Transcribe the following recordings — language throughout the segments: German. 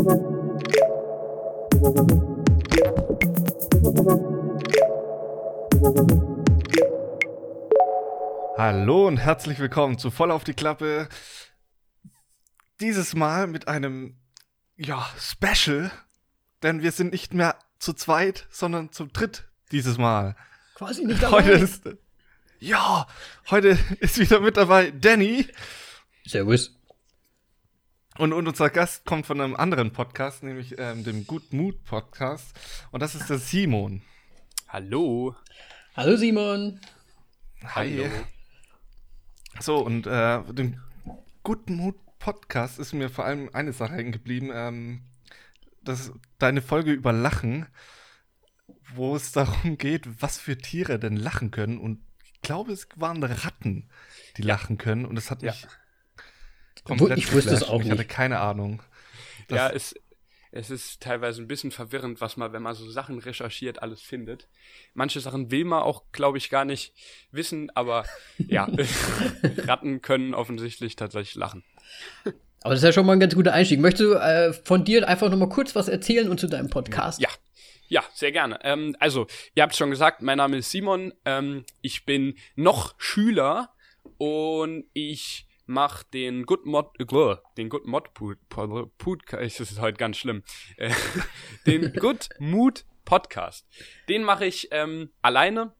Hallo und herzlich willkommen zu Voll auf die Klappe. Dieses Mal mit einem, ja, Special, denn wir sind nicht mehr zu zweit, sondern zu dritt dieses Mal. Quasi nicht dabei. Heute ist, ja, heute ist wieder mit dabei Danny Servus. Und, und unser Gast kommt von einem anderen Podcast, nämlich ähm, dem Good Mood Podcast und das ist der Simon. Hallo. Hallo Simon. Hi. So, und äh, dem Good Mood Podcast ist mir vor allem eine Sache hängen geblieben. Ähm, das deine Folge über Lachen, wo es darum geht, was für Tiere denn lachen können. Und ich glaube, es waren Ratten, die lachen können. Und das hat Ja. mich Ich wusste es auch Ich hatte nicht. keine Ahnung. Das- ja, es, es ist teilweise ein bisschen verwirrend, was man, wenn man so Sachen recherchiert, alles findet. Manche Sachen will man auch, glaube ich, gar nicht wissen, aber ja, Ratten können offensichtlich tatsächlich lachen. Aber das ist ja schon mal ein ganz guter Einstieg. Möchtest du äh, von dir einfach noch mal kurz was erzählen und zu deinem Podcast? Ja. Ja, sehr gerne. Ähm, also, ihr habt schon gesagt, mein Name ist Simon. Ähm, ich bin noch Schüler und ich mache den Good Mod, äh, den Good Mod Pod, Pod, Podcast, das ist heute ganz schlimm, äh, den Good Mood Podcast. Den mache ich ähm, alleine.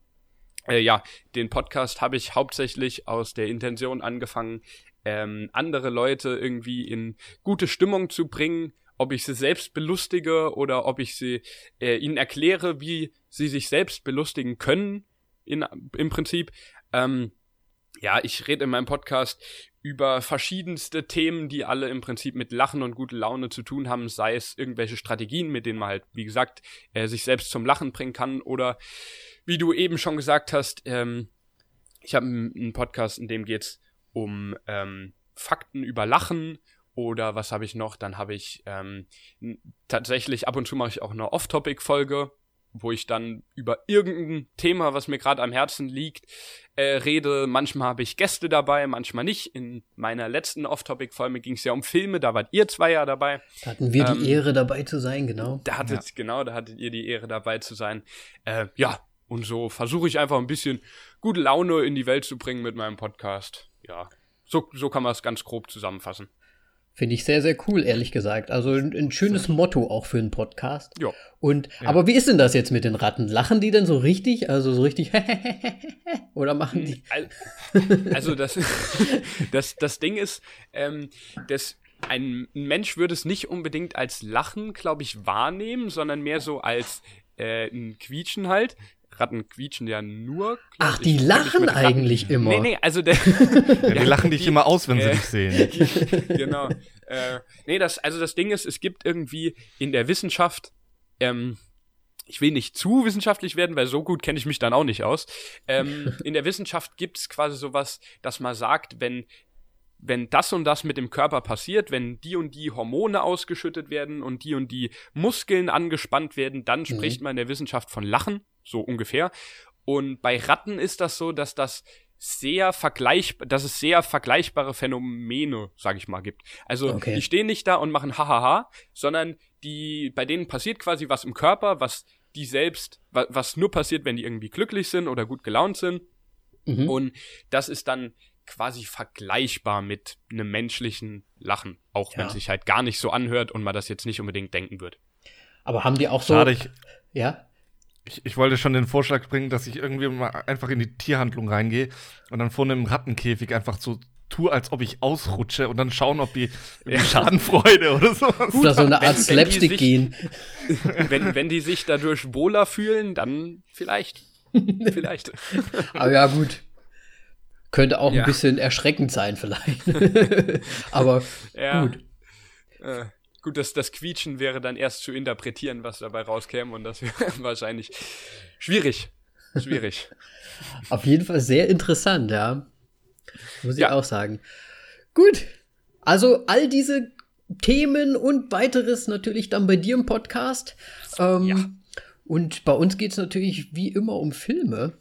Äh, ja, den Podcast habe ich hauptsächlich aus der Intention angefangen, ähm, andere Leute irgendwie in gute Stimmung zu bringen, ob ich sie selbst belustige oder ob ich sie äh, ihnen erkläre, wie sie sich selbst belustigen können, in, im Prinzip. Ähm, ja, ich rede in meinem Podcast über verschiedenste Themen, die alle im Prinzip mit Lachen und gute Laune zu tun haben, sei es irgendwelche Strategien, mit denen man halt, wie gesagt, äh, sich selbst zum Lachen bringen kann oder wie du eben schon gesagt hast, ähm, ich habe einen Podcast, in dem geht's um ähm, Fakten über Lachen oder was habe ich noch? Dann habe ich ähm, tatsächlich ab und zu mache ich auch eine Off-Topic-Folge, wo ich dann über irgendein Thema, was mir gerade am Herzen liegt, äh, rede. Manchmal habe ich Gäste dabei, manchmal nicht. In meiner letzten Off-Topic-Folge ging es ja um Filme, da wart ihr zwei ja dabei. Da hatten wir Ähm, die Ehre dabei zu sein, genau. Da hattet, genau, da hattet ihr die Ehre dabei zu sein. Äh, ja, und so versuche ich einfach ein bisschen gute Laune in die Welt zu bringen mit meinem Podcast. Ja, so, so kann man es ganz grob zusammenfassen. Finde ich sehr, sehr cool, ehrlich gesagt. Also ein, ein schönes Motto auch für einen Podcast. Ja. Und, aber wie ist denn das jetzt mit den Ratten? Lachen die denn so richtig? Also so richtig oder machen die? Al- Also das, das, das Ding ist, ähm, das, ein Mensch würde es nicht unbedingt als Lachen, glaube ich, wahrnehmen, sondern mehr so als äh, ein Quietschen halt. Ratten quietschen ja nur. Ach, ich, die mich lachen mit Ratten- eigentlich immer. Nee, nee, also der. Ja, die lachen dich immer aus, wenn sie äh, dich sehen. genau. Äh, nee, das, also das Ding ist, es gibt irgendwie in der Wissenschaft, ähm, ich will nicht zu wissenschaftlich werden, weil so gut kenne ich mich dann auch nicht aus. Ähm, in der Wissenschaft gibt es quasi sowas, dass man sagt, wenn, wenn das und das mit dem Körper passiert, wenn die und die Hormone ausgeschüttet werden und die und die Muskeln angespannt werden, dann spricht man in der Wissenschaft von Lachen, so ungefähr. Und bei Ratten ist das so, dass das sehr vergleichbar, dass es sehr vergleichbare Phänomene, sag ich mal, gibt. Also Okay. die stehen nicht da und machen hahaha, sondern die, bei denen passiert quasi was im Körper, was die selbst, wa- was nur passiert, wenn die irgendwie glücklich sind oder gut gelaunt sind. Mhm. Und das ist dann quasi vergleichbar mit einem menschlichen Lachen, auch wenn Ja. es sich halt gar nicht so anhört und man das jetzt nicht unbedingt denken wird. Aber haben die auch so. Schade, ich, Ja. ich, ich wollte schon den Vorschlag bringen, dass ich irgendwie mal einfach in die Tierhandlung reingehe und dann vor einem Rattenkäfig einfach so tue, als ob ich ausrutsche und dann schauen, ob die, Schadenfreude oder sowas. Oder so eine wenn- Art wenn Slapstick sich- gehen. wenn, wenn die sich dadurch wohler fühlen, dann vielleicht. vielleicht. Aber ja, gut. Könnte auch Ja. ein bisschen erschreckend sein, vielleicht. Aber Ja. gut. Äh, gut, das, das Quietschen wäre dann erst zu interpretieren, was dabei rauskäme und das wäre wahrscheinlich schwierig. Schwierig. Auf jeden Fall sehr interessant, ja. Muss ich Ja. auch sagen. Gut. Also all diese Themen und weiteres natürlich dann bei dir im Podcast. Ähm, Ja. Und bei uns geht es natürlich wie immer um Filme.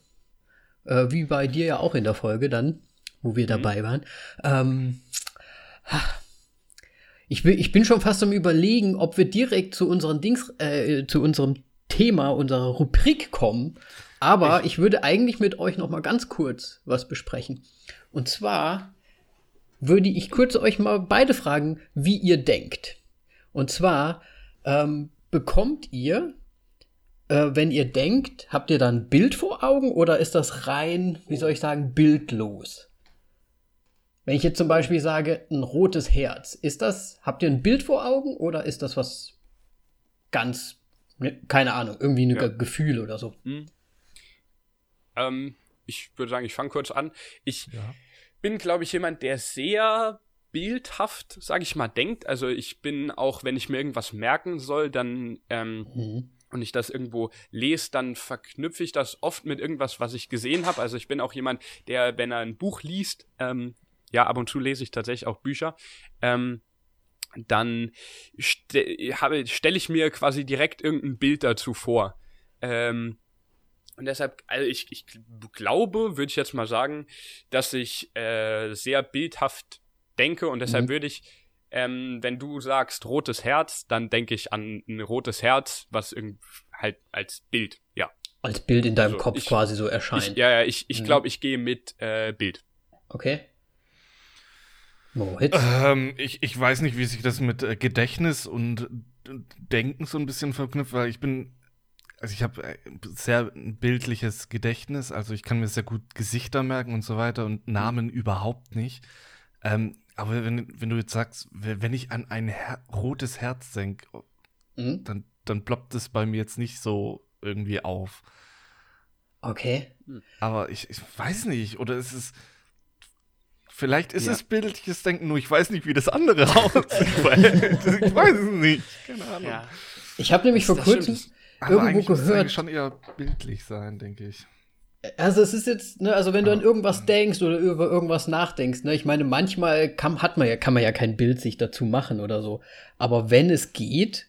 Äh, wie bei dir ja auch in der Folge dann, wo wir dabei waren. Ähm, Ich, will, ich bin schon fast am überlegen, ob wir direkt zu unseren Dings, äh, zu unserem Thema, unserer Rubrik kommen. Aber ich, ich würde eigentlich mit euch noch mal ganz kurz was besprechen. Und zwar würde ich kurz euch mal beide fragen, wie ihr denkt. Und zwar ähm, bekommt ihr, äh, wenn ihr denkt, habt ihr dann ein Bild vor Augen oder ist das rein, wie soll ich sagen, bildlos? Wenn ich jetzt zum Beispiel sage, ein rotes Herz, ist das, habt ihr ein Bild vor Augen oder ist das was ganz, ne, keine Ahnung, irgendwie ein ja. Gefühl oder so? Hm. Ähm, ich würde sagen, ich fange kurz an. Ich ja. bin, glaube ich, jemand, der sehr bildhaft, sage ich mal, denkt. Also ich bin auch, wenn ich mir irgendwas merken soll, dann ähm, mhm. Und ich das irgendwo lese, dann verknüpfe ich das oft mit irgendwas, was ich gesehen habe. Also ich bin auch jemand, der, wenn er ein Buch liest, ähm, ja, ab und zu lese ich tatsächlich auch Bücher. Ähm, dann ste stelle ich mir quasi direkt irgendein Bild dazu vor. Ähm, und deshalb, also ich, ich glaube, würde ich jetzt mal sagen, dass ich äh, sehr bildhaft denke und deshalb mhm. würde ich, ähm, wenn du sagst rotes Herz, dann denke ich an ein rotes Herz, was irgendwie halt als Bild, ja. Als Bild in deinem also Kopf ich, quasi so erscheint. Ich, ja, ja, ich, ich mhm. glaube, ich gehe mit äh, Bild. Okay. Ähm, ich, ich weiß nicht, wie sich das mit äh, Gedächtnis und Denken so ein bisschen verknüpft, weil ich bin, also ich habe äh, sehr bildliches Gedächtnis, also ich kann mir sehr gut Gesichter merken und so weiter und Namen überhaupt nicht. Ähm, aber wenn, wenn du jetzt sagst, wenn ich an ein Her rotes Herz denke, mhm. dann, dann ploppt es bei mir jetzt nicht so irgendwie auf. Okay. Aber ich, ich weiß nicht, oder ist es Vielleicht ist ja. es bildliches Denken, nur ich weiß nicht, wie das andere aussieht. ich weiß es nicht. Keine Ahnung. Ja. Ich habe nämlich vor kurzem irgendwo gehört. Das schon eher bildlich sein, denke ich. Also es ist jetzt, ne, also wenn du an irgendwas denkst oder über irgendwas nachdenkst, ne, ich meine, manchmal kann, hat man ja, kann man ja kein Bild sich dazu machen oder so. Aber wenn es geht,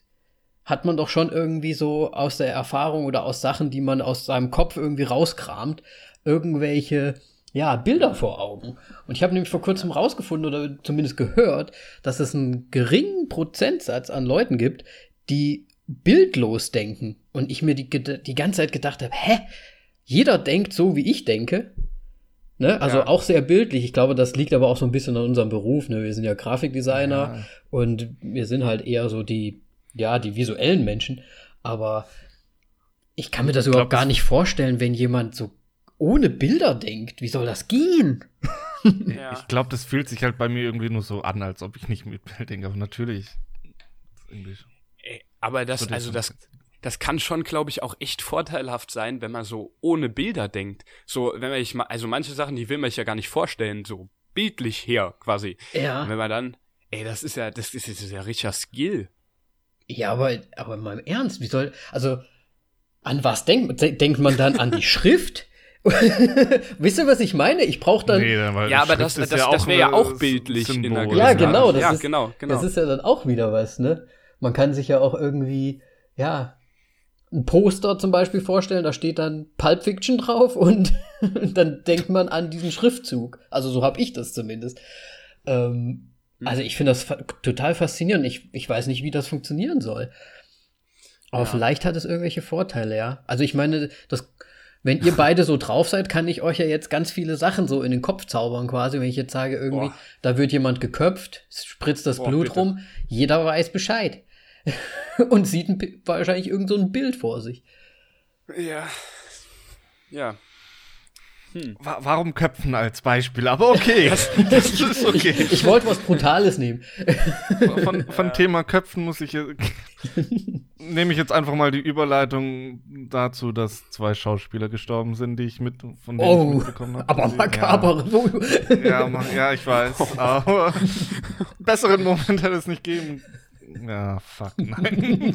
hat man doch schon irgendwie so aus der Erfahrung oder aus Sachen, die man aus seinem Kopf irgendwie rauskramt, irgendwelche ja, Bilder vor Augen. Und ich habe nämlich vor kurzem rausgefunden oder zumindest gehört, dass es einen geringen Prozentsatz an Leuten gibt, die bildlos denken. Und ich mir die, die ganze Zeit gedacht habe, hä? Jeder denkt so, wie ich denke. Ne? Also ja. auch sehr bildlich. Ich glaube, das liegt aber auch so ein bisschen an unserem Beruf. Ne? Wir sind ja Grafikdesigner ja. und wir sind halt eher so die, ja, die visuellen Menschen. Aber ich kann mir das ich überhaupt glaub, gar nicht vorstellen, wenn jemand so ohne Bilder denkt. Wie soll das gehen? Ja. Ich glaube, das fühlt sich halt bei mir irgendwie nur so an, als ob ich nicht mit Bild denke. Aber natürlich. Aber das, so also das, das kann schon, glaube ich, auch echt vorteilhaft sein, wenn man so ohne Bilder denkt. So, wenn man ich mal, also manche Sachen, die will man sich ja gar nicht vorstellen, so bildlich her quasi. Ja. Und wenn man dann, ey, das ist ja, das ist, das ist ja richtiger Skill. Ja, aber, aber mal im Ernst, wie soll, also, an was denkt, denkt man dann an die Schrift? Wisst ihr, was ich meine? Ich brauche dann. Nee, ja, aber das, das, ja das wäre ja auch bildlich Symbol. in der Ja, genau. Das ja, ist, genau, genau. Das ist ja dann auch wieder was, ne? Man kann sich ja auch irgendwie, ja, ein Poster zum Beispiel vorstellen, da steht dann Pulp Fiction drauf und dann denkt man an diesen Schriftzug. Also so habe ich das zumindest. Ähm, hm. Also ich finde das fa total faszinierend. Ich, ich weiß nicht, wie das funktionieren soll. Aber ja. vielleicht hat es irgendwelche Vorteile, ja. Also ich meine, das wenn ihr beide so drauf seid, kann ich euch ja jetzt ganz viele Sachen so in den Kopf zaubern quasi. Wenn ich jetzt sage, irgendwie, Boah. da wird jemand geköpft, spritzt das Boah, Blut bitte. rum, jeder weiß Bescheid. Und sieht ein, wahrscheinlich irgend so ein Bild vor sich. Ja. Ja. Hm. Warum Köpfen als Beispiel? Aber okay, das, das ist okay. Ich, ich wollte was Brutales nehmen. Von, von ja. Thema Köpfen muss ich nehme ich jetzt einfach mal die Überleitung dazu, dass zwei Schauspieler gestorben sind, die ich mit von denen oh, ich mitbekommen habe. Aber makaber. Ja, ja, ja, ich weiß. Aber besseren Moment hätte es nicht geben ja, fuck, nein.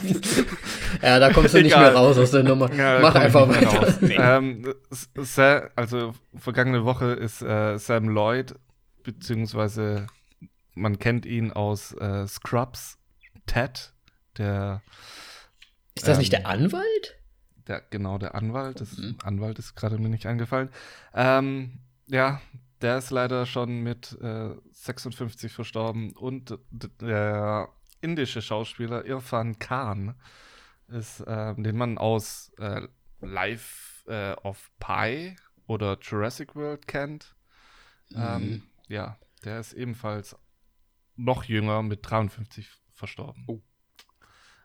ja, da kommst du nicht mehr raus aus der Nummer. Ja, Mach einfach weiter. Nee. Ähm, Sam, also vergangene Woche ist äh, Sam Lloyd, beziehungsweise man kennt ihn aus äh, Scrubs, Ted, der. Ist das ähm, nicht der Anwalt? Der, genau, der Anwalt. Das mhm. Anwalt ist gerade mir nicht eingefallen. Ähm, ja, der ist leider schon mit äh, 56 verstorben. Und der indische Schauspieler Irfan Khan ist, äh, den man aus äh, Life äh, of Pi oder Jurassic World kennt. Mhm. Ähm, ja, der ist ebenfalls noch jünger mit 53 verstorben. Oh.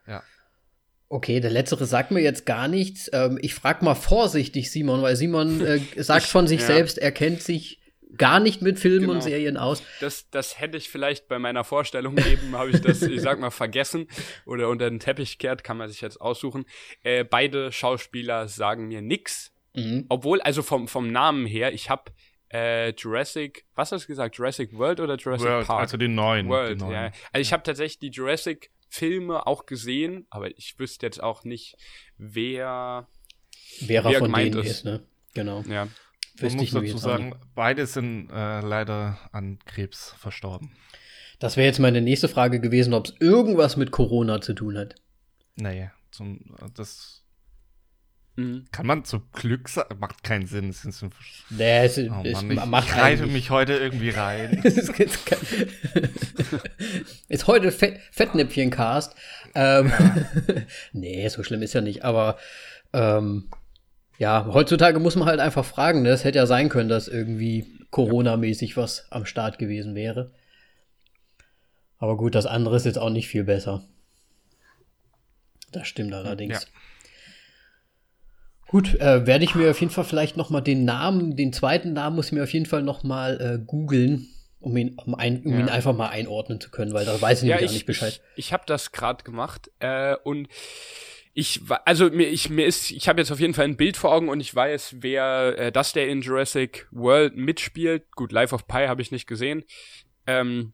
Ja. Okay, der letztere sagt mir jetzt gar nichts. Ähm, ich frage mal vorsichtig Simon, weil Simon äh, sagt ich, von sich ja. selbst, er kennt sich gar nicht mit Filmen genau. und Serien aus. Das, das hätte ich vielleicht bei meiner Vorstellung eben, habe ich das, ich sag mal, vergessen oder unter den Teppich kehrt, kann man sich jetzt aussuchen. Äh, beide Schauspieler sagen mir nix. Mhm. Obwohl, also vom, vom Namen her, ich habe äh, Jurassic, was hast du gesagt? Jurassic World oder Jurassic World, Park? Also den neuen. World, den neuen. ja. Also ich habe tatsächlich die Jurassic Filme auch gesehen, aber ich wüsste jetzt auch nicht, wer, wer, wer von denen ist. ist. ne? Genau. Ja. Man muss dazu sagen, beide sind äh, leider an Krebs verstorben. Das wäre jetzt meine nächste Frage gewesen, ob es irgendwas mit Corona zu tun hat. Nee, zum, das Mhm. Kann man zu Glück sagen? Macht keinen Sinn. Es ist, nee, es, oh Mann, ich, ich reite mich heute irgendwie rein. ist heute Fett, Fettnäpfchen-Cast. Ähm, ja. nee, so schlimm ist ja nicht. Aber ähm, ja, heutzutage muss man halt einfach fragen. Ne? Es hätte ja sein können, dass irgendwie Corona-mäßig was am Start gewesen wäre. Aber gut, das andere ist jetzt auch nicht viel besser. Das stimmt allerdings. Ja. Gut, äh, werde ich mir auf jeden Fall vielleicht noch mal den Namen, den zweiten Namen muss ich mir auf jeden Fall noch mal äh, googeln, um ihn, um, ein, um ja. ihn einfach mal einordnen zu können, weil da weiß ich ja, nämlich ich, nicht Bescheid. Ich, ich habe das gerade gemacht äh, und ich also mir ich mir ist ich habe jetzt auf jeden Fall ein Bild vor Augen und ich weiß wer äh, das der in Jurassic World mitspielt gut Life of Pi habe ich nicht gesehen ähm,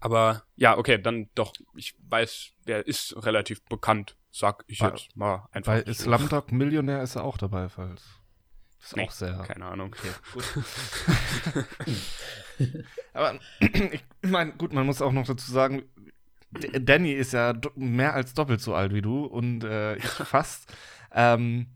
aber ja okay dann doch ich weiß der ist relativ bekannt Sag ich bei, jetzt mal einfach. Bei so. Slumdog Millionär ist er auch dabei, falls. Das ist nee, auch sehr. Keine Ahnung. Okay, Aber ich meine, gut, man muss auch noch dazu sagen, Danny ist ja mehr als doppelt so alt wie du und äh, ich fast. ähm,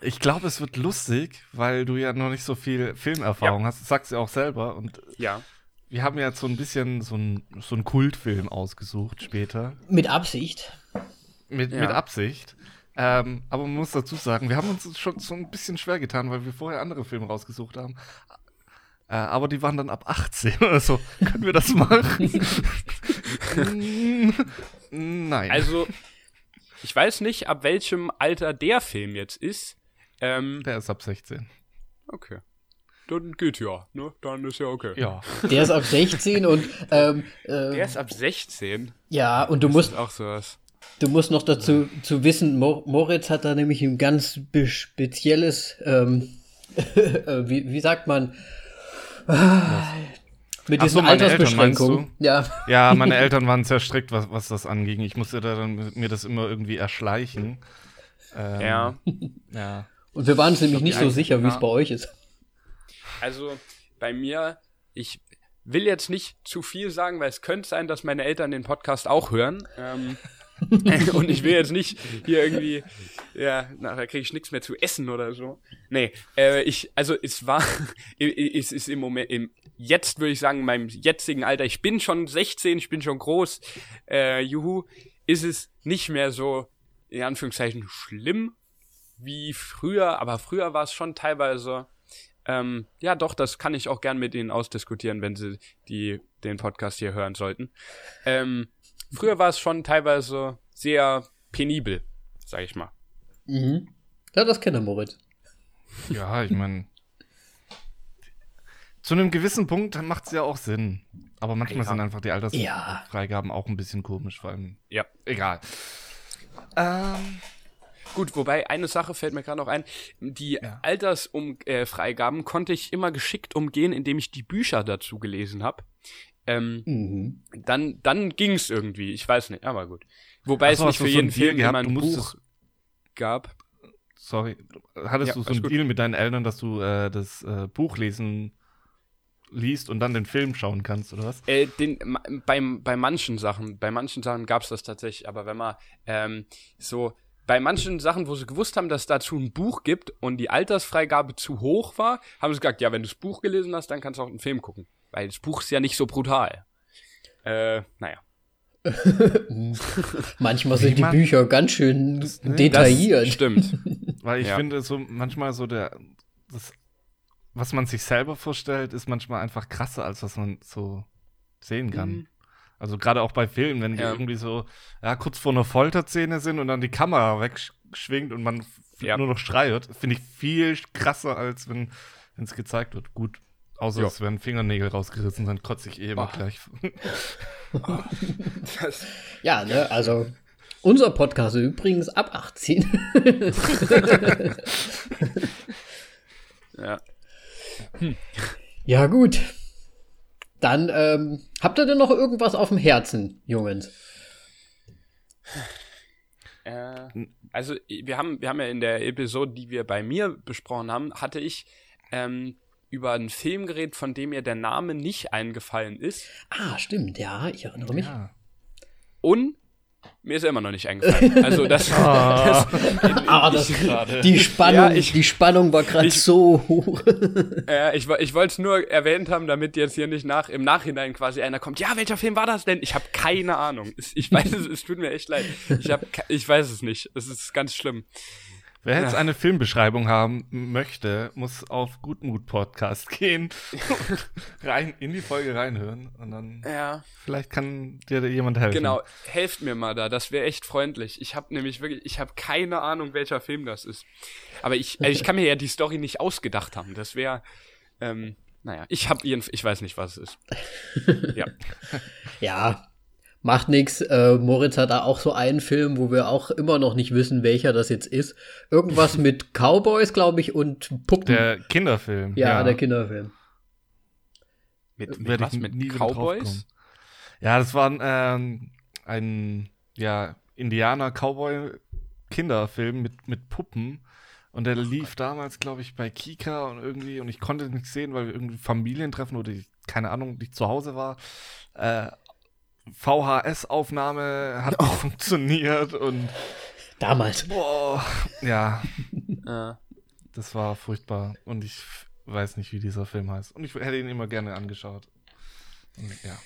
ich glaube, es wird lustig, weil du ja noch nicht so viel Filmerfahrung ja. hast. Das sagst du ja auch selber. Und ja. wir haben jetzt so ein bisschen so einen so Kultfilm ausgesucht später. Mit Absicht mit, ja. mit Absicht. Ähm, aber man muss dazu sagen, wir haben uns schon so ein bisschen schwer getan, weil wir vorher andere Filme rausgesucht haben. Äh, aber die waren dann ab 18 oder so. Können wir das machen? Nein. Also, ich weiß nicht, ab welchem Alter der Film jetzt ist. Ähm, der ist ab 16. Okay. Dann geht ja, ne? Dann ist ja okay. Ja. Der ist ab 16 und ähm, äh, Der ist ab 16? Ja, und du das musst. Ist auch sowas. Du musst noch dazu zu wissen, Moritz hat da nämlich ein ganz spezielles, ähm, äh, wie, wie sagt man, mit diesen so, Altersbeschränkungen. Ja. ja, meine Eltern waren sehr strikt, was, was das anging. Ich musste da dann mir das immer irgendwie erschleichen. Ähm, ja. ja. Und wir waren uns nämlich nicht so sicher, wie es bei euch ist. Also bei mir, ich will jetzt nicht zu viel sagen, weil es könnte sein, dass meine Eltern den Podcast auch hören. Ähm, und ich will jetzt nicht hier irgendwie, ja, nachher kriege ich nichts mehr zu essen oder so. Nee, äh, ich, also es war, es ist im Moment, im, jetzt würde ich sagen, in meinem jetzigen Alter, ich bin schon 16, ich bin schon groß, äh, juhu, ist es nicht mehr so, in Anführungszeichen, schlimm wie früher, aber früher war es schon teilweise, ähm, ja doch, das kann ich auch gern mit Ihnen ausdiskutieren, wenn Sie die, den Podcast hier hören sollten. Ähm, früher war es schon teilweise sehr penibel, sag ich mal. Mhm. Ja, das kennt er, Moritz. Ja, ich meine, zu einem gewissen Punkt macht es ja auch Sinn. Aber manchmal ja. sind einfach die Altersfreigaben ja. auch ein bisschen komisch, vor allem. Ja. Egal. Ähm. Gut, wobei eine Sache fällt mir gerade noch ein. Die ja. Altersfreigaben äh, konnte ich immer geschickt umgehen, indem ich die Bücher dazu gelesen habe. Ähm, mhm. Dann, dann ging es irgendwie. Ich weiß nicht, aber gut. Wobei so, es nicht für jeden so Film immer ein Buch gab. Sorry, hattest ja, du so einen Deal mit deinen Eltern, dass du äh, das äh, Buch lesen liest und dann den Film schauen kannst, oder was? Äh, den, beim, bei manchen Sachen, bei manchen Sachen gab es das tatsächlich, aber wenn man ähm, so bei manchen Sachen, wo sie gewusst haben, dass es dazu ein Buch gibt und die Altersfreigabe zu hoch war, haben sie gesagt, ja, wenn du das Buch gelesen hast, dann kannst du auch einen Film gucken. Weil das Buch ist ja nicht so brutal. Äh, naja. Manchmal sind die Bücher ganz schön Das- ne, detailliert. Das stimmt. Weil ich Ja. finde, so manchmal so der, das, was man sich selber vorstellt, ist manchmal einfach krasser, als was man so sehen kann. Mhm. Also gerade auch bei Filmen, wenn die Ja. irgendwie so, ja, kurz vor einer Folterszene sind und dann die Kamera wegschwingt und man Ja. nur noch schreit, finde ich viel krasser, als wenn es gezeigt wird. Gut, außer Ja. es werden Fingernägel rausgerissen, dann kotze ich eh immer Oh. gleich. Das, Ja, ne, also unser Podcast ist übrigens ab 18. ja. ja, gut. Dann ähm, habt ihr denn noch irgendwas auf dem Herzen, Jungens? Äh, also wir haben, wir haben ja in der Episode, die wir bei mir besprochen haben, hatte ich ähm, über einen Film geredet, von dem mir der Name nicht eingefallen ist. Ah, stimmt, ja, ich erinnere mich. Ja. Und mir ist er immer noch nicht eingefallen. Also das, das Ah, das, gerade. die, Spannung, Ja, ich- die Spannung war gerade so hoch. äh, ich, ich wollte es nur erwähnt haben, damit jetzt hier nicht nach im Nachhinein quasi einer kommt. Ja, welcher Film war das denn? Ich habe keine Ahnung. Es- Ich weiß es, es tut mir echt leid. Ich hab, ke- ich weiß es nicht. Es ist ganz schlimm. Wer jetzt Ja. eine Filmbeschreibung haben möchte, muss auf Gutmut Podcast gehen, rein in die Folge reinhören und dann Ja. vielleicht kann dir da jemand helfen. Genau, helft mir mal da, das wäre echt freundlich. Ich habe nämlich wirklich, ich habe keine Ahnung, welcher Film das ist. Aber ich, also ich kann mir ja die Story nicht ausgedacht haben. Das wäre, ähm, naja, ich habe jeden, ich weiß nicht, was es ist. Ja, Ja, macht nix. Äh, Moritz hat da auch so einen Film, wo wir auch immer noch nicht wissen, welcher das jetzt ist. Irgendwas mit Cowboys, glaube ich, und Puppen. Der Kinderfilm. ja, der Kinderfilm. mit, mit Werde was? Mit. Cowboys? Ja, das war ein, ähm, ein ja, Indianer-Cowboy-Kinderfilm mit, mit Puppen. Und der lief damals, glaube ich, bei Kika und irgendwie, und ich konnte nicht sehen, weil wir irgendwie Familientreffen oder ich, keine Ahnung, nicht zu Hause war. Äh, VHS-Aufnahme hat nicht funktioniert und Damals. boah, ja, das war furchtbar. Und ich weiß nicht, wie dieser Film heißt. Und ich hätte ihn immer gerne angeschaut. Und ja.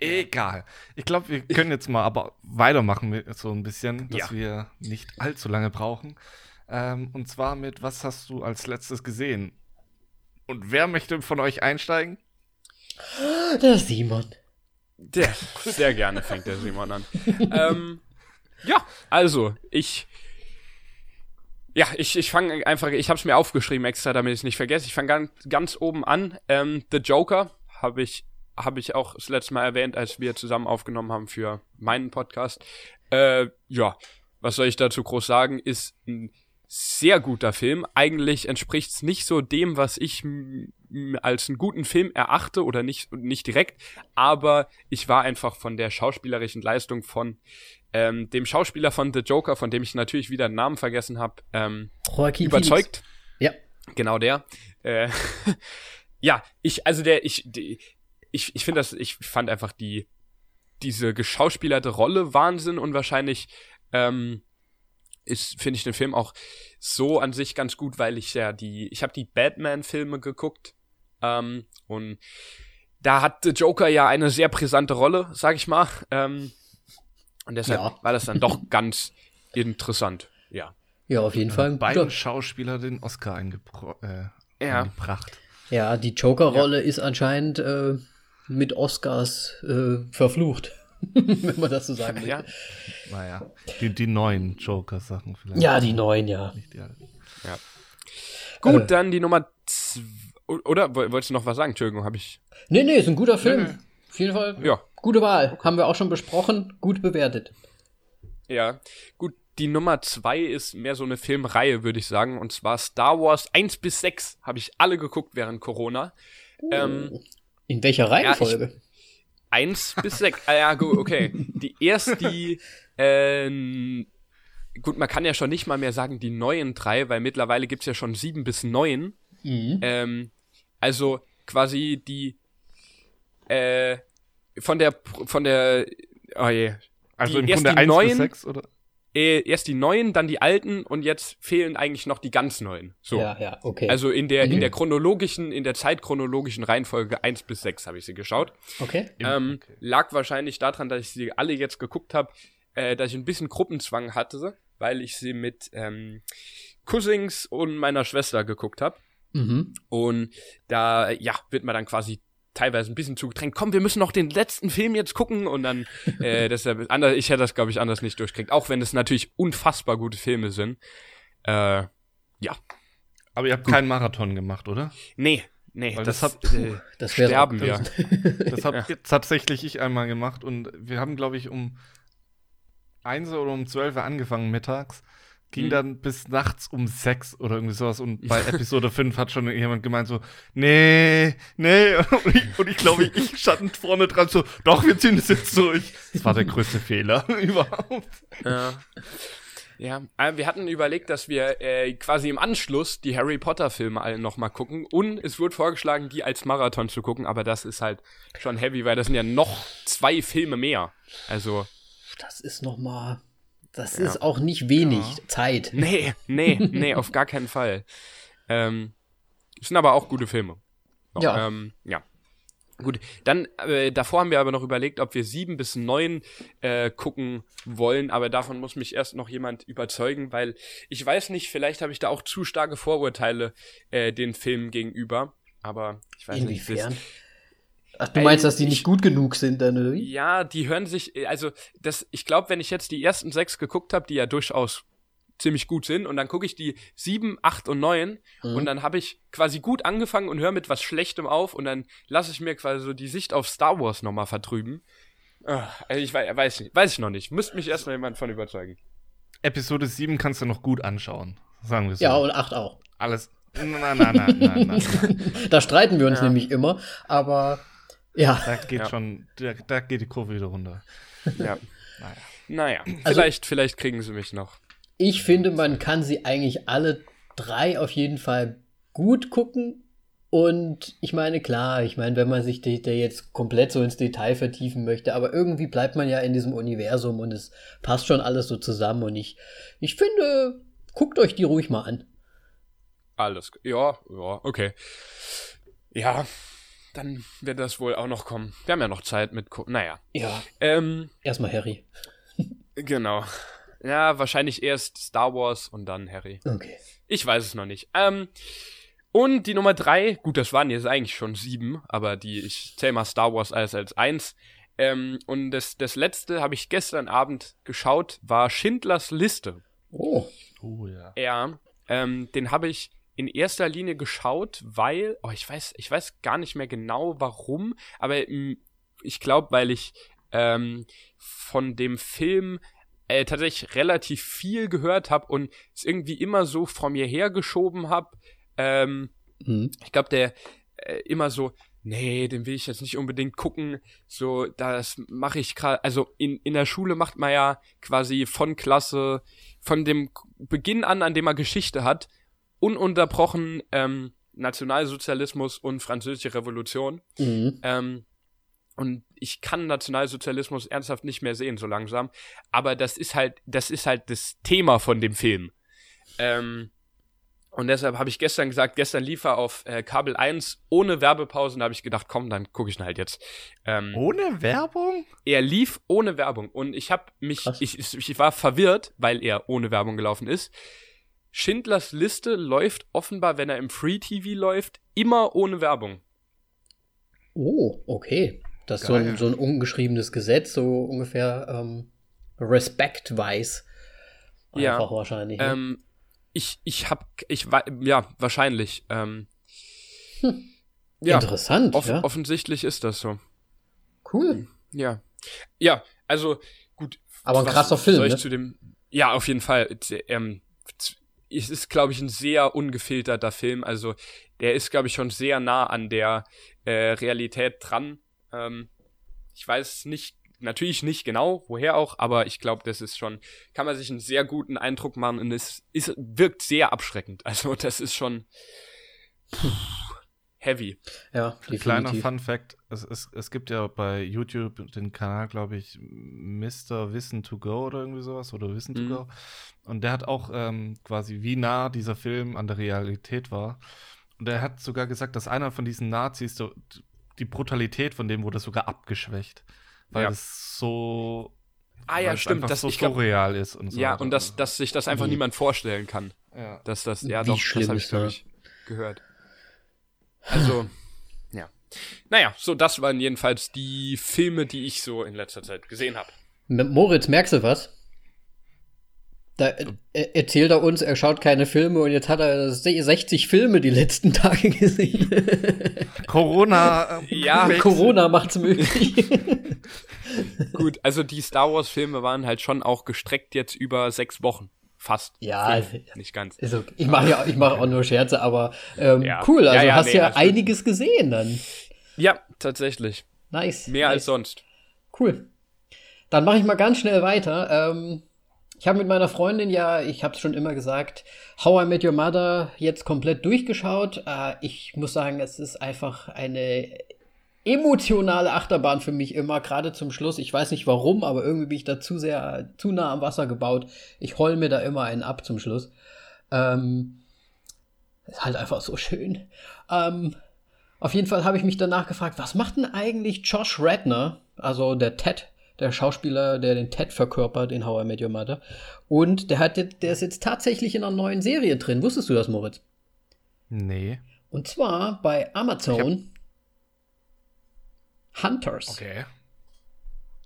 Egal. Ich glaube, wir können jetzt mal aber weitermachen mit so ein bisschen, dass Ja. wir nicht allzu lange brauchen. Ähm, und zwar mit, was hast du als letztes gesehen? Und wer möchte von euch einsteigen? Der Simon. Der, sehr gerne fängt der Simon an. ähm, ja, also, ich. Ja, ich, ich fange einfach, ich habe es mir aufgeschrieben extra, damit ich es nicht vergesse. Ich fange ganz, ganz oben an. Ähm, The Joker habe ich, hab ich auch das letzte Mal erwähnt, als wir zusammen aufgenommen haben für meinen Podcast. Äh, ja, was soll ich dazu groß sagen? Ist ein sehr guter Film. Eigentlich entspricht es nicht so dem, was ich als einen guten Film erachte oder nicht, nicht direkt, aber ich war einfach von der schauspielerischen Leistung von ähm, dem Schauspieler von The Joker, von dem ich natürlich wieder den Namen vergessen habe, ähm, überzeugt. Phoenix. Ja. Genau der. Äh, ja, ich, also der, ich, die, ich, ich finde das, ich fand einfach die, diese geschauspielerte Rolle Wahnsinn und wahrscheinlich ähm, ist, finde ich den Film auch so an sich ganz gut, weil ich ja die, ich habe die Batman-Filme geguckt ähm, und da hat The Joker ja eine sehr brisante Rolle, sag ich mal. Ähm, und deshalb Ja. war das dann doch ganz interessant. Ja. Ja, auf jeden Fall. ein Beiden Schauspieler den Oscar eingepro äh, Ja. eingebracht. Ja, die Joker-Rolle ist anscheinend äh, mit Oscars äh, verflucht. Wenn man das so sagen will. Ja. Naja, die, die neuen Joker-Sachen vielleicht. ja, die neuen, ja. Nicht die alten. Gut, Äh. dann die Nummer zw- Oder woll- wolltest du noch was sagen? Entschuldigung, habe ich. Nee, nee, ist ein guter Film. Nee, nee. Auf jeden Fall. Ja. Gute Wahl. Haben wir auch schon besprochen. Gut bewertet. Ja. Gut, die Nummer zwei ist mehr so eine Filmreihe, würde ich sagen. Und zwar Star Wars 1 bis 6 habe ich alle geguckt während Corona. Ähm, In welcher Reihenfolge? 1 bis 6. Ah ja, gut, okay. Die erste, die, ähm, gut, man kann ja schon nicht mal mehr sagen, die neuen drei, weil mittlerweile gibt's ja schon 7 bis 9. Mhm. Ähm, also quasi die, äh, von der, von der, oh je. Also Die- im erst Grunde die 1 bis neuen- 6, oder? äh, erst die neuen, dann die alten und jetzt fehlen eigentlich noch die ganz neuen. So. Ja, ja, okay. Also in der, in Mhm. der chronologischen, in der zeitchronologischen Reihenfolge 1 bis 6 habe ich sie geschaut. okay. Ähm, okay. Lag wahrscheinlich daran, dass ich sie alle jetzt geguckt habe, äh, dass ich ein bisschen Gruppenzwang hatte, weil ich sie mit ähm, Cousins und meiner Schwester geguckt habe. Mhm. Und da, ja, wird man dann quasi teilweise ein bisschen zugedrängt. Komm, wir müssen noch den letzten Film jetzt gucken und dann, äh, deshalb, anders, ich hätte das, glaube ich, anders nicht durchkriegt. Auch wenn es natürlich unfassbar gute Filme sind. Äh, ja. Aber ihr habt keinen Marathon gemacht, oder? Nee, nee, Weil das, das das äh, Das sterben wir. Das habe tatsächlich ich einmal gemacht und wir haben, glaube ich, um 1 oder um 12 Uhr angefangen mittags. Ging Mhm. dann bis nachts um 6 oder irgendwie sowas. Und bei Episode 5 hat schon jemand gemeint so, nee, nee. Und ich, und ich glaube, ich stand vorne dran so, doch, wir ziehen das jetzt durch. Das war der größte Fehler überhaupt. Ja. Ja, äh, wir hatten überlegt, dass wir äh, quasi im Anschluss die Harry Potter Filme alle nochmal gucken und es wurde vorgeschlagen, die als Marathon zu gucken, aber das ist halt schon heavy, weil das sind ja noch zwei Filme mehr. Also, Das ist noch mal. Das Ja. ist auch nicht wenig Zeit. nee, nee, nee, auf gar keinen Fall. Ähm, sind aber auch gute Filme. Ja. Ähm, ja. Gut, dann äh, davor haben wir aber noch überlegt, ob wir sieben bis neun äh, gucken wollen, aber davon muss mich erst noch jemand überzeugen, weil ich weiß nicht, vielleicht habe ich da auch zu starke Vorurteile äh, den Filmen gegenüber, aber ich weiß nicht. Inwiefern? Das, Ach, du meinst, dass die ich- nicht gut genug sind, dann, oder wie? ja, die hören sich, also das, ich glaube, wenn ich jetzt die ersten sechs geguckt habe, die ja durchaus ziemlich gut sind, und dann gucke ich die sieben, acht und neun Mhm. und dann habe ich quasi gut angefangen und höre mit was Schlechtem auf und dann lasse ich mir quasi so die Sicht auf Star Wars nochmal vertrüben. Ah, Also ich weiß, weiß nicht, weiß ich noch nicht. Müsste mich erst noch jemand von überzeugen. Episode 7 kannst du noch gut anschauen, sagen wir so. Ja, und acht auch. Alles. Nein, nein, nein, nein, nein, nein. Da streiten wir uns Ja. nämlich immer, aber ja. Da geht Ja. schon, da, da geht die Kurve wieder runter. Ja. Naja. Naja, Also- vielleicht, vielleicht kriegen sie mich noch. Ich finde, man kann sie eigentlich alle drei auf jeden Fall gut gucken. Und ich meine, klar, ich meine, wenn man sich da jetzt komplett so ins Detail vertiefen möchte, aber irgendwie bleibt man ja in diesem Universum und es passt schon alles so zusammen. Und ich, ich finde, guckt euch die ruhig mal an. Alles. Ja, ja, okay. Ja, dann wird das wohl auch noch kommen. Wir haben ja noch Zeit mit. Ko naja. Ja, Ähm, erstmal Harry. genau. Ja, wahrscheinlich erst Star Wars und dann Harry. Okay. Ich weiß es noch nicht. Ähm, und die Nummer drei, gut, das waren jetzt eigentlich schon sieben, aber die, ich zähle mal Star Wars als, als eins. Ähm, und das, das letzte habe ich gestern Abend geschaut, war Schindlers Liste. Oh, Oh ja. Ja, ähm, den habe ich in erster Linie geschaut, weil, oh, ich weiß, ich weiß gar nicht mehr genau warum, aber ähm, ich glaube, weil ich ähm, von dem Film äh, tatsächlich relativ viel gehört habe und es irgendwie immer so vor mir hergeschoben habe. Ähm, hm. ich glaube, der äh, immer so, nee, den will ich jetzt nicht unbedingt gucken. So, das mache ich gerade, also in, in der Schule macht man ja quasi von Klasse, von dem Beginn an, an dem man Geschichte hat, ununterbrochen ähm, Nationalsozialismus und Französische Revolution. Mhm. Ähm, und ich kann Nationalsozialismus ernsthaft nicht mehr sehen, so langsam. Aber das ist halt, das ist halt das Thema von dem Film. Ähm, und deshalb habe ich gestern gesagt, gestern lief er auf äh, Kabel 1 ohne Werbepausen. Da habe ich gedacht, komm, dann gucke ich ihn halt jetzt. Ähm, Ohne Werbung? Er lief ohne Werbung. Und ich habe mich, ich, ich war verwirrt, weil er ohne Werbung gelaufen ist. Schindlers Liste läuft offenbar, wenn er im Free TV läuft, immer ohne Werbung. Oh, okay. Das ist so ein, so ein ungeschriebenes Gesetz, so ungefähr ähm, respektweis. Ja, Einfach wahrscheinlich. ne? Ähm, ich, ich hab, ich war, ja, wahrscheinlich. Ähm, ja, Interessant, off ja. offensichtlich ist das so. Cool. Ja. Ja, also, gut. Aber ein krasser Film, Soll ich ne? zu dem, ja, auf jeden Fall. Ähm, es ist, glaube ich, ein sehr ungefilterter Film. Also, der ist, glaube ich, schon sehr nah an der äh, Realität dran. Ähm, ich weiß nicht, natürlich nicht genau, woher auch, aber ich glaube, das ist schon, kann man sich einen sehr guten Eindruck machen und es ist, wirkt sehr abschreckend. Also, das ist schon pff, heavy. Ja, Kleiner Fun Fact: es, es, es gibt ja bei YouTube den Kanal, glaube ich, Mr. Wissen to Go oder irgendwie sowas oder Wissen to Mhm. Go. Und der hat auch ähm, quasi, wie nah dieser Film an der Realität war. Und er hat sogar gesagt, dass einer von diesen Nazis, so, die Brutalität von dem wurde sogar abgeschwächt. Weil Ja. es so. Ah ja, stimmt. einfach Das, so ich glaub, surreal ist und so. ja, und dass, dass sich das einfach Wie? niemand vorstellen kann. Ja. Dass das, ja Wie doch, schlimm das habe ich, ist glaube ich, gehört. Also, ja. Naja, so, das waren jedenfalls die Filme, die ich so in letzter Zeit gesehen habe. Moritz, merkst du was? Da er, erzählt er uns, er schaut keine Filme und jetzt hat er se- 60 Filme die letzten Tage gesehen. Corona. äh, Ja. Corona macht's möglich. Gut, also die Star Wars-Filme waren halt schon auch gestreckt jetzt über sechs Wochen. Fast. Ja, Fünf, nicht ganz. Ist okay. Ich mache ja ich mache auch nur Scherze, aber ähm, Ja. cool, Ja, also ja, hast nee, ja einiges gesehen dann. Ja, tatsächlich. Nice. Mehr nice. als sonst. Cool. Dann mache ich mal ganz schnell weiter. Ähm, ich habe mit meiner Freundin ja, ich habe es schon immer gesagt, How I Met Your Mother jetzt komplett durchgeschaut. Äh, ich muss sagen, es ist einfach eine emotionale Achterbahn für mich immer, gerade zum Schluss. Ich weiß nicht warum, aber irgendwie bin ich da zu sehr, zu nah am Wasser gebaut. Ich heul mir da immer einen ab zum Schluss. Ähm, ist halt einfach so schön. Ähm, auf jeden Fall habe ich mich danach gefragt, was macht denn eigentlich Josh Radner, also der Ted, der Schauspieler, der den Ted verkörpert in How I Met Your Mother. Und der, hat der ist jetzt tatsächlich in einer neuen Serie drin. Wusstest du das, Moritz? Nee. Und zwar bei Amazon Hunters. Okay.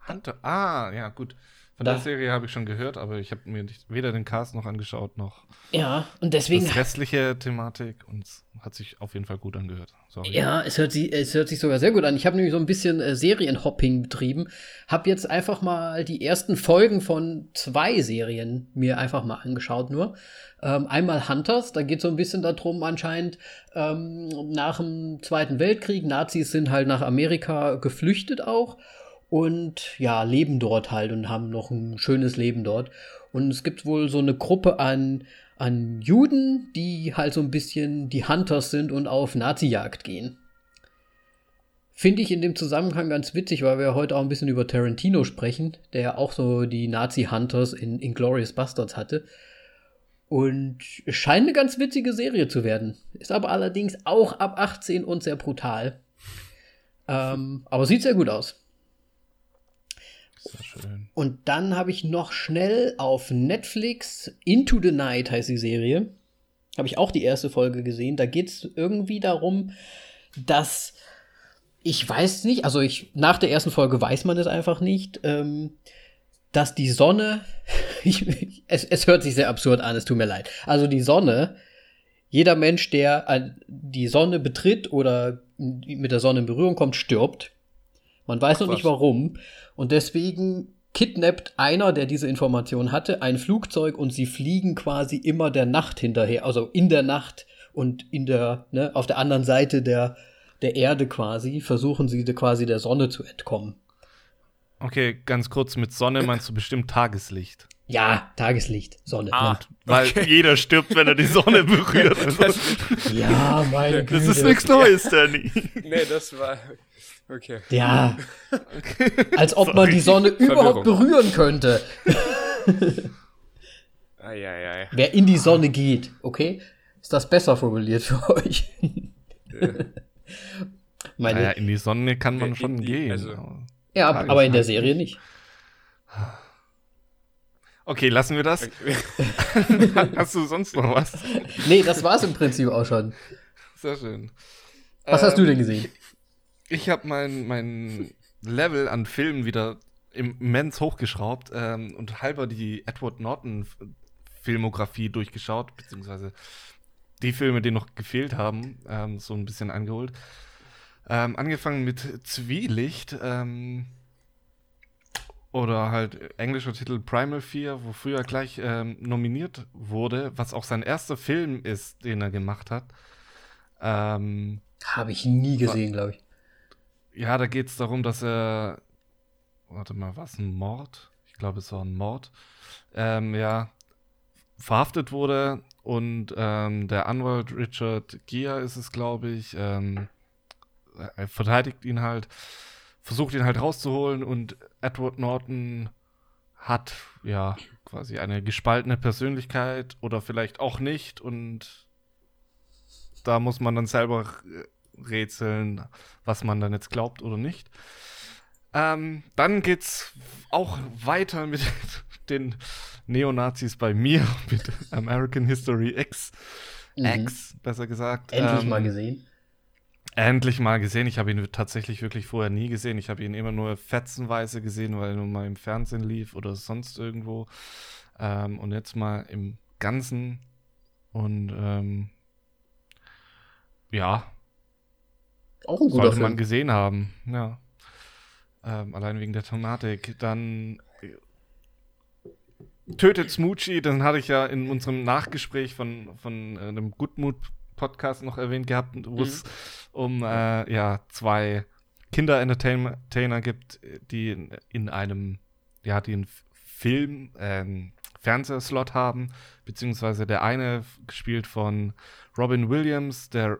Hunter. Ah, ja, gut. Von Da- der Serie habe ich schon gehört, aber ich habe mir nicht, weder den Cast noch angeschaut, noch Ja, und deswegen. das restliche Thematik und es hat sich auf jeden Fall gut angehört. Sorry. Ja, es hört, sich, es hört sich sogar sehr gut an. Ich habe nämlich so ein bisschen äh, Serienhopping betrieben. Hab jetzt einfach mal die ersten Folgen von zwei Serien mir einfach mal angeschaut nur. Ähm, einmal Hunters, da geht so ein bisschen darum anscheinend, ähm, nach dem Zweiten Weltkrieg, Nazis sind halt nach Amerika geflüchtet auch und ja, leben dort halt und haben noch ein schönes Leben dort. Und es gibt wohl so eine Gruppe an, an Juden, die halt so ein bisschen die Hunters sind und auf Nazi-Jagd gehen. Finde ich in dem Zusammenhang ganz witzig, weil wir heute auch ein bisschen über Tarantino sprechen, der ja auch so die Nazi-Hunters in Inglourious Bastards hatte. Und es scheint eine ganz witzige Serie zu werden. Ist aber allerdings auch ab 18 und sehr brutal. Ähm, aber sieht sehr gut aus. Schön. Und dann habe ich noch schnell auf Netflix Into the Night heißt die Serie. Habe ich auch die erste Folge gesehen. Da geht es irgendwie darum, dass ich weiß nicht, also ich nach der ersten Folge weiß man es einfach nicht, ähm, dass die Sonne, es, es hört sich sehr absurd an, es tut mir leid. Also die Sonne, jeder Mensch, der die Sonne betritt oder mit der Sonne in Berührung kommt, stirbt. Man weiß noch nicht warum. Und deswegen kidnappt einer, der diese Information hatte, ein Flugzeug und sie fliegen quasi immer der Nacht hinterher, also in der Nacht und in der, ne, auf der anderen Seite der, der Erde quasi, versuchen sie quasi der Sonne zu entkommen. Okay, ganz kurz, mit Sonne meinst du bestimmt Tageslicht. Ja, Tageslicht, Sonne. Ah. Weil jeder stirbt, wenn er die Sonne berührt. Ja, meine Güte. das ist nichts Neues, Danny. Nee, das war. Okay. Ja. Als ob man die Sonne überhaupt berühren könnte. Eieiei. Wer in die Sonne geht, okay? Ist das besser formuliert für euch? Meine, Naja, in die Sonne kann man schon die- gehen. also- aber- ja, aber aber in der Serie nicht. Okay, lassen wir das. Hast du sonst noch was? Nee, das war's im Prinzip auch schon. Sehr schön. Was hast du Ähm, denn gesehen? Ich habe mein, mein Level an Filmen wieder immens hochgeschraubt ähm, und halber die Edward Norton Filmografie durchgeschaut, beziehungsweise die Filme, die noch gefehlt haben, ähm, so ein bisschen angeholt. Ähm, angefangen mit Zwielicht ähm, oder halt englischer Titel Primal Fear, wofür er gleich ähm, nominiert wurde, was auch sein erster Film ist, den er gemacht hat. Ähm, Habe ich nie gesehen, glaube ich. Ja, da geht es darum, dass er. Warte mal, was? Ein Mord? Ich glaube, es war ein Mord. Ähm, ja, verhaftet wurde und ähm, der Anwalt Richard Gere ist es, glaube ich, ähm, er verteidigt ihn halt, versucht ihn halt rauszuholen und Edward Norton hat ja quasi eine gespaltene Persönlichkeit oder vielleicht auch nicht und da muss man dann selber rätseln, was man dann jetzt glaubt oder nicht. Ähm, dann geht's auch weiter mit den Neonazis bei mir, mit American History X. Mhm. X, besser gesagt. Endlich ähm, mal gesehen. Endlich mal gesehen. Ich habe ihn tatsächlich wirklich vorher nie gesehen. Ich habe ihn immer nur fetzenweise gesehen, weil er nur mal im Fernsehen lief oder sonst irgendwo. Ähm, und jetzt mal im Ganzen. Und ähm, ja. Auch ein guter Sollte Film. man gesehen haben, ja. Ähm, allein wegen der Thematik. Dann äh, tötet Smoochie, den hatte ich ja in unserem Nachgespräch von, von äh, einem Goodmood-Podcast noch erwähnt gehabt, wo es mhm. um äh, ja, zwei Kinder-Entertainer gibt, die in, in, einem, ja, die einen Film, äh, Fernsehslot haben, beziehungsweise der eine gespielt von Robin Williams, der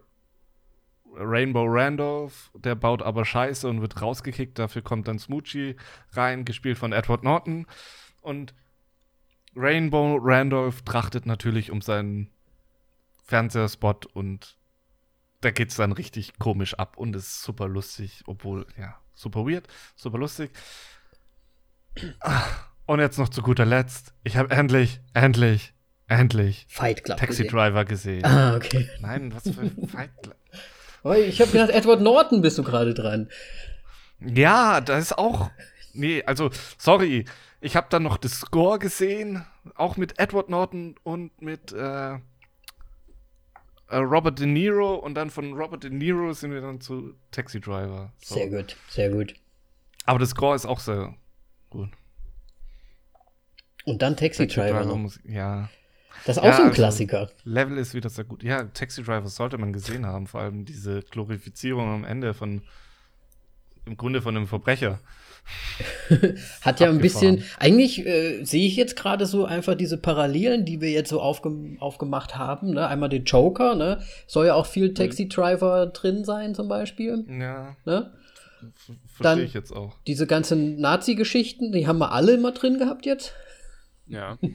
Rainbow Randolph, der baut aber Scheiße und wird rausgekickt. Dafür kommt dann Smoochie rein, gespielt von Edward Norton. Und Rainbow Randolph trachtet natürlich um seinen Fernsehspot und da geht's dann richtig komisch ab und ist super lustig, obwohl, ja, super weird, super lustig. Und jetzt noch zu guter Letzt, ich habe endlich, endlich, endlich Fight Club Taxi gesehen. Driver gesehen. Ah, okay. Nein, was für Fight Club? Ich habe gedacht, Edward Norton bist du gerade dran. Ja, das ist auch. Nee, also, sorry. Ich habe dann noch das Score gesehen, auch mit Edward Norton und mit äh, äh, Robert De Niro. Und dann von Robert De Niro sind wir dann zu Taxi Driver. So. Sehr gut, sehr gut. Aber das Score ist auch sehr gut. Und dann Taxi, Taxi Driver. Driver muss, ja. Das ist auch ja, so ein also Klassiker. Level ist wieder sehr gut. Ja, Taxi Driver sollte man gesehen haben, vor allem diese Glorifizierung am Ende von im Grunde von einem Verbrecher. Hat ja ein bisschen, eigentlich äh, sehe ich jetzt gerade so einfach diese Parallelen, die wir jetzt so aufge aufgemacht haben. Ne? Einmal den Joker, ne? Soll ja auch viel mhm. Taxi Driver mhm. drin sein, zum Beispiel. Ja. Ne? Verstehe ich jetzt auch. Diese ganzen Nazi-Geschichten, die haben wir alle immer drin gehabt jetzt. Ja.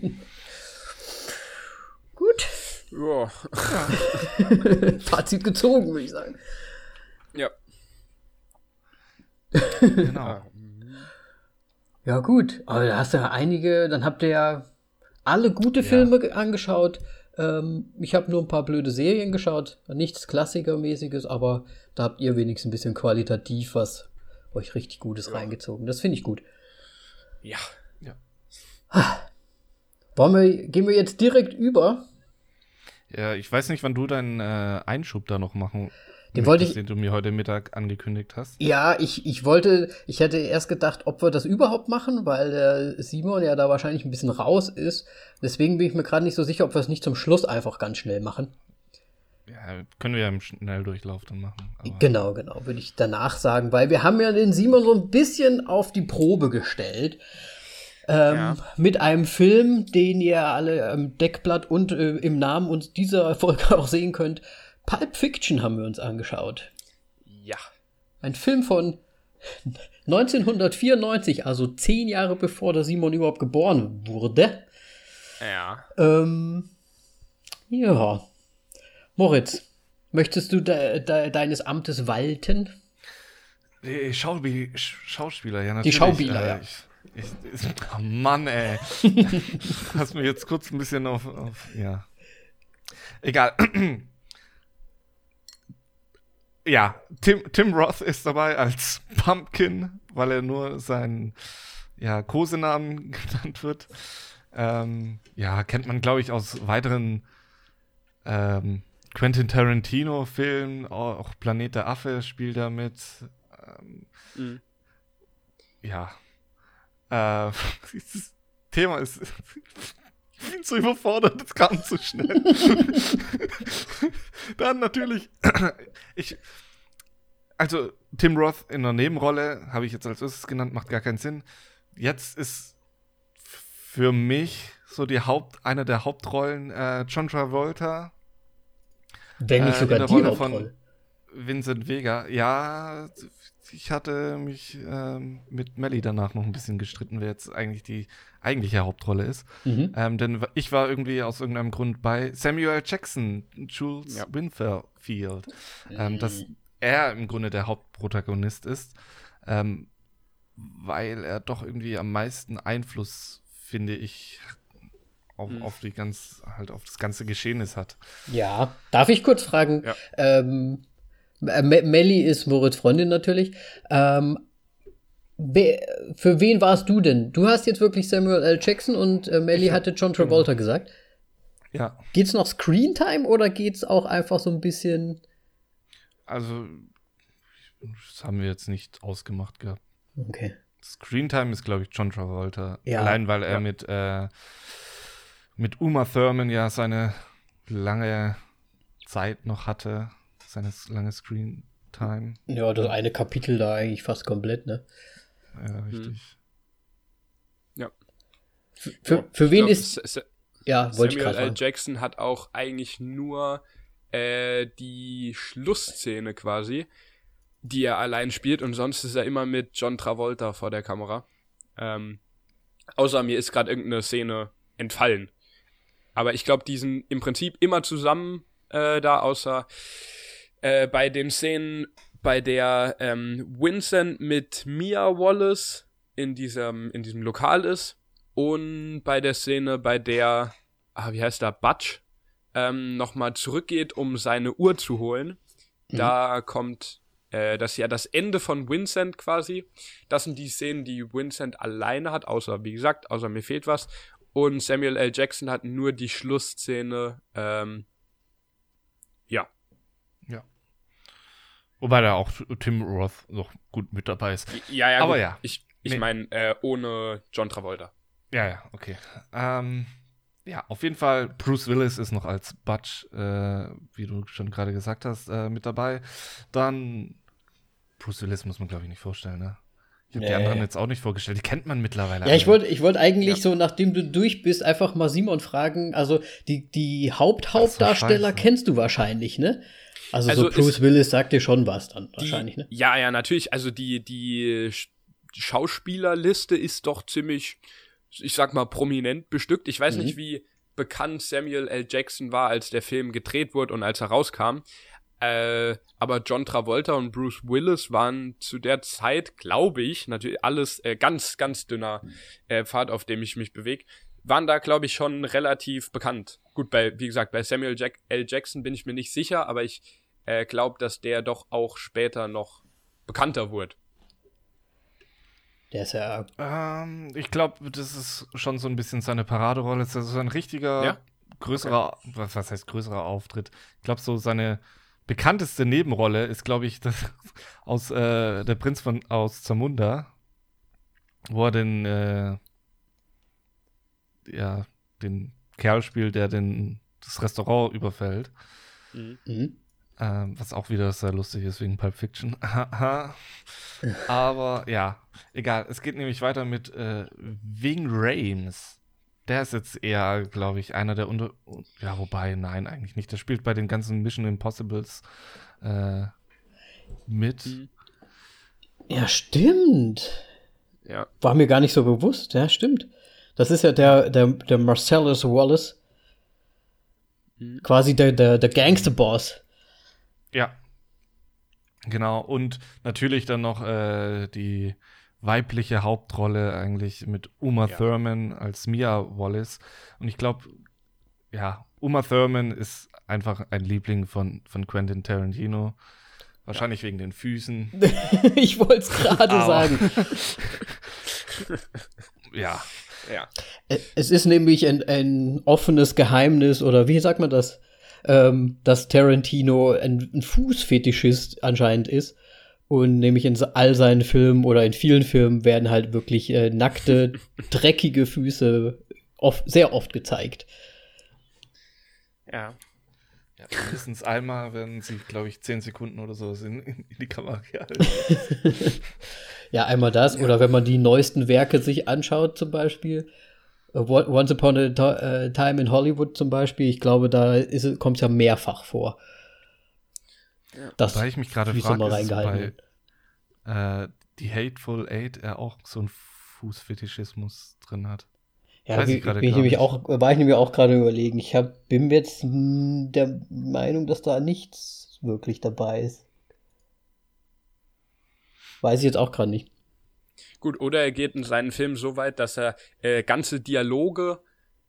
Gut. Ja. Fazit gezogen, würde ich sagen. Ja. genau. Ja, gut. Aber da hast du ja einige, dann habt ihr ja alle gute Filme ja. angeschaut. Ähm, ich habe nur ein paar blöde Serien geschaut. Nichts Klassikermäßiges, aber da habt ihr wenigstens ein bisschen qualitativ was euch richtig Gutes ja. reingezogen. Das finde ich gut. Ja. Ja. Wollen wir, gehen wir jetzt direkt über? Ja, ich weiß nicht, wann du deinen äh, Einschub da noch machen den wollte ich, den du mir heute Mittag angekündigt hast. Ja, ich, ich wollte, ich hätte erst gedacht, ob wir das überhaupt machen, weil der Simon ja da wahrscheinlich ein bisschen raus ist. Deswegen bin ich mir gerade nicht so sicher, ob wir es nicht zum Schluss einfach ganz schnell machen. Ja, können wir ja im Schnelldurchlauf dann machen. genau, genau, würde ich danach sagen, weil wir haben ja den Simon so ein bisschen auf die Probe gestellt. Ähm, ja. Mit einem Film, den ihr alle am Deckblatt und äh, im Namen uns dieser Folge auch sehen könnt. Pulp Fiction haben wir uns angeschaut. Ja. Ein Film von 1994, also zehn Jahre bevor der Simon überhaupt geboren wurde. Ja. Ähm, ja. Moritz, möchtest du de de deines Amtes walten? Die Schauspiel Schauspieler, ja, natürlich. Die Schauspieler, äh, ja. Ich, ich, ich, oh Mann, ey. Hast mir jetzt kurz ein bisschen auf, auf ja. Egal. ja, Tim, Tim Roth ist dabei als Pumpkin, weil er nur seinen ja, Kosenamen genannt wird. Ähm, ja, kennt man, glaube ich, aus weiteren ähm, Quentin Tarantino-Filmen. Auch Planet der Affe spielt er mit. Ähm, mhm. Ja, äh, dieses Thema ist. Ich bin so überfordert, es kam zu schnell. Dann natürlich. ich. Also, Tim Roth in der Nebenrolle, habe ich jetzt als erstes genannt, macht gar keinen Sinn. Jetzt ist für mich so die Haupt, einer der Hauptrollen äh, John Travolta. Wenn nicht äh, sogar die Rolle Hauptrolle. Von, Vincent Vega, ja, ich hatte mich ähm, mit Melly danach noch ein bisschen gestritten, wer jetzt eigentlich die eigentliche Hauptrolle ist. Mhm. Ähm, denn ich war irgendwie aus irgendeinem Grund bei Samuel. Jackson, Jules Ja. Winterfield, ähm, dass er im Grunde der Hauptprotagonist ist, ähm, weil er doch irgendwie am meisten Einfluss, finde ich, auf, Mhm. auf die ganz, halt auf das ganze Geschehnis hat. Ja, darf ich kurz fragen? Ja. Ähm, äh, Me- Melly ist Moritz Freundin natürlich. Ähm, für wen warst du denn? Du hast jetzt wirklich Samuel L. Jackson und äh, Melly hatte John Travolta gesagt. Ja, Geht's noch Screentime oder geht's auch einfach so ein bisschen. also das haben wir jetzt nicht ausgemacht gehabt. Okay. Screentime ist, glaube ich, John Travolta. Ja. Allein, weil er Ja. mit, äh, mit Uma Thurman ja seine lange Zeit noch hatte. Seine lange Screentime. Ja, das eine Kapitel da eigentlich fast komplett, ne? Ja, richtig. Für, für, für Ich wen glaub, ist. S- S- Ja, wollte ich Samuel gerade L. fragen. Jackson hat auch eigentlich nur äh, die Schlussszene quasi, die er allein spielt und sonst ist er immer mit John Travolta vor der Kamera. Ähm, außer mir ist gerade irgendeine Szene entfallen. Aber ich glaube, die sind im Prinzip immer zusammen äh, da, außer äh, bei den Szenen, bei der ähm, Vincent mit Mia Wallace in diesem, in diesem Lokal ist und bei der Szene, bei der, ah, wie heißt der, Butch, ähm, nochmal zurückgeht, um seine Uhr zu holen. Da kommt äh, das ja das Ende von Vincent quasi. Das sind die Szenen, die Vincent alleine hat, außer, wie gesagt, außer mir fehlt was. Und Samuel L. Jackson hat nur die Schlussszene, ähm, ja. Wobei da auch Tim Roth noch gut mit dabei ist. Ja, ja, Aber gut. ja. Ich, ich Nee. meine, äh, ohne John Travolta. Ja, ja, okay. Ähm, ja, auf jeden Fall, Bruce Willis ist noch als Butch, äh, wie du schon gerade gesagt hast, äh, mit dabei. Dann, Bruce Willis muss man, glaube ich, nicht vorstellen, ne? Ich habe die Nee. anderen jetzt auch nicht vorgestellt. Die kennt man mittlerweile. Ja, ich alle. wollte ich wollte eigentlich so, nachdem du durch bist, einfach mal Simon fragen. Also, die, die Haupt-Hauptdarsteller kennst du wahrscheinlich, ne? Also, Also so Bruce Willis sagt dir schon was dann, Die, wahrscheinlich, ne? Ja, ja, natürlich. Also die, die Sch- Schauspielerliste ist doch ziemlich, ich sag mal, prominent bestückt. Ich weiß Mhm. nicht, wie bekannt Samuel L. Jackson war, als der Film gedreht wurde und als er rauskam. Äh, aber John Travolta und Bruce Willis waren zu der Zeit, glaube ich, natürlich alles äh, ganz, ganz dünner äh, Pfad, auf dem ich mich bewege, waren da, glaube ich, schon relativ bekannt. Gut, bei, wie gesagt, bei Samuel Jack L. Jackson bin ich mir nicht sicher, aber ich äh, glaube, dass der doch auch später noch bekannter wurde. Der ist ja. Ähm, ich glaube, das ist schon so ein bisschen seine Paraderolle. Das ist so ein richtiger, Ja? größerer, was, was heißt größerer Auftritt? Ich glaube, so seine bekannteste Nebenrolle ist, glaube ich, das aus äh, der Prinz von aus Zamunda, wo er den, äh, ja, den Kerl spielt, der den, das Restaurant überfällt. Mhm. Ähm, was auch wieder sehr lustig ist wegen Pulp Fiction. Aber ja, egal. Es geht nämlich weiter mit äh, Ving Rames. Der ist jetzt eher, glaube ich, einer der unter. Ja, wobei, nein, eigentlich nicht. Der spielt bei den ganzen Mission Impossibles äh, mit. Mhm. Ja, stimmt. Ja. War mir gar nicht so bewusst. Ja, stimmt. Das ist ja der, der, der Marcellus Wallace. Mhm. Quasi der, der, der Gangster-Boss. Ja. Genau. Und natürlich dann noch äh, die weibliche Hauptrolle eigentlich mit Uma Ja. Thurman als Mia Wallace. Und ich glaube, ja, Uma Thurman ist einfach ein Liebling von, von Quentin Tarantino. Wahrscheinlich wegen den Füßen. ich wollte es gerade sagen. Ja. Ja. Es ist nämlich ein, ein offenes Geheimnis, oder wie sagt man das? Ähm, dass Tarantino ein, ein Fußfetischist anscheinend ist. Und nämlich in all seinen Filmen oder in vielen Filmen werden halt wirklich äh, nackte, dreckige Füße oft, sehr oft gezeigt. Ja. Ja mindestens einmal werden sie, glaube ich, zehn Sekunden oder so in, in die Kamera gehalten. Ja, einmal das. Oder wenn man die neuesten Werke sich anschaut, zum Beispiel. äh, Once Upon a To- äh, Time in Hollywood zum Beispiel. Ich glaube, da kommt es ja mehrfach vor. Das Weil ich mich gerade frage, ist reingehalten bei äh, die Hateful Eight er auch so einen Fußfetischismus drin hat. Ja, weiß wie, ich bin ich auch, war ich nämlich auch gerade überlegen. Ich hab, bin jetzt der Meinung, dass da nichts wirklich dabei ist. Weiß ich jetzt auch gerade nicht. Gut, oder er geht in seinen Filmen so weit, dass er äh, ganze Dialoge,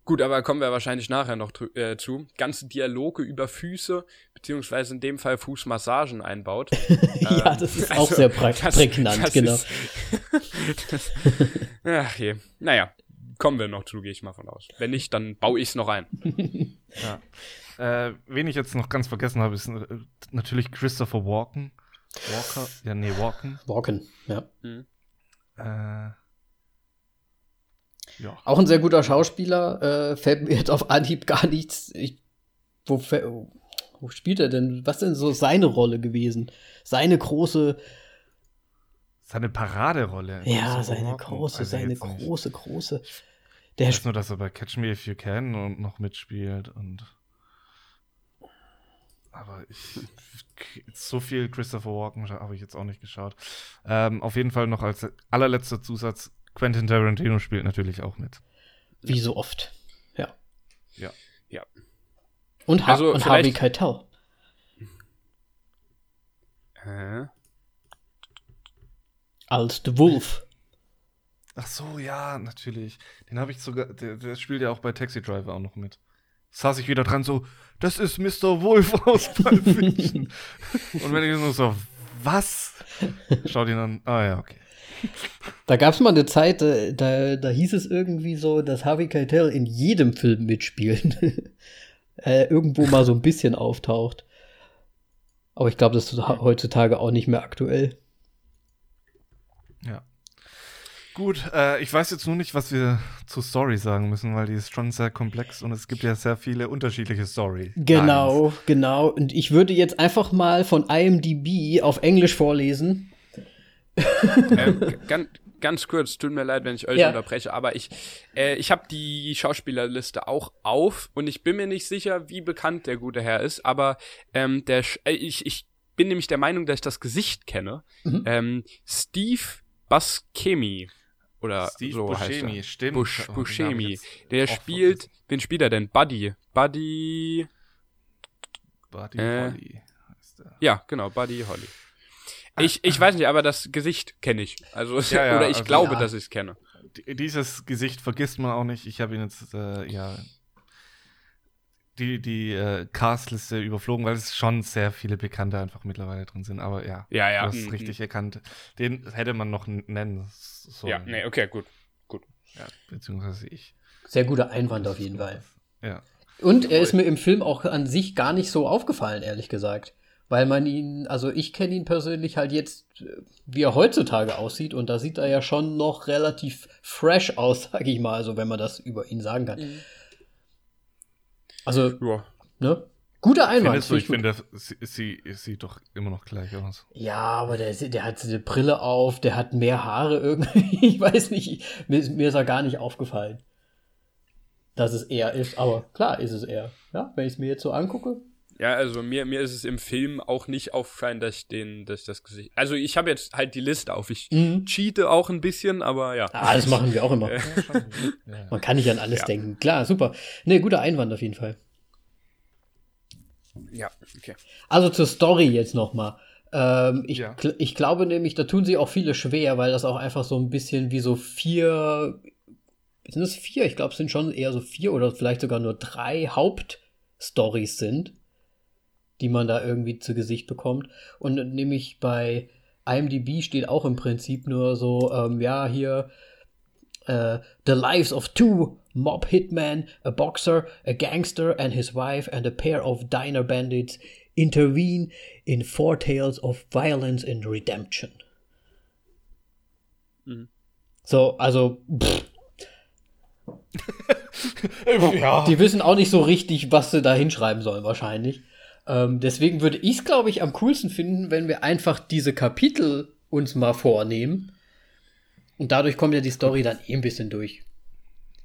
gut, aber kommen wir wahrscheinlich nachher noch äh, zu, ganze Dialoge über Füße, beziehungsweise in dem Fall Fußmassagen einbaut. ja, Ähm, das ist auch also, sehr prä das- prägnant, das genau. ist- das, ach je. Naja, kommen wir noch zu, gehe ich mal von aus. Wenn nicht, dann baue ich es noch ein. Ja. Äh, wen ich jetzt noch ganz vergessen habe, ist äh, natürlich Christopher Walken. Walker? Ja, nee, Walken. Walken, ja. Äh, ja. Auch ein sehr guter Schauspieler. Äh, fällt mir jetzt auf Anhieb gar nichts. Ich, wo, wo spielt er denn? Was denn so seine Rolle gewesen? Seine große, Seine Paraderolle. ja, seine große, Also seine nicht. große, große. Ich Der weiß nur, dass er bei Catch Me If You Can und noch mitspielt und. Aber ich. So viel Christopher Walken habe ich jetzt auch nicht geschaut. Ähm, auf jeden Fall noch als allerletzter Zusatz: Quentin Tarantino spielt natürlich auch mit. wie so oft. Ja. Ja. Ja. Und, ha Also und Harvey Keitel. Äh, Als The Wolf. Ach so, ja, natürlich. Den habe ich sogar. Der, der spielt ja auch bei Taxi Driver auch noch mit. Saß ich wieder dran, so, das ist Mr. Wolf aus Pulp Fiction. Und wenn ich nur so, was? Schau den an. Ah ja, okay. Da gab es mal eine Zeit, äh, da, da hieß es irgendwie so, dass Harvey Keitel in jedem Film mitspielt. äh, irgendwo mal so ein bisschen auftaucht. Aber ich glaube, das ist heutzutage auch nicht mehr aktuell. Ja. Gut, äh, ich weiß jetzt nur nicht, was wir zur Story sagen müssen, weil die ist schon sehr komplex und es gibt ja sehr viele unterschiedliche Story. Genau, genau. Und ich würde jetzt einfach mal von IMDb auf Englisch vorlesen. äh, ganz, ganz kurz, tut mir leid, wenn ich euch Ja. unterbreche, aber ich, äh, ich habe die Schauspielerliste auch auf und ich bin mir nicht sicher, wie bekannt der gute Herr ist, aber ähm, der, äh, ich, ich bin nämlich der Meinung, dass ich das Gesicht kenne. Mhm. Ähm, Steve Buscemi oder Steve so heißt Buscemi, er. stimmt. Bush, Oh, Buscemi. Der spielt, vergessen. wen spielt er denn? Buddy. Buddy, Buddy Äh, Holly heißt der. ja, genau, Buddy Holly. Ich, ich weiß nicht, aber das Gesicht kenne ich. Also, Ja, ja, oder ich also- glaube, Ja. dass ich es kenne. Dieses Gesicht vergisst man auch nicht. Ich habe ihn jetzt, äh, ja, die, die äh, Castliste überflogen, weil es schon sehr viele Bekannte einfach mittlerweile drin sind. Aber ja, Ja, ja. du hast mhm. richtig erkannt. Den hätte man noch nennen sollen. Ja, nee, okay, gut. Ja, beziehungsweise ich. Sehr guter Einwand auf jeden Fall. Ja. Und er ist mir im Film auch an sich gar nicht so aufgefallen, ehrlich gesagt. Weil man ihn, also ich kenne ihn persönlich halt jetzt, äh, wie er heutzutage aussieht. Und da sieht er ja schon noch relativ fresh aus, sag ich mal, also wenn man das über ihn sagen kann. Also, Ja. ne? Guter Einwand. Findest du, ich gut. finde, sie, sie, sie sieht doch immer noch gleich aus. Ja, aber der, der hat eine Brille auf, der hat mehr Haare irgendwie. Ich weiß nicht, mir, ist- mir ist er gar nicht aufgefallen, dass es er ist. Aber klar ist es er. Ja, wenn ich es mir jetzt so angucke. Ja, also mir, mir ist es im Film auch nicht aufgefallen, dass ich den, dass ich das Gesicht. Also ich habe jetzt halt die Liste auf. Ich Mhm. cheate auch ein bisschen, aber ja. Ah, das machen wir auch immer. Ja. Man kann nicht an alles Ja. denken. Klar, super. Ne, guter Einwand auf jeden Fall. Ja, okay. Also zur Story jetzt nochmal. Ähm, ich, Ja. gl- ich glaube nämlich, da tun sie auch viele schwer, weil das auch einfach so ein bisschen wie so vier. Sind es vier? Ich glaube, es sind schon eher so vier oder vielleicht sogar nur drei Hauptstories sind, die man da irgendwie zu Gesicht bekommt. Und nämlich bei IMDb steht auch im Prinzip nur so, ähm, ja, hier uh, the lives of two mob hitmen, a boxer, a gangster and his wife, and a pair of diner bandits intervene in four tales of violence and redemption. Mhm. So, also, pff, ja. die wissen auch nicht so richtig, was sie da hinschreiben sollen, wahrscheinlich. Ähm, deswegen würde ich es, glaube ich, am coolsten finden, wenn wir einfach diese Kapitel uns mal vornehmen. Und dadurch kommt ja die Story dann eh ein bisschen durch.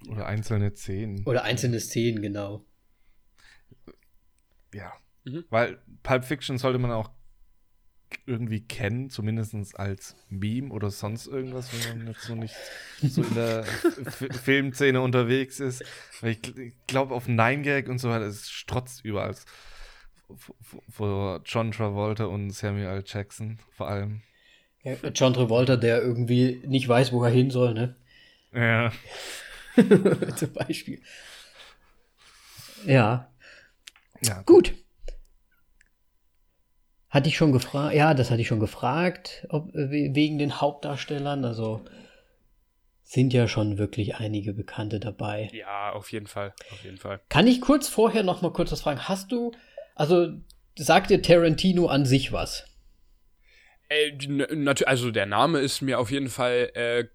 Oder einzelne Szenen. Oder einzelne Szenen, genau. Ja. Mhm. Weil Pulp Fiction sollte man auch irgendwie kennen, zumindest als Meme oder sonst irgendwas, wenn man jetzt so nicht so in der Filmszene unterwegs ist. Weil ich, ich glaube, auf Nine Gag und so weiter, es strotzt überall vor John Travolta und Samuel L. Jackson vor allem. Ja, John Travolta, der irgendwie nicht weiß, wo er hin soll, ne? Ja. Zum Beispiel. Ja. Ja. Gut. Hatte ich schon gefragt, ja, das hatte ich schon gefragt, ob, wegen den Hauptdarstellern. Also sind ja schon wirklich einige Bekannte dabei. Ja, auf jeden Fall, auf jeden Fall. Kann ich kurz vorher noch mal kurz was fragen? Hast du, also sagt dir Tarantino an sich was? Äh, also der Name ist mir auf jeden Fall äh,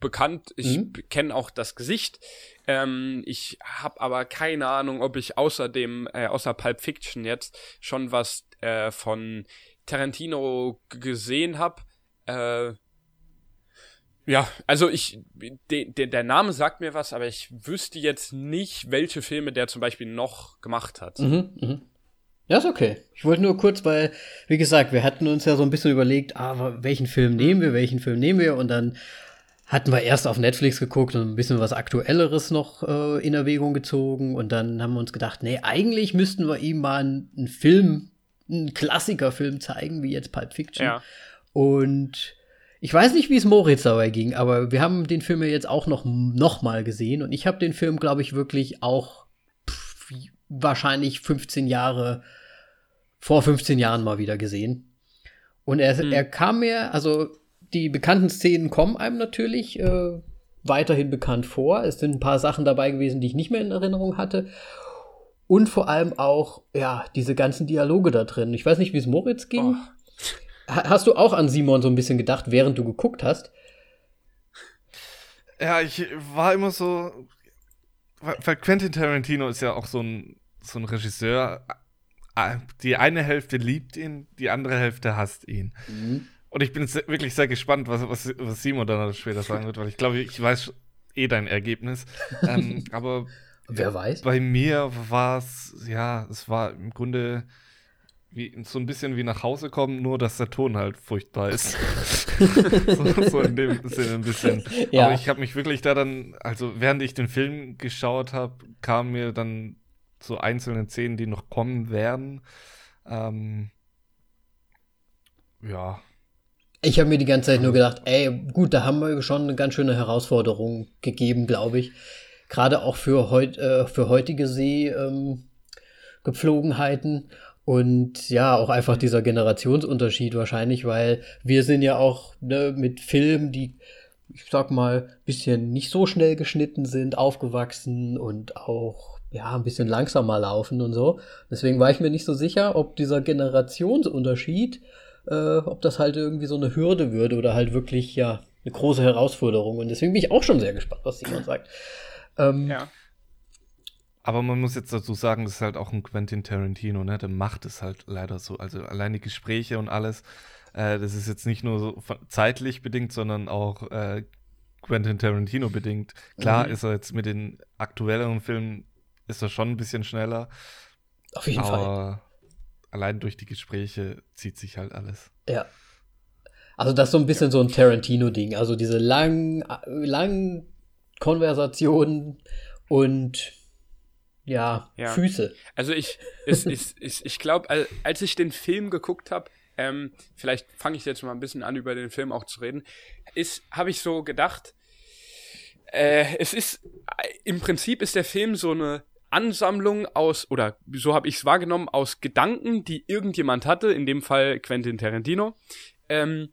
bekannt. Ich mhm. kenne auch das Gesicht. Ähm, ich habe aber keine Ahnung, ob ich außer dem, äh, außer Pulp Fiction jetzt schon was äh, von Tarantino gesehen habe. Äh, ja, also ich, de, de, der Name sagt mir was, aber ich wüsste jetzt nicht, welche Filme der zum Beispiel noch gemacht hat. Mhm, mh. Ja, ist okay. Ich wollte nur kurz, weil, wie gesagt, wir hatten uns ja so ein bisschen überlegt, ah, welchen Film nehmen wir, welchen Film nehmen wir und dann hatten wir erst auf Netflix geguckt und ein bisschen was Aktuelleres noch äh, in Erwägung gezogen und dann haben wir uns gedacht, nee, eigentlich müssten wir ihm mal einen, einen Film einen Klassikerfilm zeigen, wie jetzt Pulp Fiction. Ja. Und ich weiß nicht, wie es Moritz dabei ging, aber wir haben den Film ja jetzt auch noch, noch mal gesehen und ich habe den Film, glaube ich, wirklich auch pff, wahrscheinlich 15 Jahre, vor 15 Jahren mal wieder gesehen. Und er, mhm. er kam mir, also die bekannten Szenen kommen einem natürlich äh, weiterhin bekannt vor. Es sind ein paar Sachen dabei gewesen, die ich nicht mehr in Erinnerung hatte. Und vor allem auch, ja, diese ganzen Dialoge da drin. Ich weiß nicht, wie es Moritz ging. Oh. Hast du auch an Simon so ein bisschen gedacht, während du geguckt hast? Ja, ich war immer so. Weil Quentin Tarantino ist ja auch so ein, so ein Regisseur. Die eine Hälfte liebt ihn, die andere Hälfte hasst ihn. Mhm. Und ich bin wirklich sehr gespannt, was, was, was Simon dann später sagen wird, weil ich glaube, ich weiß eh dein Ergebnis. ähm, aber Wer weiß? Bei mir war es, ja, es war im Grunde wie, so ein bisschen wie nach Hause kommen, nur dass der Ton halt furchtbar ist. so, so, in dem Sinne ein bisschen. Ja. Aber ich habe mich wirklich da dann, also während ich den Film geschaut habe, kamen mir dann so einzelne Szenen, die noch kommen werden. Ähm, ja. Ich habe mir die ganze Zeit nur gedacht, ey, gut, da haben wir schon eine ganz schöne Herausforderung gegeben, glaube ich gerade auch für, heut, äh, für heutige Seegepflogenheiten. Ähm, und ja, auch einfach dieser Generationsunterschied wahrscheinlich, weil wir sind ja auch ne, mit Filmen, die, ich sag mal, bisschen nicht so schnell geschnitten sind, aufgewachsen und auch ja, ein bisschen langsamer laufen und so. Deswegen war ich mir nicht so sicher, ob dieser Generationsunterschied, äh, ob das halt irgendwie so eine Hürde würde oder halt wirklich, ja, eine große Herausforderung. Und deswegen bin ich auch schon sehr gespannt, was Simon sagt. Ähm, ja. Aber man muss jetzt dazu sagen, das ist halt auch ein Quentin Tarantino, ne? Der macht es halt leider so. Also allein die Gespräche und alles, äh, das ist jetzt nicht nur so zeitlich bedingt, sondern auch äh, Quentin Tarantino bedingt. Klar mhm. ist er jetzt mit den aktuelleren Filmen, ist er schon ein bisschen schneller. Auf jeden aber Fall. Allein durch die Gespräche zieht sich halt alles. Ja. Also das ist so ein bisschen so ein Tarantino-Ding. Also diese langen, langen Konversation und ja, ja. Füße. Also ich, ich, ich, ich, ich glaube, als ich den Film geguckt habe, ähm, vielleicht fange ich jetzt mal ein bisschen an, über den Film auch zu reden, ist, habe ich so gedacht, äh, es ist, im Prinzip ist der Film so eine Ansammlung aus, oder so habe ich es wahrgenommen, aus Gedanken, die irgendjemand hatte, in dem Fall Quentin Tarantino, ähm,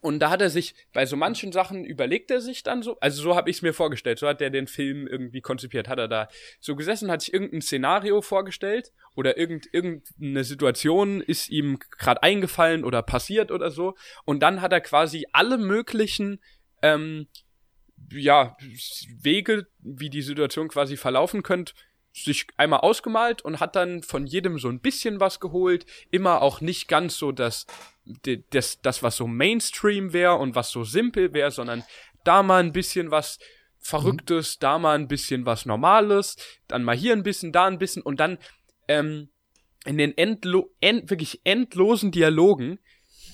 und da hat er sich, bei so manchen Sachen überlegt er sich dann so, also so habe ich es mir vorgestellt, so hat er den Film irgendwie konzipiert, hat er da so gesessen, hat sich irgendein Szenario vorgestellt oder irgend, irgendeine Situation ist ihm gerade eingefallen oder passiert oder so. Und dann hat er quasi alle möglichen ähm, ja, Wege, wie die Situation quasi verlaufen könnte, sich einmal ausgemalt und hat dann von jedem so ein bisschen was geholt. Immer auch nicht ganz so das, das, das was so Mainstream wäre und was so simpel wäre, sondern da mal ein bisschen was Verrücktes, mhm. da mal ein bisschen was Normales, dann mal hier ein bisschen, da ein bisschen und dann ähm, in den endlo end, wirklich endlosen Dialogen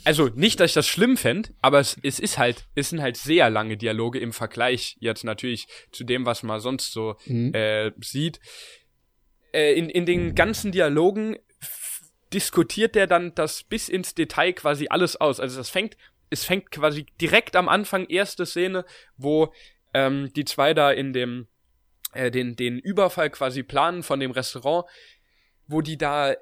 also nicht, dass ich das schlimm fände, aber es, es ist halt, es sind halt sehr lange Dialoge im Vergleich jetzt natürlich zu dem, was man sonst so Mhm. äh, sieht. Äh, in, in den ganzen Dialogen diskutiert der dann das bis ins Detail quasi alles aus. Also das fängt, es fängt quasi direkt am Anfang, erste Szene, wo ähm, die zwei da in dem, äh, den, den Überfall quasi planen von dem Restaurant, wo die da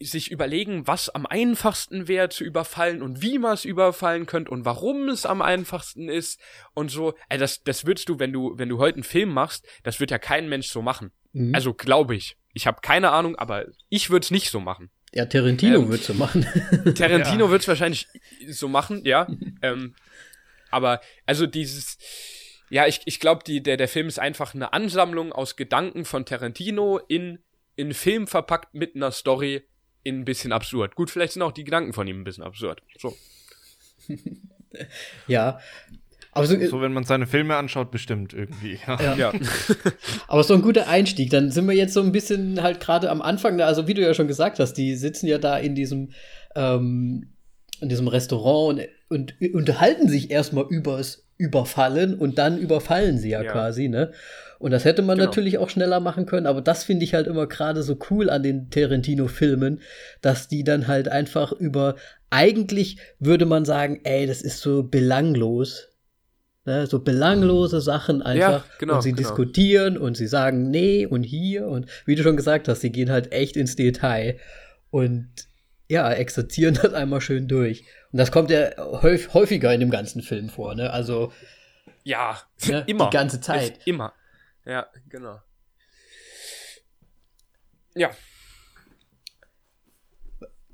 sich überlegen, was am einfachsten wäre zu überfallen und wie man es überfallen könnte und warum es am einfachsten ist und so. Also das, das würdest du, wenn du, wenn du heute einen Film machst, das wird ja kein Mensch so machen. Mhm. Also glaube ich. Ich habe keine Ahnung, aber ich würde es nicht so machen. ja, Tarantino ähm, wird so machen. Tarantino wird es wahrscheinlich so machen, ja. ähm, aber also dieses, ja, ich, ich glaube, der, der Film ist einfach eine Ansammlung aus Gedanken von Tarantino in, in Film verpackt mit einer Story ein bisschen absurd. Gut, vielleicht sind auch die Gedanken von ihm ein bisschen absurd. So. ja. Aber so, So, wenn man seine Filme anschaut, bestimmt irgendwie. Ja. Ja. Ja. Aber so ein guter Einstieg. Dann sind wir jetzt so ein bisschen halt gerade am Anfang, also wie du ja schon gesagt hast, die sitzen ja da in diesem, ähm, in diesem Restaurant und, und unterhalten sich erstmal übers Überfallen und dann überfallen sie ja, Ja. quasi, ne? Und das hätte man Genau. natürlich auch schneller machen können, aber das finde ich halt immer gerade so cool an den Tarantino-Filmen, dass die dann halt einfach über, eigentlich würde man sagen, ey, das ist so belanglos. Ne, so belanglose Sachen einfach. genau, und sie genau. diskutieren und sie sagen nee und hier und wie du schon gesagt hast, sie gehen halt echt ins Detail und ja, exerzieren das einmal schön durch. Und das kommt ja häuf, häufiger in dem ganzen Film vor, ne? Also Ja, Ne, immer. die ganze Zeit. Ist immer. Ja, genau. Ja,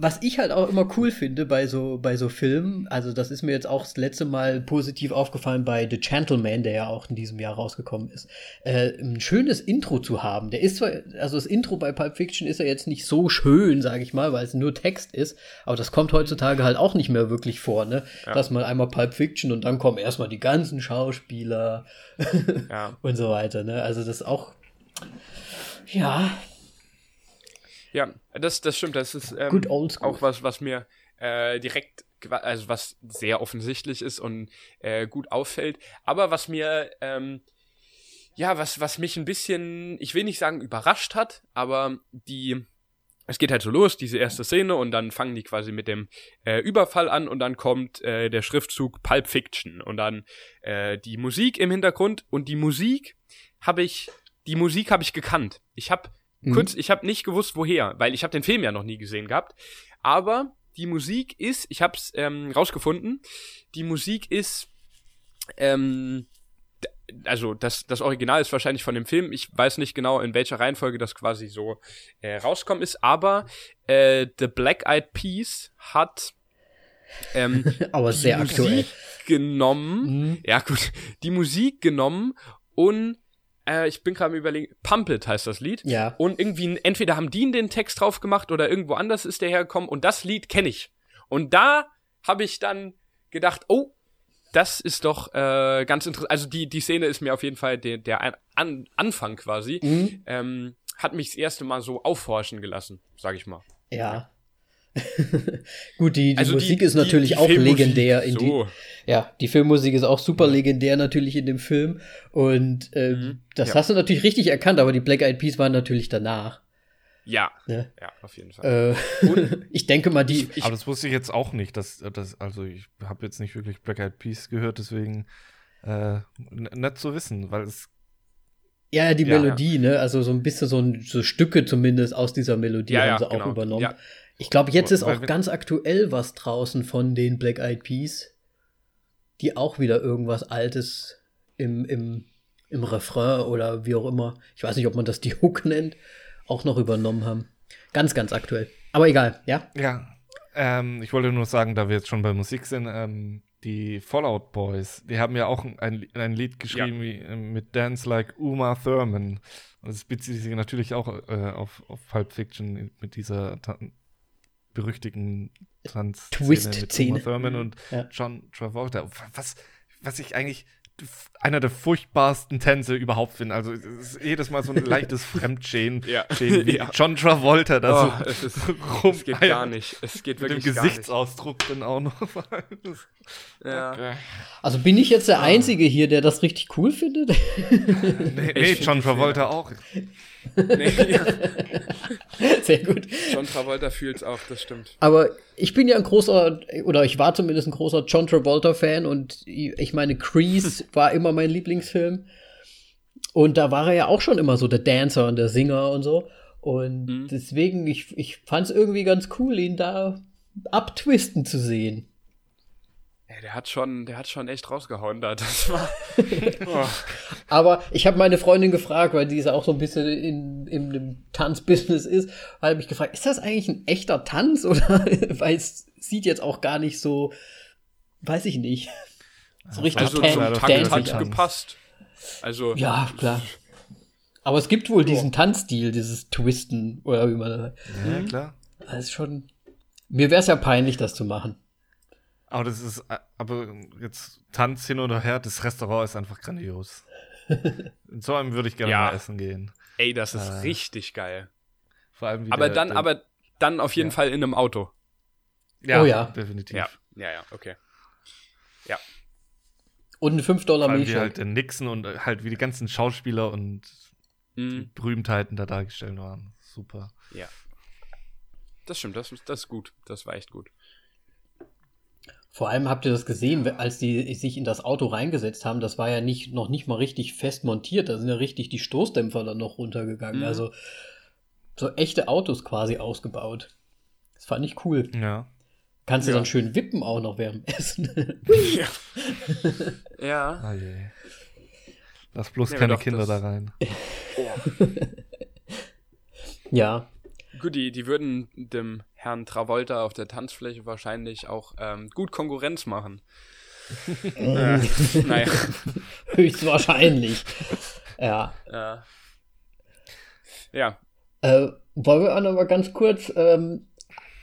was ich halt auch immer cool finde bei so, bei so Filmen, also das ist mir jetzt auch das letzte Mal positiv aufgefallen bei The Gentleman, der ja auch in diesem Jahr rausgekommen ist, äh, ein schönes Intro zu haben. Der ist zwar, also das Intro bei Pulp Fiction ist ja jetzt nicht so schön, sage ich mal, weil es nur Text ist, aber das kommt heutzutage halt auch nicht mehr wirklich vor, ne? Ja. Dass man einmal Pulp Fiction und dann kommen erstmal die ganzen Schauspieler ja. und so weiter, ne? Also das ist auch, ja, Ja, das, das stimmt. Das ist ähm, auch was, was mir äh, direkt, also was sehr offensichtlich ist und äh, gut auffällt. Aber was mir, ähm, ja, was, was mich ein bisschen, ich will nicht sagen überrascht hat, aber die, es geht halt so los, diese erste Szene, und dann fangen die quasi mit dem äh, Überfall an und dann kommt äh, der Schriftzug Pulp Fiction und dann äh, die Musik im Hintergrund und die Musik habe ich, die Musik habe ich gekannt. Ich habe Mhm. kurz, ich habe nicht gewusst, woher, weil ich habe den Film ja noch nie gesehen gehabt. Aber die Musik ist, ich habe es ähm, rausgefunden, die Musik ist, ähm, also das, das Original ist wahrscheinlich von dem Film. Ich weiß nicht genau, in welcher Reihenfolge das quasi so äh, rauskommen ist, aber äh, The Black Eyed Peas hat ähm, aber die sehr aktuell. Musik genommen. Mhm. Ja, gut. Die Musik genommen und äh, ich bin gerade am überlegen, Pumped heißt das Lied. Ja. Und irgendwie, entweder haben die den Text drauf gemacht oder irgendwo anders ist der hergekommen und das Lied kenne ich. Und da habe ich dann gedacht, oh, das ist doch äh, ganz interessant. Also die, die Szene ist mir auf jeden Fall der, der An An Anfang quasi. Mhm. Ähm, hat mich das erste Mal so aufhorchen gelassen, sag ich mal. Ja. Gut, die, die Also die- Musik ist die- natürlich die auch legendär. In so. die, ja, die Filmmusik ist auch super legendär natürlich in dem Film. Und äh, Mhm, das ja. hast du natürlich richtig erkannt, aber die Black Eyed Peas waren natürlich danach. Ja, Ne? ja, auf jeden Fall. Äh, ich denke mal, die. ich- Aber das wusste ich jetzt auch nicht. Dass, dass, also ich habe jetzt nicht wirklich Black Eyed Peas gehört, deswegen äh, n- nicht zu wissen, weil es ja, die Ja. Melodie, ne? Also so ein bisschen so, ein, so Stücke zumindest aus dieser Melodie Ja, haben ja, sie auch genau. übernommen. Ja. Ich glaube, jetzt ist auch ganz aktuell was draußen von den Black Eyed Peas, die auch wieder irgendwas Altes im, im, im Refrain oder wie auch immer, ich weiß nicht, ob man das die Hook nennt, auch noch übernommen haben. Ganz, ganz aktuell. Aber egal, ja? Ja, ähm, ich wollte nur sagen, da wir jetzt schon bei Musik sind, ähm, die Fallout Boys, die haben ja auch ein, ein Lied geschrieben wie, äh, mit Dance Like Uma Thurman. Und das bezieht sich natürlich auch äh, auf, auf Pulp Fiction mit dieser berüchtigten Tanzszene mit Thurman und Ja. John Travolta. Was, was ich eigentlich einer der furchtbarsten Tänze überhaupt finde. Also es ist jedes Mal so ein leichtes Fremdschämen, Ja. Wie Ja. John Travolta da Oh, so es, ist, rum es geht gar nicht. Es geht mit dem wirklich gar nicht. Gesichtsausdruck dann auch noch. Ja. Okay. Also bin ich jetzt der Einzige hier, der das richtig cool findet? Nee, nee John Travolta auch. Nee, ja. Sehr gut. John Travolta fühlt's auch, das stimmt. Aber ich bin ja ein großer, oder ich war zumindest ein großer John Travolta-Fan und ich meine, Crease war immer mein Lieblingsfilm. Und da war er ja auch schon immer so der Dancer und der Singer und so. Und Mhm. deswegen, ich, ich fand es irgendwie ganz cool, ihn da abtwisten zu sehen. Ja, der hat schon, der hat schon echt rausgehauen da. Das war. Oh. Aber ich habe meine Freundin gefragt, weil die ist auch so ein bisschen in, in dem Tanzbusiness ist, habe mich gefragt, ist das eigentlich ein echter Tanz oder weil es sieht jetzt auch gar nicht so, weiß ich nicht, so richtig Also tan- Takt dancing hat gepasst. Also. Ja, klar. Aber es gibt wohl diesen Tanzstil, dieses Twisten oder wie man das sagt. Ja, klar. Das ist schon. Mir wäre es ja peinlich, das zu machen. Aber das ist, äh, aber jetzt Tanz hin oder her, das Restaurant ist einfach grandios. In so einem würde ich gerne Ja. mal essen gehen. Ey, das ist Äh, richtig geil. Vor allem wie Aber der- dann, der- aber dann auf jeden Ja. Fall in einem Auto. ja, Oh ja. definitiv. Ja, ja, ja, okay. Und ein 5 Vor Dollar allem wie Milchshake. halt der Nixon und äh, halt wie die ganzen Schauspieler und Mhm. Berühmtheiten da dargestellt waren. Super. Ja. Das stimmt, das, das ist gut. Das war echt gut. Vor allem habt ihr das gesehen, als die sich in das Auto reingesetzt haben, das war ja nicht, noch nicht mal richtig fest montiert, da sind ja richtig die Stoßdämpfer dann noch runtergegangen. Mhm. Also so echte Autos quasi ausgebaut. Das fand ich cool. Ja. Kannst du Ja. dann schön wippen auch noch während dem Essen. Ja. ja. Ah je. Lass bloß Nee, keine doch, Kinder das- da rein. ja. Gut, die, die würden dem Herrn Travolta auf der Tanzfläche wahrscheinlich auch ähm, gut Konkurrenz machen. äh, naja. Höchstwahrscheinlich. ja. Äh, ja. Äh, wollen wir auch noch mal ganz kurz, ähm,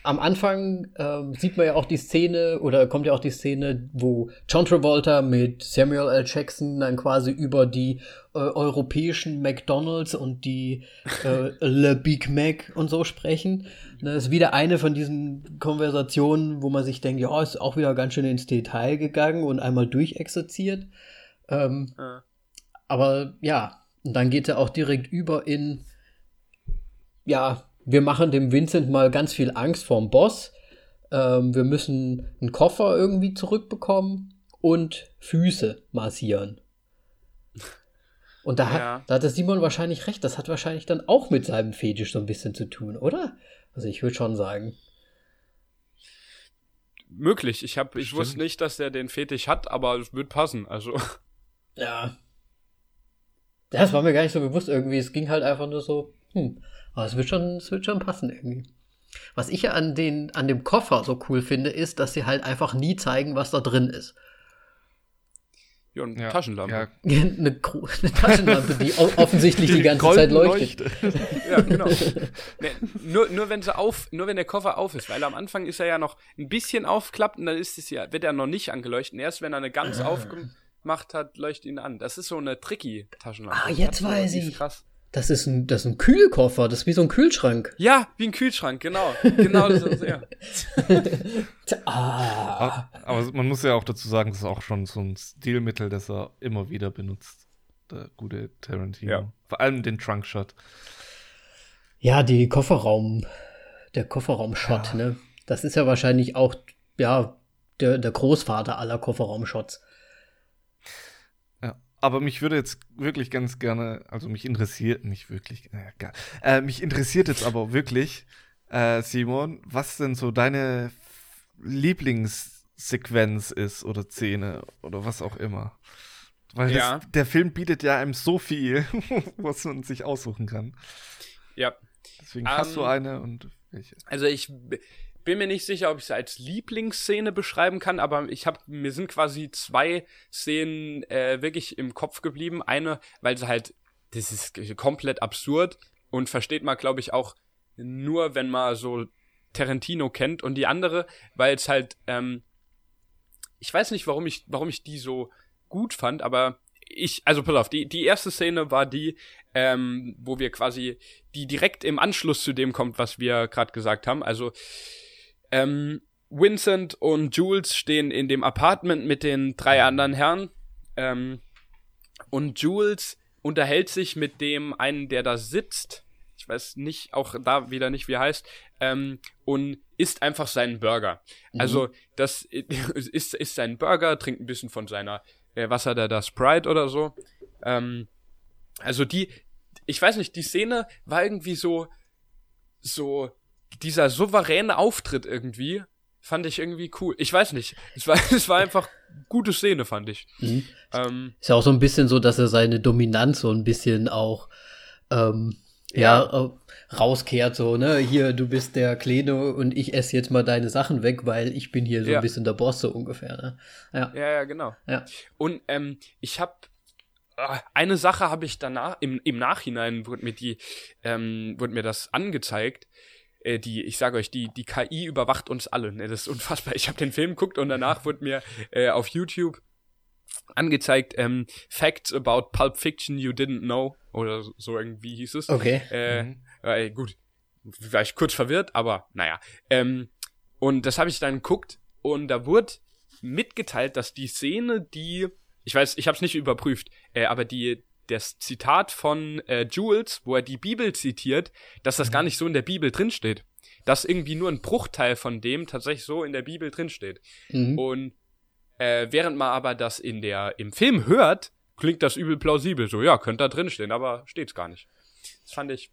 am Anfang ähm, sieht man ja auch die Szene, oder kommt ja auch die Szene, wo John Travolta mit Samuel L. Jackson dann quasi über die äh, europäischen McDonalds und die äh, Le Big Mac und so sprechen. Das ist wieder eine von diesen Konversationen, wo man sich denkt, ja, ist auch wieder ganz schön ins Detail gegangen und einmal durchexerziert. Ähm, Äh, aber ja, und dann geht er auch direkt über in, ja, wir machen dem Vincent mal ganz viel Angst vorm Boss. Ähm, wir müssen einen Koffer irgendwie zurückbekommen und Füße massieren. Und da hat, Ja. da hat der Simon wahrscheinlich recht. Das hat wahrscheinlich dann auch mit seinem Fetisch so ein bisschen zu tun, oder? Also ich würde schon sagen. möglich. Ich, hab, ich Stimmt. wusste nicht, dass der den Fetisch hat, aber es wird passen. Also, Ja. Das war mir gar nicht so bewusst irgendwie. Es ging halt einfach nur so, hm, aber es wird schon, es wird schon passen irgendwie. Was ich ja an, den, an dem Koffer so cool finde, ist, dass sie halt einfach nie zeigen, was da drin ist. Ja, und Ja. Taschenlampe. Ja, Eine, eine Taschenlampe, die offensichtlich die, ganze Zeit goldene leuchtet. Ja, genau. nee, nur, nur wenn sie auf, nur wenn der Koffer auf ist, weil am Anfang ist er ja noch ein bisschen aufklappt und dann ist es ja, wird er noch nicht angeleuchtet. Und erst wenn er eine ganz aufgemacht hat, leuchtet ihn an. Das ist so eine tricky Taschenlampe. Ah, jetzt weiß die ist ich. Krass. Das ist, ein, das ist ein Kühlkoffer, das ist wie so ein Kühlschrank. Ja, wie ein Kühlschrank, genau. Genau das ist ja. Ah. aber, aber man muss ja auch dazu sagen, das ist auch schon so ein Stilmittel, das er immer wieder benutzt. Der gute Tarantino. Ja. Vor allem den Trunkshot. Ja, die Kofferraum, der Kofferraum-Shot, ne? Das ist ja wahrscheinlich auch, ja, der, der Großvater aller Kofferraum-Shots. Aber mich würde jetzt wirklich ganz gerne, also mich interessiert, nicht wirklich. Äh, mich interessiert jetzt aber wirklich, äh, Simon, was denn so deine Lieblingssequenz ist oder Szene oder was auch immer. Weil Ja. das, der Film bietet ja einem so viel, was man sich aussuchen kann. Ja. Deswegen hast du Ähm, eine und welche? Also ich bin mir nicht sicher, ob ich es als Lieblingsszene beschreiben kann, aber ich habe mir sind quasi zwei Szenen äh, wirklich im Kopf geblieben. Eine, weil sie halt, das ist komplett absurd und versteht man, glaube ich, auch nur, wenn man so Tarantino kennt. Und die andere, weil es halt, ähm, ich weiß nicht, warum ich, warum ich die so gut fand, aber ich, also pass auf, die, die erste Szene war die, ähm, wo wir quasi, die direkt im Anschluss zu dem kommt, was wir gerade gesagt haben. Also, ähm, Vincent und Jules stehen in dem Apartment mit den drei anderen Herren. Ähm, und Jules unterhält sich mit dem einen, der da sitzt. Ich weiß nicht, auch da wieder nicht, wie er heißt. Ähm, und isst einfach seinen Burger. Mhm. Also, das ist, ist sein Burger, trinkt ein bisschen von seiner, äh, was hat er da, Sprite oder so. Ähm, also die, ich weiß nicht, die Szene war irgendwie so, so, dieser souveräne Auftritt irgendwie, fand ich irgendwie cool. Ich weiß nicht. Es war, es war einfach gute Szene, fand ich. Mhm. Ähm, ist ja auch so ein bisschen so, dass er seine Dominanz so ein bisschen auch ähm, ja, ja äh, rauskehrt, so, ne? Hier, du bist der Kleine und ich esse jetzt mal deine Sachen weg, weil ich bin hier so ja. ein bisschen der Boss, so ungefähr, ne? Ja, ja, ja genau. Ja. Und ähm, ich habe ah, eine Sache habe ich danach, im, im Nachhinein wurde mir die, ähm, wurde mir das angezeigt äh, die, ich sage euch, die, die KI überwacht uns alle. Ne? Das ist unfassbar. Ich habe den Film geguckt und danach wurde mir äh, auf YouTube angezeigt, ähm, Facts about Pulp Fiction you didn't know. Oder so irgendwie hieß es. Okay. Äh, mhm. äh, gut. War ich kurz verwirrt, aber naja. Ähm, und das habe ich dann geguckt und da wurde mitgeteilt, dass die Szene, die ich weiß, ich habe es nicht überprüft, äh, aber die das Zitat von äh, Jules, wo er die Bibel zitiert, dass das gar mhm. nicht so in der Bibel drinsteht. Dass irgendwie nur ein Bruchteil von dem tatsächlich so in der Bibel drinsteht. Mhm. Und äh, während man aber das in der, im Film hört, klingt das übel plausibel. So, ja, könnte da drinstehen, aber steht's gar nicht. Das fand ich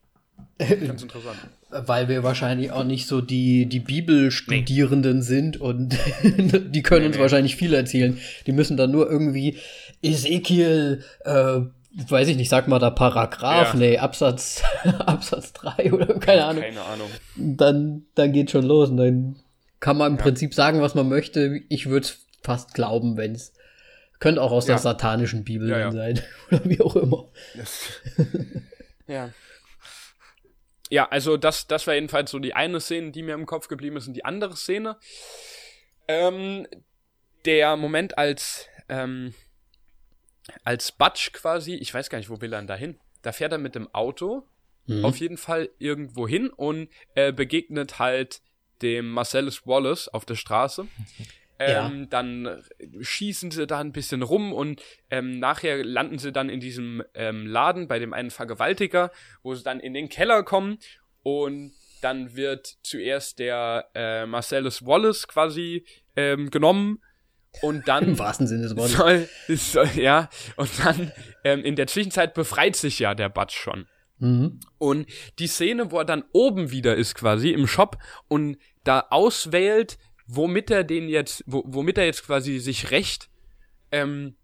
ganz interessant. Weil wir wahrscheinlich auch nicht so die, die Bibelstudierenden nee. sind und die können nee, uns nee. wahrscheinlich viel erzählen. Die müssen dann nur irgendwie Ezekiel äh, weiß ich nicht, sag mal da Paragraph, ja. nee, Absatz, Absatz 3 oder keine Ahnung. Keine Ahnung. Dann, dann geht schon los und dann kann man im ja. Prinzip sagen, was man möchte. Ich würde es fast glauben, wenn es könnte auch aus ja. der satanischen Bibel ja, sein oder wie auch immer. ja. Ja, also das, das war jedenfalls so die eine Szene, die mir im Kopf geblieben ist. Und die andere Szene, ähm, der Moment, als ähm, als Batsch quasi, ich weiß gar nicht, wo will er denn da hin? Da fährt er mit dem Auto mhm. auf jeden Fall irgendwo hin und äh, begegnet halt dem Marcellus Wallace auf der Straße. Ja. Ähm, dann schießen sie da ein bisschen rum und ähm, nachher landen sie dann in diesem ähm, Laden bei dem einen Vergewaltiger, wo sie dann in den Keller kommen und dann wird zuerst der äh, Marcellus Wallace quasi ähm, genommen und dann. Im wahrsten Sinne des Wortes. Soll, soll, ja, und dann ähm, in der Zwischenzeit befreit sich ja der Batsch schon. Mhm. Und die Szene, wo er dann oben wieder ist, quasi im Shop und da auswählt, womit er den jetzt, wo, womit er jetzt quasi sich rächt, ähm,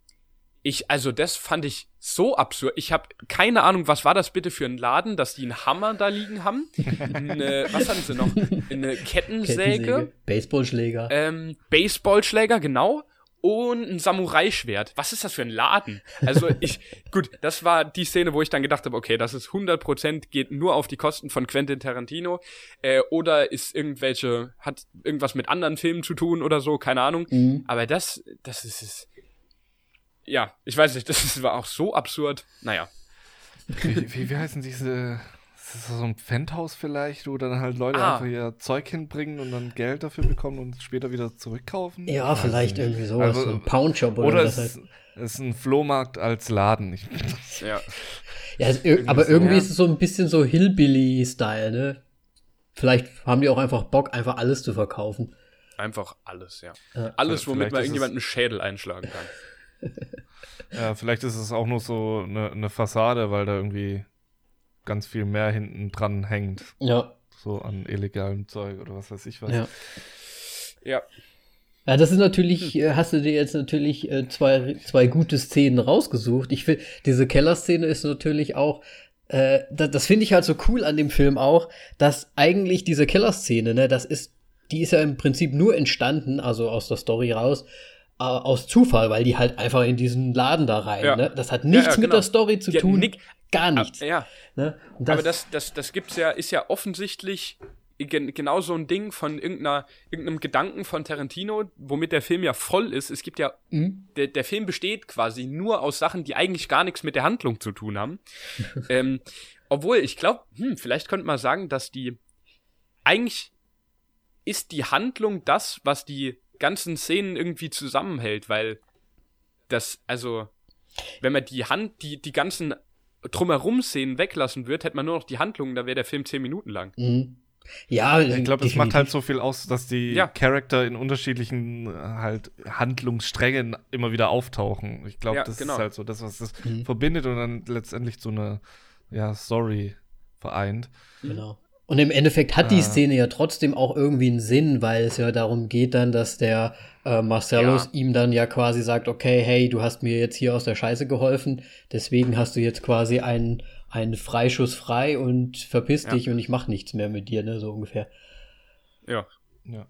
ich, also das fand ich so absurd. Ich habe keine Ahnung, was war das bitte für ein Laden, dass die einen Hammer da liegen haben? Eine, was hatten sie noch? Eine Kettensäge. Kettensäge. Baseballschläger. Ähm, Baseballschläger, genau. Und ein Samurai-Schwert. Was ist das für ein Laden? Also ich, gut, das war die Szene, wo ich dann gedacht habe, okay, das ist 100% geht nur auf die Kosten von Quentin Tarantino. Äh, oder ist irgendwelche, hat irgendwas mit anderen Filmen zu tun oder so, keine Ahnung. Mhm. Aber das, das ist, ja, ich weiß nicht, das war auch so absurd. Naja. Wie, wie, wie heißen diese. Ist das so ein Pfandhaus vielleicht, wo dann halt Leute ah. einfach ihr Zeug hinbringen und dann Geld dafür bekommen und später wieder zurückkaufen? Ja, vielleicht nicht. irgendwie sowas. Also, so ein Poundshop oder, oder es halt. ist ein Flohmarkt als Laden. ja. ja also, aber so, irgendwie ja. ist es so ein bisschen so Hillbilly-Style, ne? Vielleicht haben die auch einfach Bock, einfach alles zu verkaufen. Einfach alles, ja. ja. Alles, womit man irgendjemand einen Schädel einschlagen kann. Ja, vielleicht ist es auch nur so eine, eine Fassade, weil da irgendwie ganz viel mehr hinten dran hängt. Ja. So an illegalem Zeug oder was weiß ich was. Ja. Ja. Ja, das ist natürlich, hm. hast du dir jetzt natürlich äh, zwei, zwei gute Szenen rausgesucht. Ich finde, diese Kellerszene ist natürlich auch, äh, das, das finde ich halt so cool an dem Film auch, dass eigentlich diese Kellerszene, ne, das ist, die ist ja im Prinzip nur entstanden, also aus der Story raus, äh, aus Zufall, weil die halt einfach in diesen Laden da rein. Ja. Ne? Das hat nichts ja, ja, genau. mit der Story zu tun. Nick, gar nichts. Ja. Ne? Das, Aber das, das, das gibt's ja, ist ja offensichtlich gen genau so ein Ding von irgendeiner, irgendeinem Gedanken von Tarantino, womit der Film ja voll ist. Es gibt ja, mhm. der, der Film besteht quasi nur aus Sachen, die eigentlich gar nichts mit der Handlung zu tun haben. ähm, obwohl, ich glaube, hm, vielleicht könnte man sagen, dass die, eigentlich ist die Handlung das, was die ganzen Szenen irgendwie zusammenhält, weil das, also, wenn man die Hand, die, die ganzen drumherum Szenen weglassen würde, hätte man nur noch die Handlung, da wäre der Film zehn Minuten lang. Mhm. Ja, ich glaube, es macht halt so viel aus, dass die ja. Charakter in unterschiedlichen äh, halt Handlungssträngen immer wieder auftauchen. Ich glaube, ja, das genau. ist halt so das, was das mhm. verbindet und dann letztendlich so eine ja, Story vereint. Genau. Und im Endeffekt hat die ah. Szene ja trotzdem auch irgendwie einen Sinn, weil es ja darum geht dann, dass der äh, Marcellus ja. ihm dann ja quasi sagt, okay, hey, du hast mir jetzt hier aus der Scheiße geholfen, deswegen hast du jetzt quasi einen, einen Freischuss frei und verpiss ja. dich und ich mach nichts mehr mit dir, ne, so ungefähr. Ja. Ja.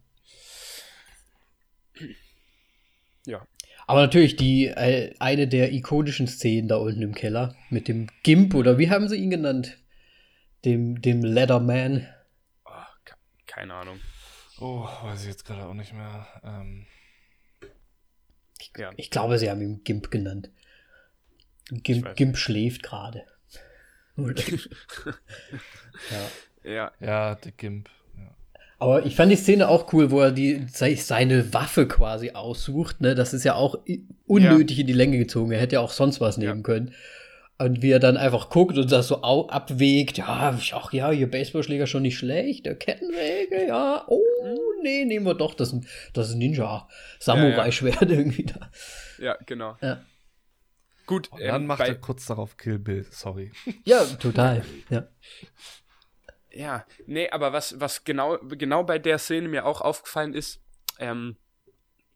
Ja. Aber natürlich die äh, eine der ikonischen Szenen da unten im Keller mit dem Gimp oder wie haben sie ihn genannt? Dem, dem Leatherman? Oh, keine Ahnung. Oh, weiß ich jetzt gerade auch nicht mehr. Ähm. Ich, ja. ich, glaube, sie haben ihn Gimp genannt. Gimp, Gimp schläft gerade. ja. ja. Ja, der Gimp. Aber ich fand die Szene auch cool, wo er die, seine Waffe quasi aussucht. Ne? Das ist ja auch unnötig ja. in die Länge gezogen. Er hätte ja auch sonst was nehmen können. Und wie er dann einfach guckt und das so abwägt, ja, ach ja, ihr Baseballschläger schon nicht schlecht, der Kettensäge, ja, oh, nee, nehmen wir doch das, das Ninja-Samurai-Schwert ja, ja. irgendwie da. Ja, genau. Ja. Gut, und dann ähm, macht er kurz darauf Kill Bill, sorry. Ja, total, ja. Ja, nee, aber was, was genau, genau bei der Szene mir auch aufgefallen ist, ähm,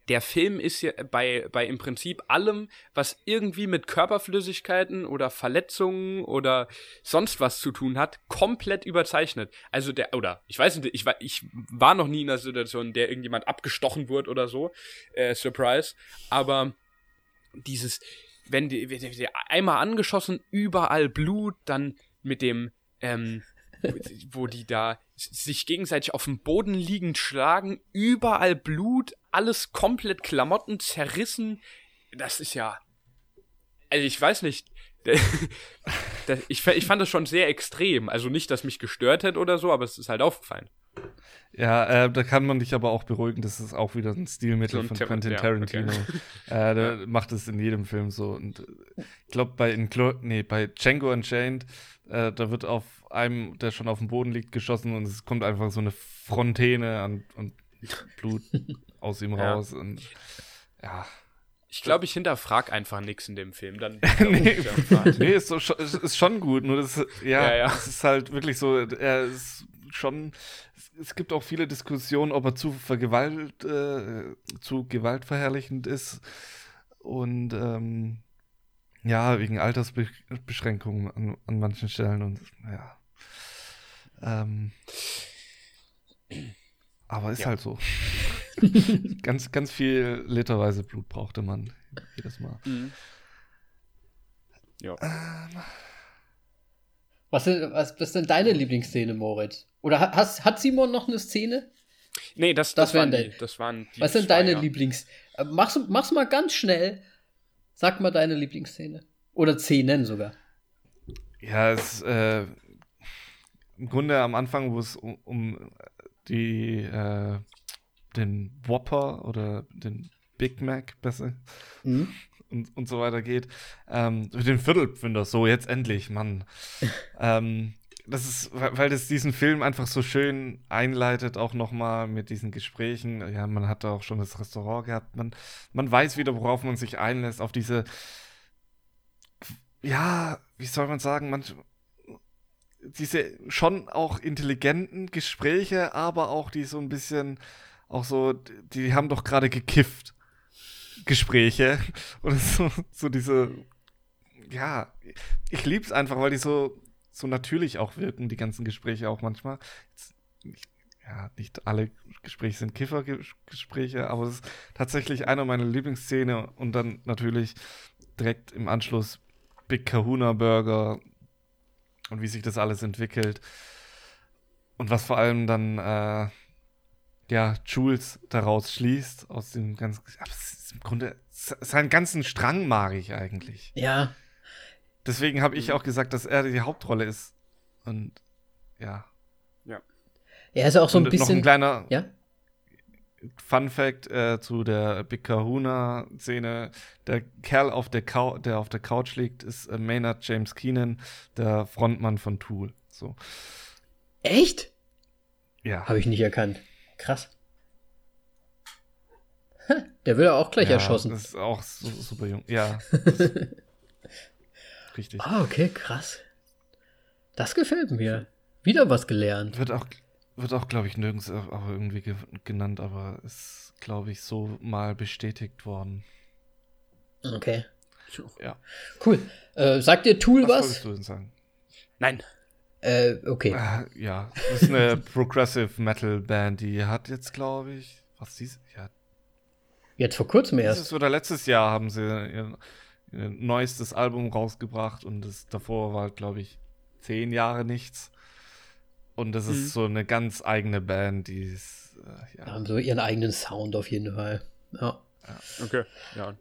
der Film ist ja bei, bei im Prinzip allem, was irgendwie mit Körperflüssigkeiten oder Verletzungen oder sonst was zu tun hat, komplett überzeichnet. Also der, oder ich weiß nicht, ich war, ich war noch nie in einer Situation, in der irgendjemand abgestochen wird oder so. Äh, Surprise. Aber dieses, wenn die, wenn die einmal angeschossen, überall Blut, dann mit dem, ähm, wo die da sich gegenseitig auf dem Boden liegend schlagen, überall Blut, alles komplett Klamotten zerrissen. Das ist ja. Also ich weiß nicht. ich, ich fand das schon sehr extrem. Also nicht, dass mich gestört hätte oder so, aber es ist halt aufgefallen. Ja, äh, da kann man dich aber auch beruhigen, das ist auch wieder ein Stilmittel so von Quentin Tarantino. Ja, okay. äh, der ja. macht es in jedem Film so. Und ich glaube, bei, Inclo nee, bei Django Unchained, äh, da wird auf einem, der schon auf dem Boden liegt, geschossen und es kommt einfach so eine Frontäne an, und Blut aus ihm ja. raus. Und ja. Ich glaube, ich hinterfrag einfach nichts in dem Film. Dann, nee, nee ist, so, ist, schon gut. Nur das, ja, ja, ja. es ist halt wirklich so, er ist schon, es gibt auch viele Diskussionen, ob er zu vergewalt, äh, zu gewaltverherrlichend ist. Und ähm, ja, wegen Altersbeschränkungen an, an manchen Stellen und ja. Ähm, aber ist ja. halt so. ganz, ganz viel literweise Blut brauchte man jedes Mal. Mhm. Ja. Ähm, was, was ist denn deine Lieblingsszene, Moritz? Oder hast, hat Simon noch eine Szene? Nee, das, das, das, waren, die, das waren die. Was sind deine ja. Lieblings... Äh, mach's, mach's mal ganz schnell. Sag mal deine Lieblingsszene. Oder Szenen sogar. Ja, es äh, im Grunde am Anfang, wo es um, um die äh, den Whopper oder den Big Mac besser mhm. und, und so weiter geht. Ähm, den Viertelpfünder, so jetzt endlich, Mann. ähm, das ist, weil das diesen Film einfach so schön einleitet, auch nochmal mit diesen Gesprächen. Ja, man hat da auch schon das Restaurant gehabt. Man, man weiß wieder, worauf man sich einlässt, auf diese, ja, wie soll man sagen, manch, diese schon auch intelligenten Gespräche, aber auch die so ein bisschen, auch so, die haben doch gerade gekifft. Gespräche. Und so, so diese, ja, ich lieb's einfach, weil die so so natürlich auch wirken, die ganzen Gespräche auch manchmal. Jetzt, ja, nicht alle Gespräche sind Kiffergespräche, aber es ist tatsächlich eine meiner Lieblingsszene und dann natürlich direkt im Anschluss Big Kahuna Burger und wie sich das alles entwickelt. und was vor allem dann, äh, ja, Jules daraus schließt, aus dem ganzen. Aber im Grunde, seinen ganzen Strang mag ich eigentlich. Ja. Deswegen habe ich auch gesagt, dass er die Hauptrolle ist. Und ja. Ja. Er ist ja auch so ein und bisschen. Noch ein kleiner ja? Fun Fact äh, zu der Big Kahuna-Szene. Der Kerl, auf der, Cou der auf der Couch liegt, ist äh, Maynard James Keenan, der Frontmann von Tool. So. Echt? Ja. Habe ich nicht erkannt. Krass. Der wird ja auch gleich ja, erschossen. Das ist auch su super jung. Ja. Richtig. Ah, okay, krass. Das gefällt mir. Wieder was gelernt. Wird auch, wird auch glaube ich, nirgends auch auch irgendwie ge genannt, aber ist, glaube ich, so mal bestätigt worden. Okay. Ja. Cool. Äh, sagt dir Tool Was, was? wolltest du denn sagen? Nein. Äh, okay. Äh, ja, das ist eine Progressive Metal Band, die hat jetzt, glaube ich, was dies, ja, Jetzt vor kurzem erst. dieses oder letztes Jahr haben sie ihr, ihr neuestes Album rausgebracht und das davor war, glaube ich, zehn Jahre nichts. Und das Mhm. ist so eine ganz eigene Band, die ist, äh, ja. Haben so ihren eigenen Sound auf jeden Fall. Ja, Okay. Ja.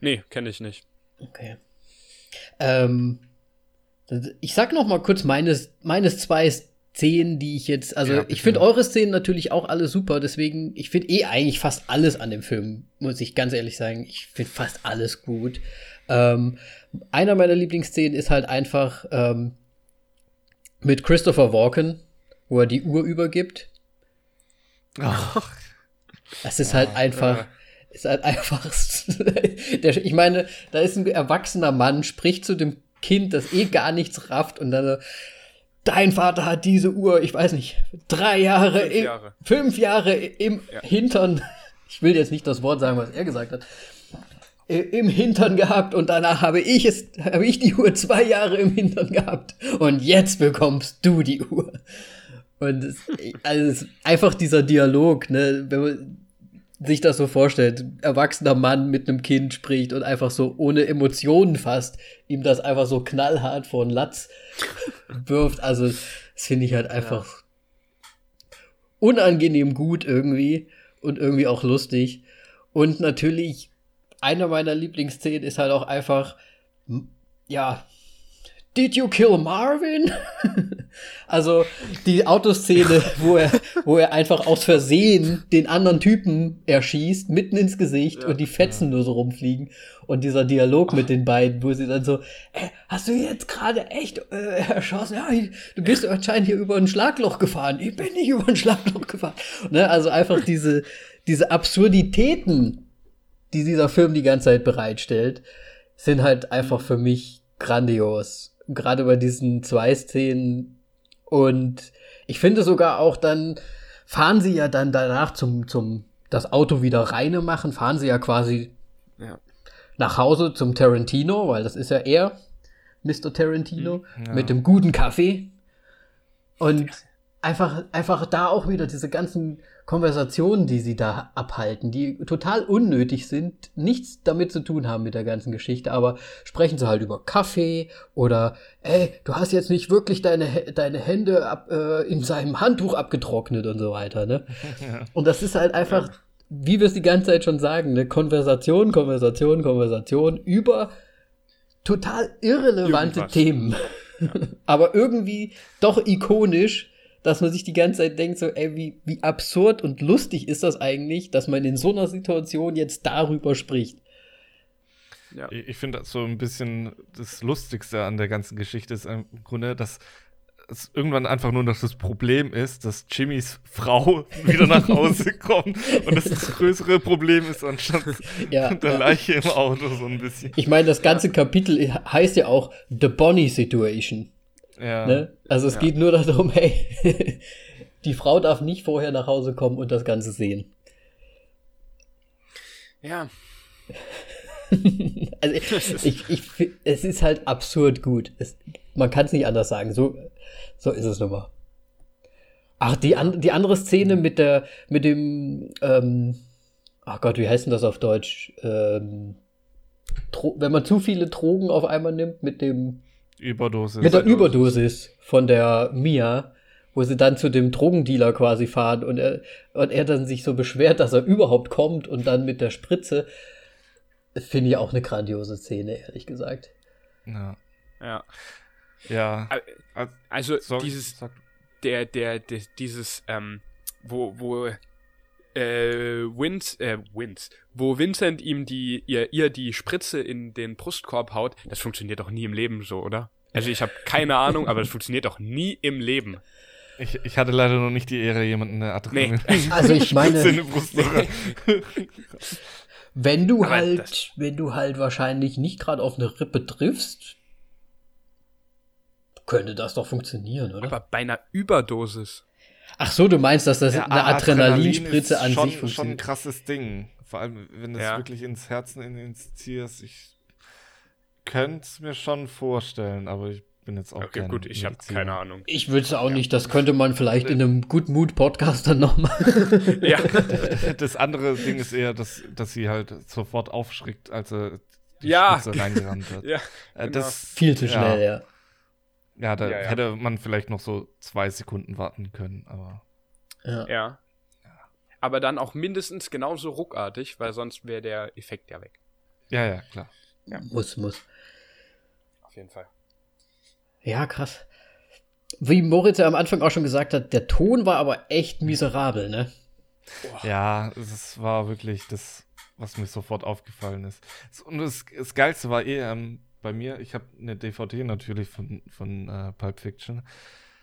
Nee, kenne ich nicht. okay. Ähm, ich sag noch mal kurz meines, meines zwei Szenen, die ich jetzt, also Ja, ich finde eure Szenen natürlich auch alle super, deswegen, ich finde eh eigentlich fast alles an dem Film, muss ich ganz ehrlich sagen. Ich finde fast alles gut. Ähm, einer meiner Lieblingsszenen ist halt einfach ähm, mit Christopher Walken, wo er die Uhr übergibt. Ach, Es ist halt einfach, ja. ist halt einfach, ich meine, da ist ein erwachsener Mann, spricht zu dem Kind, das eh gar nichts rafft und dann so, dein Vater hat diese Uhr, ich weiß nicht, drei Jahre, Fünf im, Jahre. fünf Jahre im Ja. Hintern, ich will jetzt nicht das Wort sagen, was er gesagt hat, i- im Hintern gehabt und danach habe ich es, habe ich die Uhr zwei Jahre im Hintern gehabt und jetzt bekommst du die Uhr. Und es, also es ist einfach dieser Dialog, ne, wenn man sich das so vorstellt, erwachsener Mann mit einem Kind spricht und einfach so ohne Emotionen fast ihm das einfach so knallhart vor den Latz wirft. Also, das finde ich halt einfach unangenehm gut irgendwie und irgendwie auch lustig. Und natürlich, einer meiner Lieblingsszenen ist halt auch einfach, ja, Did you kill Marvin? also die Autoszene, wo er, wo er einfach aus Versehen den anderen Typen erschießt, mitten ins Gesicht Ja. und die Fetzen nur so rumfliegen. Und dieser Dialog mit den beiden, wo sie dann so, äh, hast du jetzt gerade echt äh, erschossen? Ja, du bist anscheinend hier über ein Schlagloch gefahren. Ich bin nicht über ein Schlagloch gefahren. Ne? Also einfach diese, diese Absurditäten, die dieser Film die ganze Zeit bereitstellt, sind halt einfach für mich grandios. Gerade bei diesen zwei Szenen. Und ich finde sogar auch dann, fahren sie ja dann danach zum, zum, das Auto wieder reine machen, fahren sie ja quasi Ja. nach Hause zum Tarantino, weil das ist ja er, Mr. Tarantino, Ja. mit dem guten Kaffee. Und einfach, einfach da auch wieder diese ganzen Konversationen, die sie da abhalten, die total unnötig sind, nichts damit zu tun haben mit der ganzen Geschichte, aber sprechen sie halt über Kaffee oder, ey, du hast jetzt nicht wirklich deine, deine Hände ab, äh, in seinem Handtuch abgetrocknet und so weiter, ne? Und das ist halt einfach, wie wir es die ganze Zeit schon sagen, eine Konversation, Konversation, Konversation über total irrelevante. Themen. Aber irgendwie doch ikonisch, dass man sich die ganze Zeit denkt, so, ey, wie, wie absurd und lustig ist das eigentlich, dass man in so einer Situation jetzt darüber spricht. Ja. Ich, ich finde so ein bisschen das Lustigste an der ganzen Geschichte ist im Grunde, dass es irgendwann einfach nur noch das Problem ist, dass Jimmys Frau wieder nach Hause kommt und das das größere Problem ist anstatt Ja, der ja. Leiche im Auto so ein bisschen. Ich meine, das ganze Kapitel heißt ja auch The Bonnie Situation. Ja. Ne? Also es Ja. geht nur darum, hey, die Frau darf nicht vorher nach Hause kommen und das Ganze sehen. Ja. Also ich, ich, es ist halt absurd gut. Es, man kann es nicht anders sagen. So, so ist es nun mal. Ach, die, an, die andere Szene mit der, mit dem, ähm, ach Gott, wie heißt denn das auf Deutsch? Ähm, wenn man zu viele Drogen auf einmal nimmt, mit dem, Überdosis. mit der Überdosis von der Mia, wo sie dann zu dem Drogendealer quasi fahren und er, und er dann sich so beschwert, dass er überhaupt kommt und dann mit der Spritze. Finde ich auch eine grandiose Szene, ehrlich gesagt. Ja. Ja. Ja. Also Sorry, dieses, der, der, der dieses, ähm, wo, wo, äh, Vince, äh, Vince, wo Vincent ihm die, ihr, ihr die Spritze in den Brustkorb haut, das funktioniert doch nie im Leben so, oder? Also ich habe keine Ahnung, aber das funktioniert doch nie im Leben. Ich, ich hatte leider noch nicht die Ehre, jemanden eine Adrenalin Also ich meine-. Wenn du Aber halt, wenn du halt wahrscheinlich nicht gerade auf eine Rippe triffst, könnte das doch funktionieren, oder? Aber bei einer Überdosis. Ach so, du meinst, dass das Ja, eine Adrenalinspritze ist an schon, sich schon ein funktioniert? krasses Ding. Vor allem, wenn du es Ja. wirklich ins Herzen in- injizierst. Ich könnte es mir schon vorstellen, aber ich bin jetzt auch Okay, kein gut, ich habe keine Ahnung. Ich würde es auch nicht, das könnte man vielleicht in einem Good Mood Podcast dann noch machen. Ja, Das andere Ding ist eher, dass, dass sie halt sofort aufschrickt, als er die Ja. Spritze reingerannt wird. ja, Äh, genau. das, Viel zu ja. schnell, ja. Ja, da Ja, ja. hätte man vielleicht noch so zwei Sekunden warten können, aber ja. ja. Aber dann auch mindestens genauso ruckartig, weil sonst wäre der Effekt ja weg. ja, ja, klar. Muss, muss. Auf jeden Fall. Ja, krass. Wie Moritz ja am Anfang auch schon gesagt hat, der Ton war aber echt miserabel, ne? Ja, es war wirklich das, was mir sofort aufgefallen ist. Und das, das Geilste war eh ähm, bei mir, ich habe eine DVD natürlich von, von äh, Pulp Fiction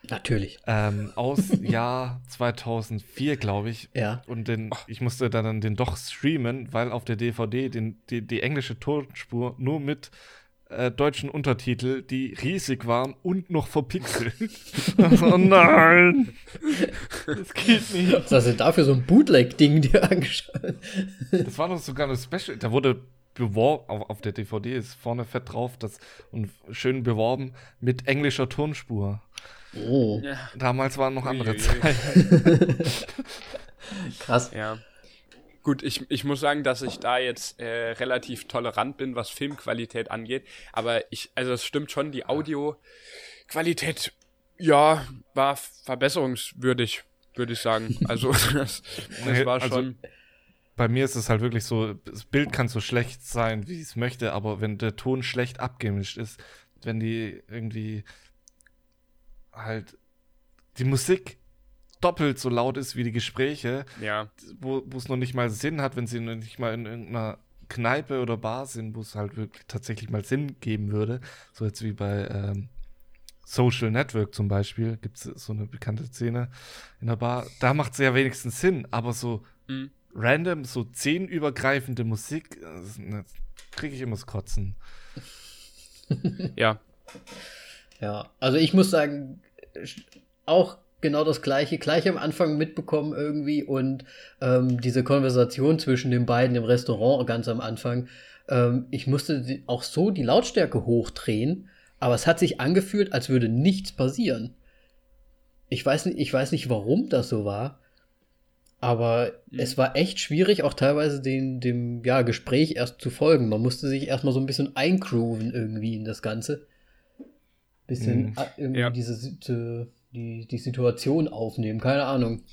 Natürlich. ähm, aus Jahr 2004, glaube ich. Ja. Und den, ich musste dann den doch streamen, weil auf der DVD den, die, die englische Tonspur nur mit äh, deutschen Untertitel, die riesig waren und noch verpixelt. oh nein! Das geht nicht. Was hast du dafür so ein Bootleg-Ding dir angeschaut? Das war noch sogar eine Special. Da wurde beworben, auf, auf der DVD ist vorne fett drauf das, und schön beworben mit englischer Tonspur. Oh, Ja. Damals waren noch andere. Zeiten. krass. Ja. Gut, ich, ich muss sagen, dass ich da jetzt äh, relativ tolerant bin, was Filmqualität angeht. Aber ich, also es stimmt schon, die Audioqualität, ja, war verbesserungswürdig, würde ich sagen. Also das, das war also- schon. Bei mir ist es halt wirklich so, das Bild kann so schlecht sein, wie es möchte, aber wenn der Ton schlecht abgemischt ist, wenn die irgendwie halt die Musik doppelt so laut ist wie die Gespräche, Ja, wo es noch nicht mal Sinn hat, wenn sie noch nicht mal in irgendeiner Kneipe oder Bar sind, wo es halt wirklich tatsächlich mal Sinn geben würde. So jetzt wie bei ähm, Social Network zum Beispiel, gibt es so eine bekannte Szene in der Bar. Da macht es ja wenigstens Sinn, aber so Mhm. Random, so zehnübergreifende Musik, kriege ich immer das Kotzen. ja, Ja, also ich muss sagen, auch genau das gleiche, gleich am Anfang mitbekommen irgendwie und ähm, diese Konversation zwischen den beiden im Restaurant ganz am Anfang. Ähm, ich musste auch so die Lautstärke hochdrehen, aber es hat sich angefühlt, als würde nichts passieren. Ich weiß nicht, ich weiß nicht, warum das so war, aber Mhm. es war echt schwierig, auch teilweise den, dem ja, Gespräch erst zu folgen. Man musste sich erstmal so ein bisschen eingrooven irgendwie in das Ganze. Bisschen Mhm. a- irgendwie Ja. diese Situ- die, die Situation aufnehmen, keine Ahnung.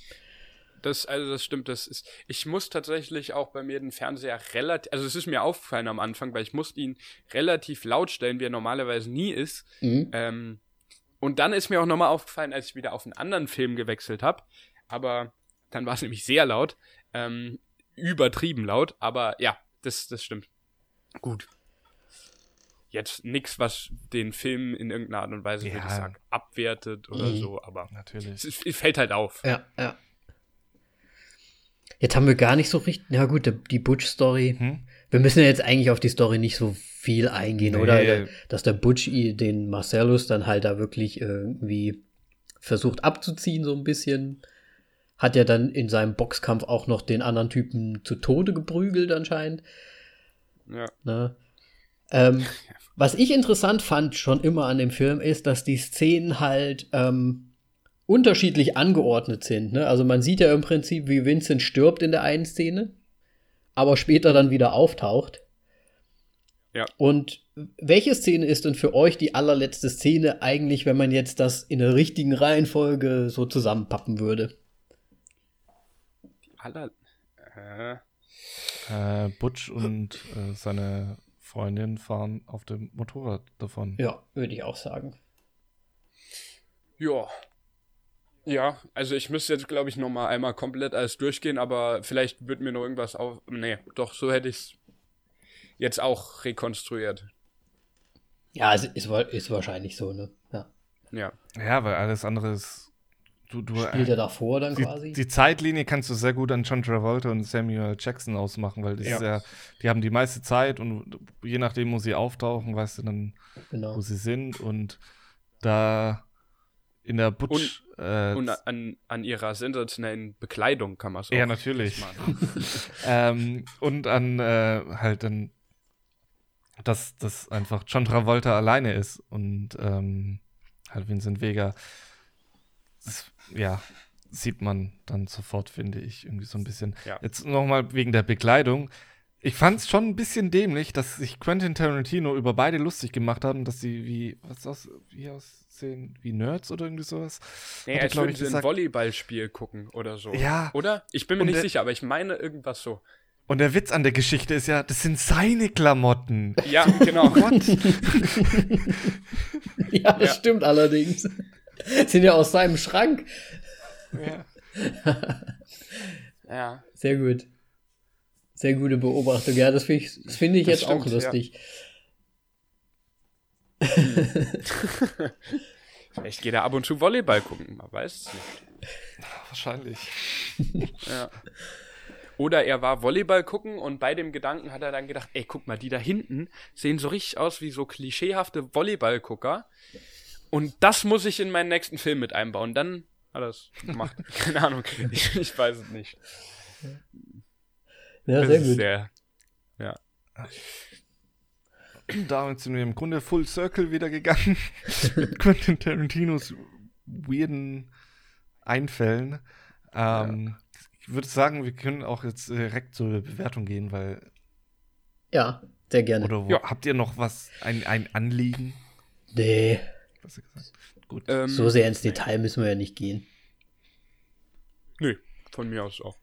das, also das stimmt, das ist, ich muss tatsächlich auch bei mir den Fernseher relativ, also es ist mir aufgefallen am Anfang, weil ich musste ihn relativ laut stellen, wie er normalerweise nie ist. Mhm. Ähm, und dann ist mir auch nochmal aufgefallen, als ich wieder auf einen anderen Film gewechselt habe. Aber dann war es nämlich sehr laut. Ähm, übertrieben laut. Aber ja, das, das stimmt. Gut. Jetzt nichts, was den Film in irgendeiner Art und Weise, würde Ja. ich sagen, abwertet oder Mhm. so. Aber Natürlich. es, es fällt halt auf. Ja, ja. Jetzt haben wir gar nicht so richtig. Ja, gut, die- Butch-Story. Hm? Wir müssen ja jetzt eigentlich auf die Story nicht so viel eingehen, Nee. oder? Dass der Butch den Marcellus dann halt da wirklich irgendwie versucht abzuziehen, so ein bisschen. Hat ja dann in seinem Boxkampf auch noch den anderen Typen zu Tode geprügelt, anscheinend. Ja. Ne? Ähm, was ich interessant fand schon immer an dem Film ist, dass die Szenen halt ähm, unterschiedlich angeordnet sind. Ne? Also man sieht ja im Prinzip, wie Vincent stirbt in der einen Szene, aber später dann wieder auftaucht. Ja. Und welche Szene ist denn für euch die allerletzte Szene eigentlich, wenn man jetzt das in der richtigen Reihenfolge so zusammenpappen würde? Aller. Äh. Äh, Butch und äh, seine Freundin fahren auf dem Motorrad davon. Ja, würde ich auch sagen. Ja. Ja, also ich müsste jetzt, glaube ich, noch mal einmal komplett alles durchgehen, aber vielleicht wird mir noch irgendwas auf. Nee, doch, so hätte ich es jetzt auch rekonstruiert. Ja, es ist, ist wahrscheinlich so, ne? Ja. Ja. Ja, weil alles andere ist. Du, du, Spielt er davor dann die, quasi? Die Zeitlinie kannst du sehr gut an John Travolta und Samuel Jackson ausmachen, weil das Ja. ist ja, die haben die meiste Zeit und je nachdem, wo sie auftauchen, weißt du dann, genau. wo sie sind. Und da in der Butch. äh, Und an, an ihrer sensationellen Bekleidung kann man es Ja, natürlich. ähm, und an äh, halt dann, dass das einfach John Travolta alleine ist und ähm, halt Vincent Vega. Das, ja, sieht man dann sofort, finde ich, irgendwie so ein bisschen. Ja. Jetzt nochmal wegen der Bekleidung. Ich fand es schon ein bisschen dämlich, dass sich Quentin Tarantino über beide lustig gemacht haben, dass sie wie, was aus, wie aussehen, wie Nerds oder irgendwie sowas. Nee, Hat er, als glaub würden ich, sie ein gesagt. Volleyballspiel gucken oder so. Ja. Oder? Ich bin mir nicht der- sicher, aber ich meine irgendwas so. Und der Witz an der Geschichte ist ja, das sind seine Klamotten. Ja, genau. Gott. Ja, das Ja. stimmt allerdings. Sind ja aus seinem Schrank. ja. ja. Sehr gut. Sehr gute Beobachtung. Ja, das finde ich, das find ich Das jetzt auch stimmt, ja. lustig. Vielleicht geht er ab und zu Volleyball gucken, man weiß es nicht. Wahrscheinlich. Ja. Oder er war Volleyball gucken und bei dem Gedanken hat er dann gedacht, ey, guck mal, die da hinten sehen so richtig aus wie so klischeehafte Volleyballgucker. Und das muss ich in meinen nächsten Film mit einbauen. Dann hat er es gemacht. Keine Ahnung. Ich, ich weiß es nicht. Ja, Das sehr ist gut. sehr. Ja. Damit sind wir im Grunde Full Circle wieder gegangen. Mit Quentin Tarantinos weirden Einfällen. Ähm, Ich würde sagen, wir können auch jetzt direkt zur Bewertung gehen, weil. Ja, sehr gerne. Oder wo, Ja. habt ihr noch was, ein, ein Anliegen? Nee, Was ihr gesagt? Gut. Ähm, so sehr ins Detail müssen wir ja nicht gehen. Nö, von mir aus auch.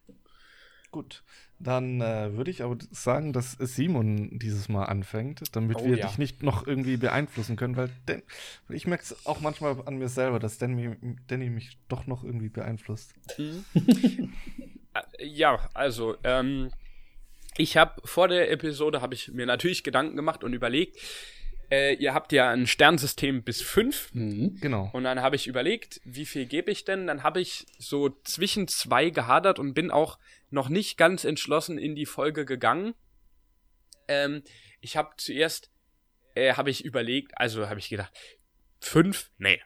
Gut. Dann äh, würde ich aber sagen, dass Simon dieses Mal anfängt, damit Oh, wir ja. dich nicht noch irgendwie beeinflussen können, weil Dan, ich merke es auch manchmal an mir selber, dass Danny, Danny mich doch noch irgendwie beeinflusst. Äh, Ja, also, ähm, ich habe vor der Episode habe ich mir natürlich Gedanken gemacht und überlegt, äh, ihr habt ja ein Sternsystem bis fünf Mhm. Genau. und dann habe ich überlegt, wie viel gebe ich denn? Dann habe ich so zwischen zwei gehadert und bin auch noch nicht ganz entschlossen in die Folge gegangen. Ähm, ich habe zuerst, äh, habe ich überlegt, also habe ich gedacht, fünf? Nee.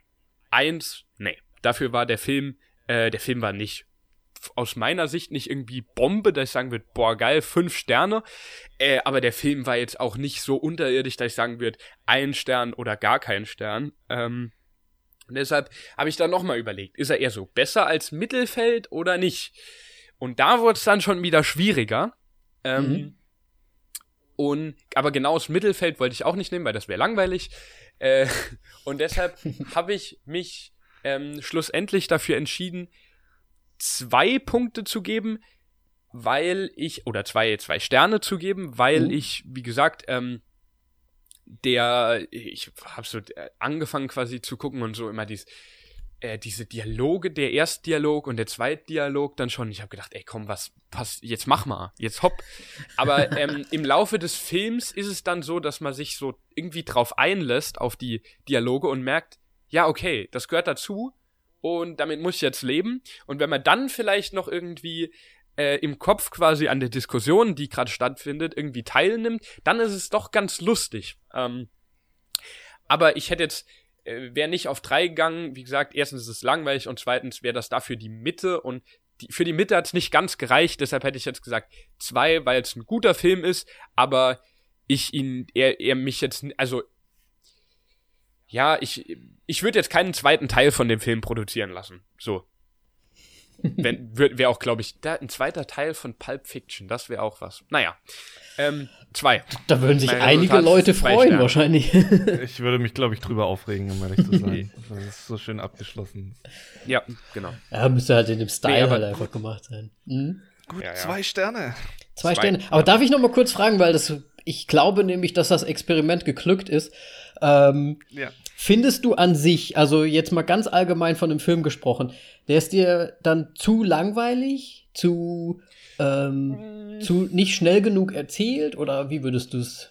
Eins? Nee. Dafür war der Film, äh, der Film war nicht aus meiner Sicht nicht irgendwie Bombe, dass ich sagen würde, boah, geil, fünf Sterne. Äh, aber der Film war jetzt auch nicht so unterirdisch, dass ich sagen würde, ein Stern oder gar kein Stern. Ähm, und deshalb habe ich dann nochmal überlegt, ist er eher so besser als Mittelfeld oder nicht? Und da wurde es dann schon wieder schwieriger. Ähm, Mhm. Und aber genau das Mittelfeld wollte ich auch nicht nehmen, weil das wäre langweilig. Äh, und deshalb habe ich mich ähm, schlussendlich dafür entschieden, zwei Punkte zu geben, weil ich, oder zwei, zwei Sterne zu geben, weil Mhm. ich, wie gesagt, ähm, der, ich habe so äh, angefangen quasi zu gucken und so immer dies, äh, diese Dialoge, der Erstdialog und der Zweitdialog dann schon. Ich habe gedacht, ey, komm, was passt, jetzt mach mal, jetzt hopp. Aber ähm, im Laufe des Films ist es dann so, dass man sich so irgendwie drauf einlässt auf die Dialoge und merkt, ja, okay, das gehört dazu und damit muss ich jetzt leben. Und wenn man dann vielleicht noch irgendwie äh, im Kopf quasi an der Diskussion, die gerade stattfindet, irgendwie teilnimmt, dann ist es doch ganz lustig. Ähm, aber ich hätte jetzt, äh, wäre nicht auf drei gegangen. Wie gesagt, erstens ist es langweilig und zweitens wäre das dafür die Mitte und die, für die Mitte hat es nicht ganz gereicht. Deshalb hätte ich jetzt gesagt zwei, weil es ein guter Film ist, aber ich ihn, er, er mich jetzt, also ja, ich, ich würde jetzt keinen zweiten Teil von dem Film produzieren lassen. So. wäre auch, glaube ich, da, ein zweiter Teil von Pulp Fiction. Das wäre auch was. Naja. Ähm, zwei. Da würden sich Mein einige Resultat Leute freuen, Sterne. wahrscheinlich. Ich würde mich, glaube ich, drüber aufregen, um ehrlich zu sein. das ist so schön abgeschlossen. Ja, genau. ja, müsste halt in dem Style Nee, halt einfach gemacht sein. Mhm. Gut, Ja, ja. zwei Sterne. Zwei, Zwei, Sterne. Aber darf ich noch mal kurz fragen, weil das, ich glaube nämlich, dass das Experiment geglückt ist. Ähm, Ja. Findest du an sich, also jetzt mal ganz allgemein von dem Film gesprochen, der ist dir dann zu langweilig, zu, ähm, zu nicht schnell genug erzählt oder wie würdest du es?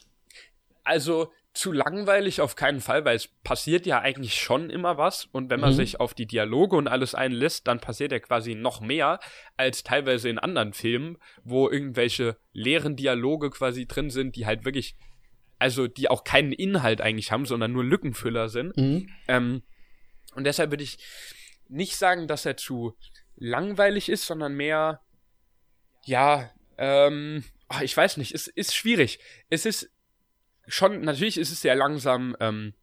Also zu langweilig auf keinen Fall, weil es passiert ja eigentlich schon immer was und wenn man Mhm. sich auf die Dialoge und alles einlässt, dann passiert ja quasi noch mehr als teilweise in anderen Filmen, wo irgendwelche leeren Dialoge quasi drin sind, die halt wirklich, also die auch keinen Inhalt eigentlich haben, sondern nur Lückenfüller sind. Mhm. Ähm, und deshalb würde ich nicht sagen, dass er zu langweilig ist, sondern mehr, ja, ähm, ach, ich weiß nicht, es ist schwierig. Es ist schon, natürlich ist es sehr langsam ähm,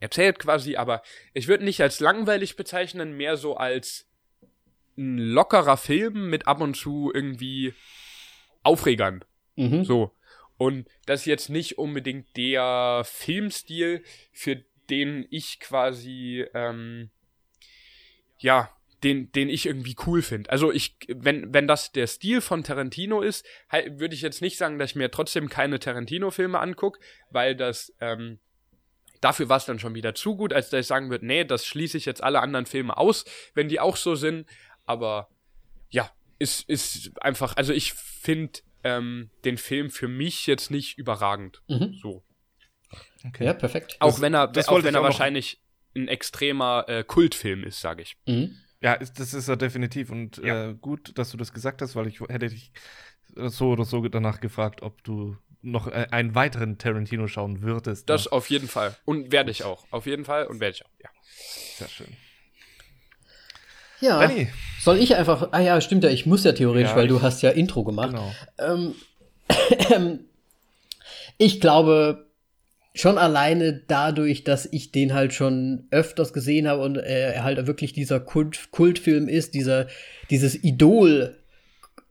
erzählt quasi, aber ich würde nicht als langweilig bezeichnen, mehr so als ein lockerer Film mit ab und zu irgendwie Aufregern. Mhm. So. Und das ist jetzt nicht unbedingt der Filmstil, für den ich quasi, ähm, ja, den, den ich irgendwie cool finde. Also ich, wenn, wenn das der Stil von Tarantino ist, hei- würde ich jetzt nicht sagen, dass ich mir trotzdem keine Tarantino-Filme angucke, weil das, ähm, dafür war es dann schon wieder zu gut, als dass ich sagen würde, nee, das schließe ich jetzt alle anderen Filme aus, wenn die auch so sind. Aber ja, ist, ist einfach, also ich finde ähm, den Film für mich jetzt nicht überragend. Mhm. So. Okay. Ja, perfekt. Auch wenn er, das auch wenn er auch wahrscheinlich ein extremer äh, Kultfilm ist, sage ich. Mhm. Ja, ist, das ist er definitiv. Und Ja. äh, gut, dass du das gesagt hast, weil ich hätte dich so oder so danach gefragt, ob du noch äh, einen weiteren Tarantino schauen würdest. Das ne? auf jeden Fall. Und werde ich auch. Auf jeden Fall und werde ich auch. Ja. Sehr schön. Ja. Danny, Soll ich einfach, ah ja, stimmt ja, ich muss ja theoretisch, Ja, weil du ich- hast ja Intro gemacht. genau. Ähm, ich glaube schon alleine dadurch, dass ich den halt schon öfters gesehen habe und äh, er halt wirklich dieser Kult, Kultfilm ist, dieser, dieses Idol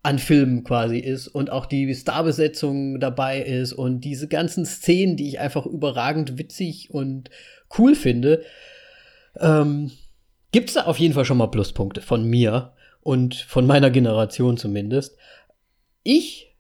an Filmen quasi ist und auch die Starbesetzung dabei ist und diese ganzen Szenen, die ich einfach überragend witzig und cool finde, ähm, gibt es da auf jeden Fall schon mal Pluspunkte von mir und von meiner Generation zumindest. Ich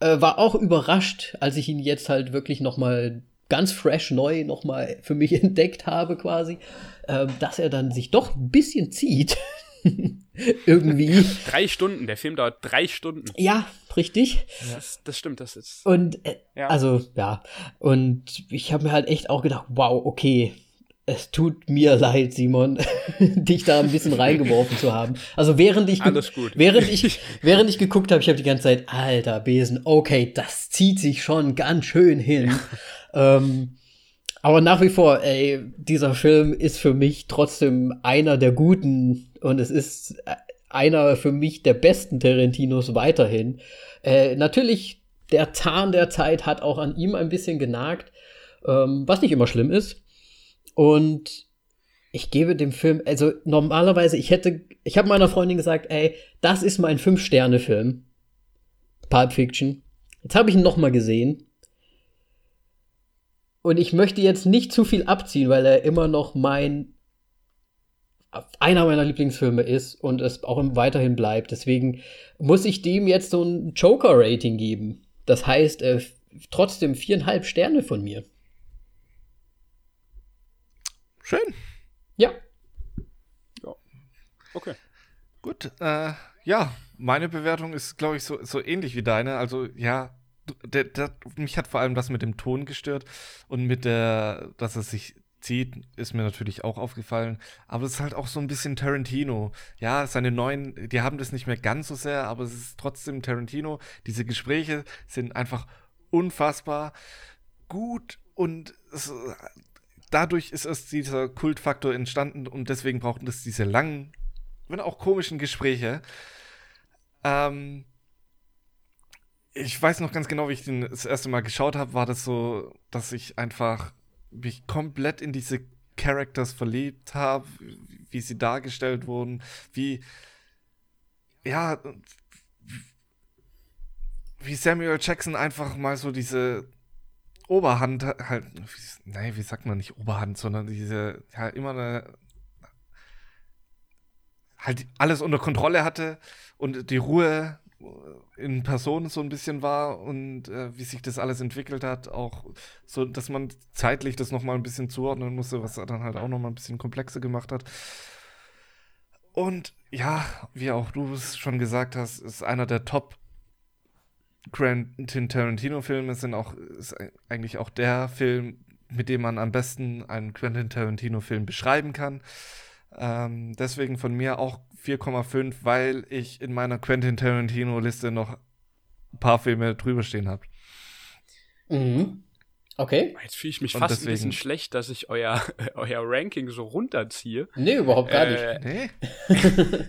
äh, war auch überrascht, als ich ihn jetzt halt wirklich noch mal ganz fresh neu noch mal für mich entdeckt habe quasi, ähm, dass er dann sich doch ein bisschen zieht. Irgendwie. Drei Stunden. Der Film dauert drei Stunden. Ja, richtig. Das, das stimmt. Das ist. Und äh, Ja. also ja, und ich habe mir halt echt auch gedacht, wow, okay, es tut mir leid, Simon, dich da ein bisschen reingeworfen zu haben. Also während ich während ich während ich geguckt habe, ich habe die ganze Zeit, alter Besen, okay, das zieht sich schon ganz schön hin. ähm, aber nach wie vor, ey, dieser Film ist für mich trotzdem einer der guten und es ist äh, einer für mich der besten Tarantinos weiterhin. Äh, natürlich, der Zahn der Zeit hat auch an ihm ein bisschen genagt, ähm, was nicht immer schlimm ist. Und ich gebe dem Film, also normalerweise, ich hätte, ich habe meiner Freundin gesagt, ey, das ist mein Fünf-Sterne-Film. Pulp Fiction. Jetzt habe ich ihn noch mal gesehen. Und ich möchte jetzt nicht zu viel abziehen, weil er immer noch mein einer meiner Lieblingsfilme ist und es auch weiterhin bleibt. Deswegen muss ich dem jetzt so ein Joker-Rating geben. Das heißt, äh, trotzdem viereinhalb Sterne von mir. Schön. Ja. Okay. Gut. Äh, ja, meine Bewertung ist, glaube ich, so, so ähnlich wie deine. Also, ja, der, der, mich hat vor allem das mit dem Ton gestört und mit der, dass es sich zieht, ist mir natürlich auch aufgefallen. Aber es ist halt auch so ein bisschen Tarantino. Ja, seine neuen, die haben das nicht mehr ganz so sehr, aber es ist trotzdem Tarantino. Diese Gespräche sind einfach unfassbar gut und es, dadurch ist es dieser Kultfaktor entstanden und deswegen brauchten es diese langen, wenn auch komischen Gespräche. Ähm, ich weiß noch ganz genau, wie ich den das erste Mal geschaut habe, war das so, dass ich einfach mich komplett in diese Characters verliebt habe, wie sie dargestellt wurden, wie ja, wie Samuel Jackson einfach mal so diese Oberhand halt, nein, wie sagt man nicht Oberhand, sondern diese, ja, immer eine, halt alles unter Kontrolle hatte und die Ruhe in Person so ein bisschen war und äh, wie sich das alles entwickelt hat, auch so, dass man zeitlich das nochmal ein bisschen zuordnen musste, was er dann halt auch nochmal ein bisschen komplexer gemacht hat. Und ja, wie auch du es schon gesagt hast, ist einer der Top Quentin Tarantino-Filme, sind auch, ist eigentlich auch der Film, mit dem man am besten einen Quentin Tarantino-Film beschreiben kann. Ähm, deswegen von mir auch 4,5, weil ich in meiner Quentin Tarantino-Liste noch ein paar Filme drüber stehen habe. Mhm. Okay. Jetzt fühle ich mich Und fast deswegen, ein bisschen schlecht, dass ich euer, euer Ranking so runterziehe. Nee, überhaupt gar äh, nicht. Nee.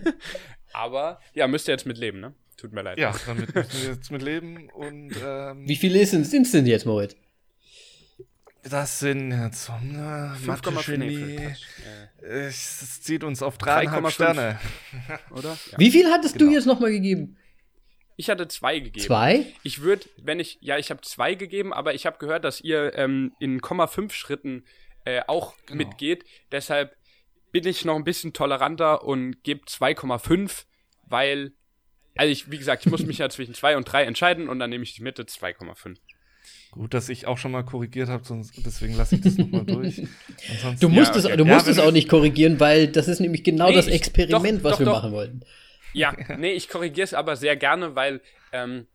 Aber ja, müsst ihr jetzt mit leben, ne? Tut mir leid. Ja, damit müssen wir jetzt mit leben. Und, ähm, Wie viele sind es denn jetzt, Moritz? Das sind jetzt ne, Mathe-Genie. Es zieht uns auf 3,5 Sterne. Oder? Ja. Wie viel hattest genau. du jetzt nochmal gegeben? Ich hatte zwei gegeben. Zwei? Ich würde, wenn ich, ja, ich habe zwei gegeben, aber ich habe gehört, dass ihr ähm, in 0,5 Schritten äh, auch genau. mitgeht. Deshalb bin ich noch ein bisschen toleranter und gebe 2,5, weil, also ich, wie gesagt, ich muss mich ja zwischen 2 und 3 entscheiden und dann nehme ich die Mitte 2,5. Gut, dass ich auch schon mal korrigiert habe, deswegen lasse ich das nochmal durch. Ansonsten, du musst, ja, okay. es, du musst ja, es auch nicht korrigieren, weil das ist nämlich genau nee, das Experiment, ich, doch, was doch, wir doch. machen wollten. Ja, nee, ich korrigiere es aber sehr gerne, weil, ähm,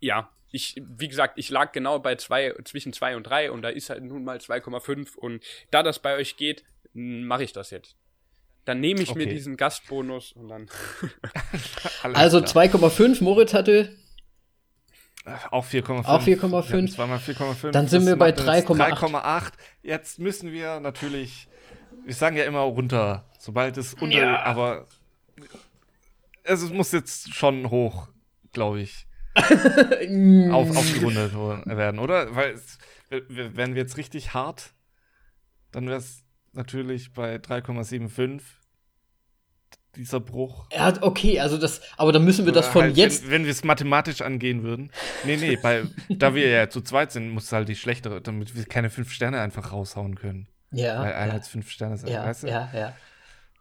ja, ich, wie gesagt, ich lag genau bei zwei, zwischen 2 und 3 und da ist halt nun mal 2,5 und da das bei euch geht, mache ich das jetzt. Dann nehme ich okay. mir diesen Gastbonus und dann. also 2,5, Moritz hatte auch 4,5. Auch 4,5. Zweimal 4,5. Dann sind wir bei 3,8. 3,8. Jetzt müssen wir natürlich, wir sagen ja immer runter, sobald es unter, ja. aber es muss jetzt schon hoch, glaube ich. auf, aufgerundet werden, oder? Weil, wenn wir jetzt richtig hart, dann wäre es natürlich bei 3,75 dieser Bruch. Ja, okay, also das, aber dann müssen wir das von halt, jetzt. Wenn, wenn wir es mathematisch angehen würden. Nee, nee, weil, da wir ja zu zweit sind, muss halt die schlechtere, damit wir keine fünf Sterne einfach raushauen können. Ja. Weil einer ja. fünf Sterne sein, ja, weißt du? Ja, ja.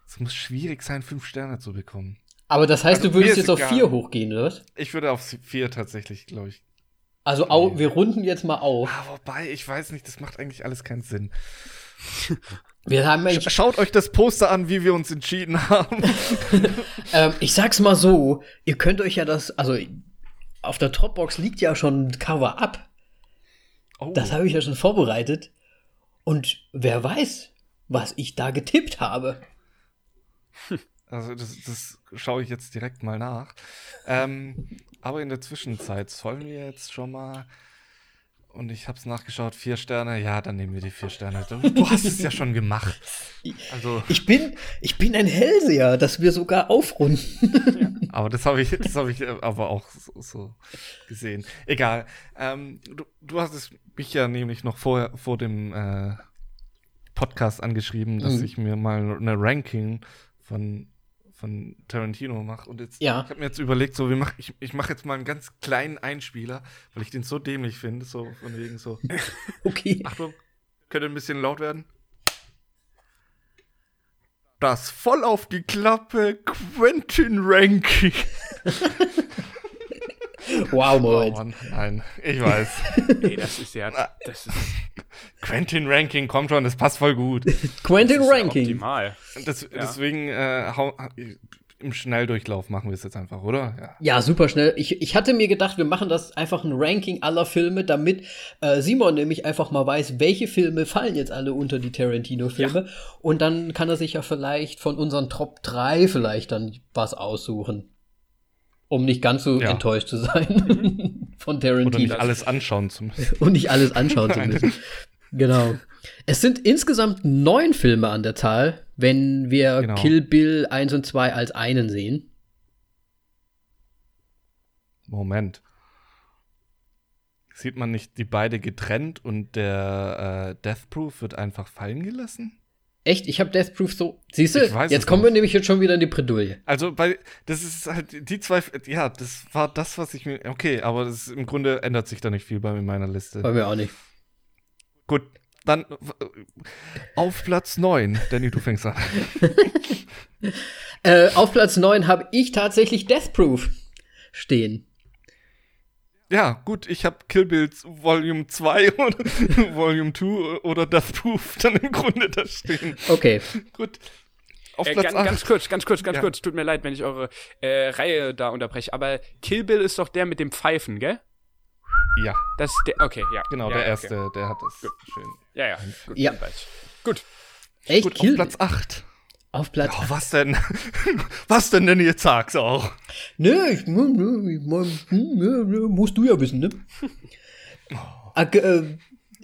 Es muss schwierig sein, fünf Sterne zu bekommen. Aber das heißt, also, du würdest jetzt auf vier hochgehen, oder? Ich würde auf vier tatsächlich, glaube ich. Also au, wir runden jetzt mal auf. Ah, wobei, ich weiß nicht, das macht eigentlich alles keinen Sinn. Wir haben Schaut euch das Poster an, wie wir uns entschieden haben. ähm, ich sag's mal so, ihr könnt euch ja das, also auf der Dropbox liegt ja schon ein Cover ab. Oh. Das habe ich ja schon vorbereitet. Und wer weiß, was ich da getippt habe. Also das, das schaue ich jetzt direkt mal nach. Ähm, aber in der Zwischenzeit sollen wir jetzt schon mal und ich habe es nachgeschaut, vier Sterne. Ja, dann nehmen wir die vier Sterne. Du hast es ja schon gemacht. Also ich bin, ich bin ein Hellseher, dass wir sogar aufrunden. Ja, aber das habe ich, das habe ich aber auch so, so gesehen. Egal. Ähm, du, du hast es mich ja nämlich noch vor, vor dem äh, Podcast angeschrieben, dass mhm. ich mir mal eine Ranking von von Tarantino mache. Und jetzt, ja. ich habe mir jetzt überlegt, so, wie mach, ich, ich mache jetzt mal einen ganz kleinen Einspieler, weil ich den so dämlich finde, so von wegen so. okay. Achtung, könnte ein bisschen laut werden. Das voll auf die Klappe Quentin Ranking. Wow, Moritz. Oh, nein, ich weiß. nee, das ist ja. Das ist Quentin Ranking, kommt schon, das passt voll gut. Quentin Ranking. Ja optimal. Das, ja. Deswegen äh, hau, im Schnelldurchlauf machen wir es jetzt einfach, oder? Ja. ja, super schnell. Ich, ich hatte mir gedacht, wir machen das einfach ein Ranking aller Filme, damit äh, Simon nämlich einfach mal weiß, welche Filme fallen jetzt alle unter die Tarantino-Filme. Ja. Und dann kann er sich ja vielleicht von unseren Top 3 vielleicht dann was aussuchen um nicht ganz so ja. enttäuscht zu sein mhm. von Tarantino. Oder nicht alles anschauen zu müssen. Und nicht alles anschauen zu müssen. Genau. Es sind insgesamt neun Filme an der Zahl, wenn wir genau. Kill Bill 1 und 2 als einen sehen. Moment. Sieht man nicht die beide getrennt und der äh, Death Proof wird einfach fallen gelassen? Echt? Ich habe Death Proof so. Siehst du? Jetzt kommen wir nämlich jetzt schon wieder in die Bredouille. Also, bei, das ist halt, die zwei, ja, das war das, was ich mir, okay, aber das im Grunde ändert sich da nicht viel bei mir in meiner Liste. Bei mir auch nicht. Gut, dann äh, auf Platz 9, Danny, du fängst an. Äh, auf Platz 9 habe ich tatsächlich Death Proof stehen. Ja, gut, ich habe Kill Bill Volume 2 oder Volume 2 oder Death Proof dann im Grunde da stehen. Okay. Gut. Auf Äh, Platz ganz, 8. ganz kurz, ganz kurz, ganz Ja. kurz. Tut mir leid, wenn ich eure äh, Reihe da unterbreche. Aber Kill Bill ist doch der mit dem Pfeifen, gell? Ja, Das ist der. Okay, ja. genau, ja, der okay. erste, der hat das schön. Ja, ja. Gut, Ja. Gut. Echt? Gut, Kill auf Platz 8. auf Platz Oh, was denn? was denn denn jetzt sag's auch? Nö, ich, musst du ja wissen, ne? Ah, ge- äh,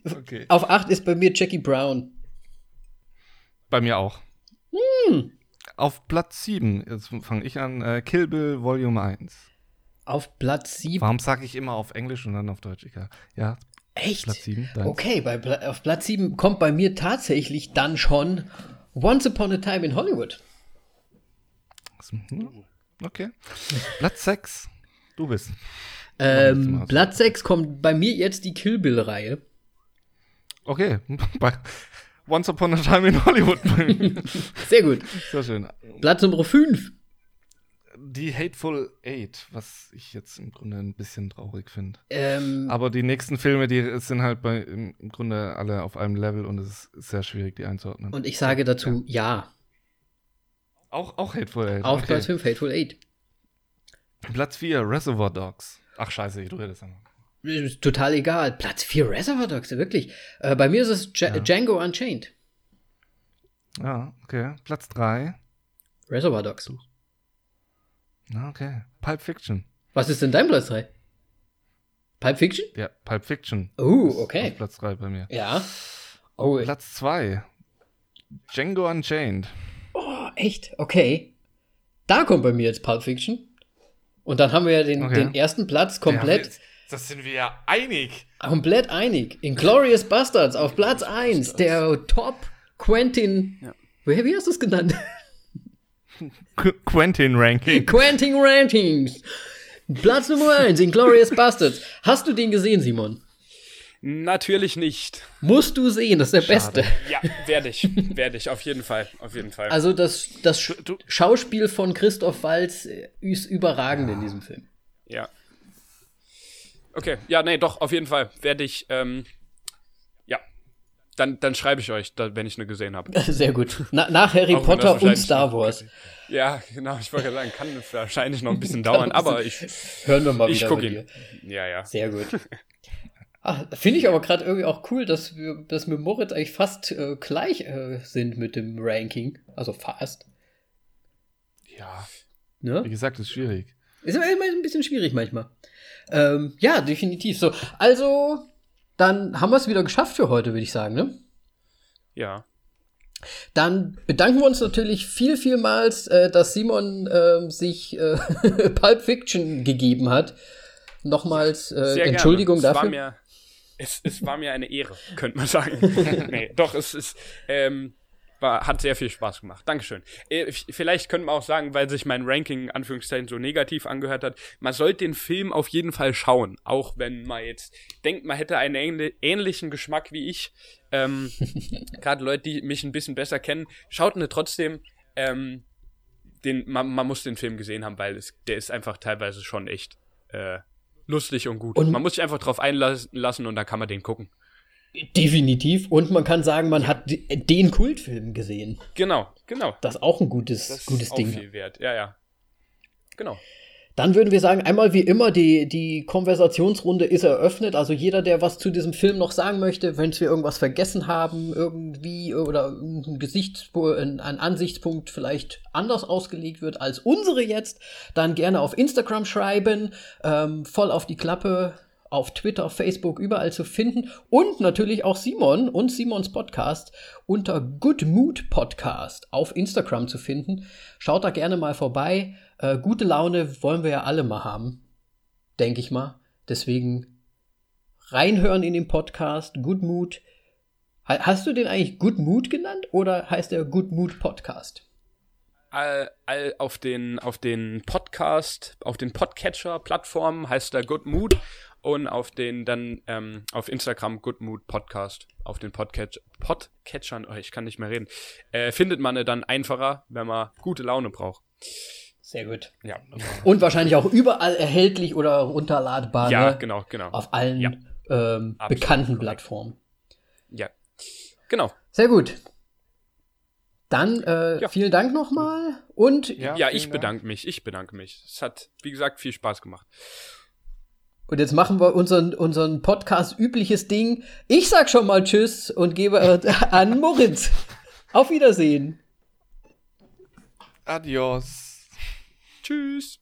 Okay. auf 8 ist bei mir Jackie Brown. Bei mir auch. Hm. Auf Platz 7, jetzt fange ich an, äh, Kill Bill Volume 1. Auf Platz 7. Warum sage ich immer auf Englisch und dann auf Deutsch? Egal. Ja, Echt? Platz 7. Deins. Okay, bei, auf Platz 7 kommt bei mir tatsächlich dann schon Once Upon a Time in Hollywood. Hm, Okay. Platz 6. Du bist. Ähm. Platz 6 kommt bei mir jetzt die Kill Bill-Reihe. Okay. Bei Once Upon a Time in Hollywood. bei mir. Sehr gut. Sehr schön. Platz Nummer 5. Die Hateful Eight, was ich jetzt im Grunde ein bisschen traurig finde. Ähm, Aber die nächsten Filme, die sind halt bei, im Grunde alle auf einem Level und es ist sehr schwierig, die einzuordnen. und ich sage dazu ja. auch, auch Hateful Eight. Auf okay. Platz 5 Hateful Eight. Platz 4, Reservoir Dogs. Ach scheiße, ich rede das an. Ist total egal. Platz 4 Reservoir Dogs, wirklich. Äh, bei mir ist es Dja- Django Unchained. Ja, okay. Platz 3. Reservoir Dogs. Okay. Pulp Fiction. Was ist denn dein Platz 3? Pulp Fiction? Ja, Pulp Fiction. Oh, okay. Auf Platz 3 bei mir. Ja. Oh, Platz 2. Django Unchained. oh, echt? Okay. Da kommt bei mir jetzt Pulp Fiction. Und dann haben wir ja den, Okay. den ersten Platz komplett, Ja, das sind wir ja einig. komplett einig. Inglourious Bastards auf Platz 1. Der Top Quentin. Ja. Wie, wie hast du es genannt? Qu Quentin Ranking. Quentin Rankings. Platz Nummer 1, Inglourious Bastards. Hast du den gesehen, Simon? Natürlich nicht. Musst du sehen, das ist der Beste. Ja, werde ich. werde ich, auf jeden Fall. Auf jeden Fall. Also das, das Sch Du- Schauspiel von Christoph Waltz äh, ist überragend in diesem Film. Ja. Okay, ja, nee, doch, auf jeden Fall werde ich, ähm. Dann, dann schreibe ich euch, da, wenn ich eine gesehen habe. Sehr gut. Na, nach Harry Auch Potter und Star Wars. Ja, genau, ich wollte gerade sagen, kann wahrscheinlich noch ein bisschen dauern, aber ich, Hören wir mal ich wieder gucke bei ihn. Ja, ja. Sehr gut. Ah, Finde ich aber gerade irgendwie auch cool, dass wir, dass wir Moritz eigentlich fast äh, gleich äh, sind mit dem Ranking. Also fast. Ja, Ne? wie gesagt, ist schwierig. Ist immer immer ein bisschen schwierig manchmal. Ähm, ja, definitiv. So, also, dann haben wir es wieder geschafft für heute, würde ich sagen, ne? Ja. Dann bedanken wir uns natürlich viel, vielmals, äh, dass Simon ähm, sich äh, Pulp Fiction gegeben hat. Nochmals äh, Entschuldigung dafür. War mir, es, es war mir eine Ehre, könnte man sagen. nee, doch, es ist, ähm, war, hat sehr viel Spaß gemacht. Dankeschön. Äh, vielleicht könnte man auch sagen, weil sich mein Ranking in Anführungszeichen so negativ angehört hat, man sollte den Film auf jeden Fall schauen, auch wenn man jetzt denkt, man hätte einen ähnli- ähnlichen Geschmack wie ich. Ähm, Gerade Leute, die mich ein bisschen besser kennen, schaut ne trotzdem. Ähm, den, man, man muss den Film gesehen haben, weil es, der ist einfach teilweise schon echt äh, lustig und gut. Und- man muss sich einfach drauf einlassen und dann kann man den gucken. Definitiv. Und man kann sagen, man hat den Kultfilm gesehen. Genau, genau. Das ist auch ein gutes, Das gutes ist auch Ding. viel wert. Ja, ja. Genau. Dann würden wir sagen, einmal wie immer, die, die Konversationsrunde ist eröffnet. Also jeder, der was zu diesem Film noch sagen möchte, wenn wir irgendwas vergessen haben, irgendwie oder ein Gesichtspunkt, ein Ansichtspunkt vielleicht anders ausgelegt wird als unsere jetzt, dann gerne auf Instagram schreiben, ähm, voll auf die Klappe, auf Twitter, Facebook, überall zu finden. Und natürlich auch Simon und Simons Podcast unter Good Mood Podcast auf Instagram zu finden. Schaut da gerne mal vorbei. Äh, gute Laune wollen wir ja alle mal haben, denke ich mal. Deswegen reinhören in den Podcast, Good Mood. Hast du den eigentlich Good Mood genannt oder heißt der Good Mood Podcast? All, all auf den auf den Podcast, auf den Podcatcher-Plattformen heißt er Good Mood und auf den dann ähm, auf Instagram Good Mood Podcast, auf den Podcatch Podcatchern, oh, ich kann nicht mehr reden, äh, findet man dann einfacher, wenn man gute Laune braucht. Sehr gut. Ja. Und wahrscheinlich auch überall erhältlich oder runterladbar. Ja, ne? genau, genau. Auf allen Ja. ähm, bekannten korrekt. Plattformen. Ja. Genau. Sehr gut. Dann äh, Ja. vielen Dank nochmal und Ja, vielen ich Dank. bedanke mich. Ich bedanke mich. Es hat, wie gesagt, viel Spaß gemacht. Und jetzt machen wir unseren, unseren Podcast übliches Ding. Ich sag schon mal Tschüss und gebe äh, an Moritz. Auf Wiedersehen. Adios. Tschüss.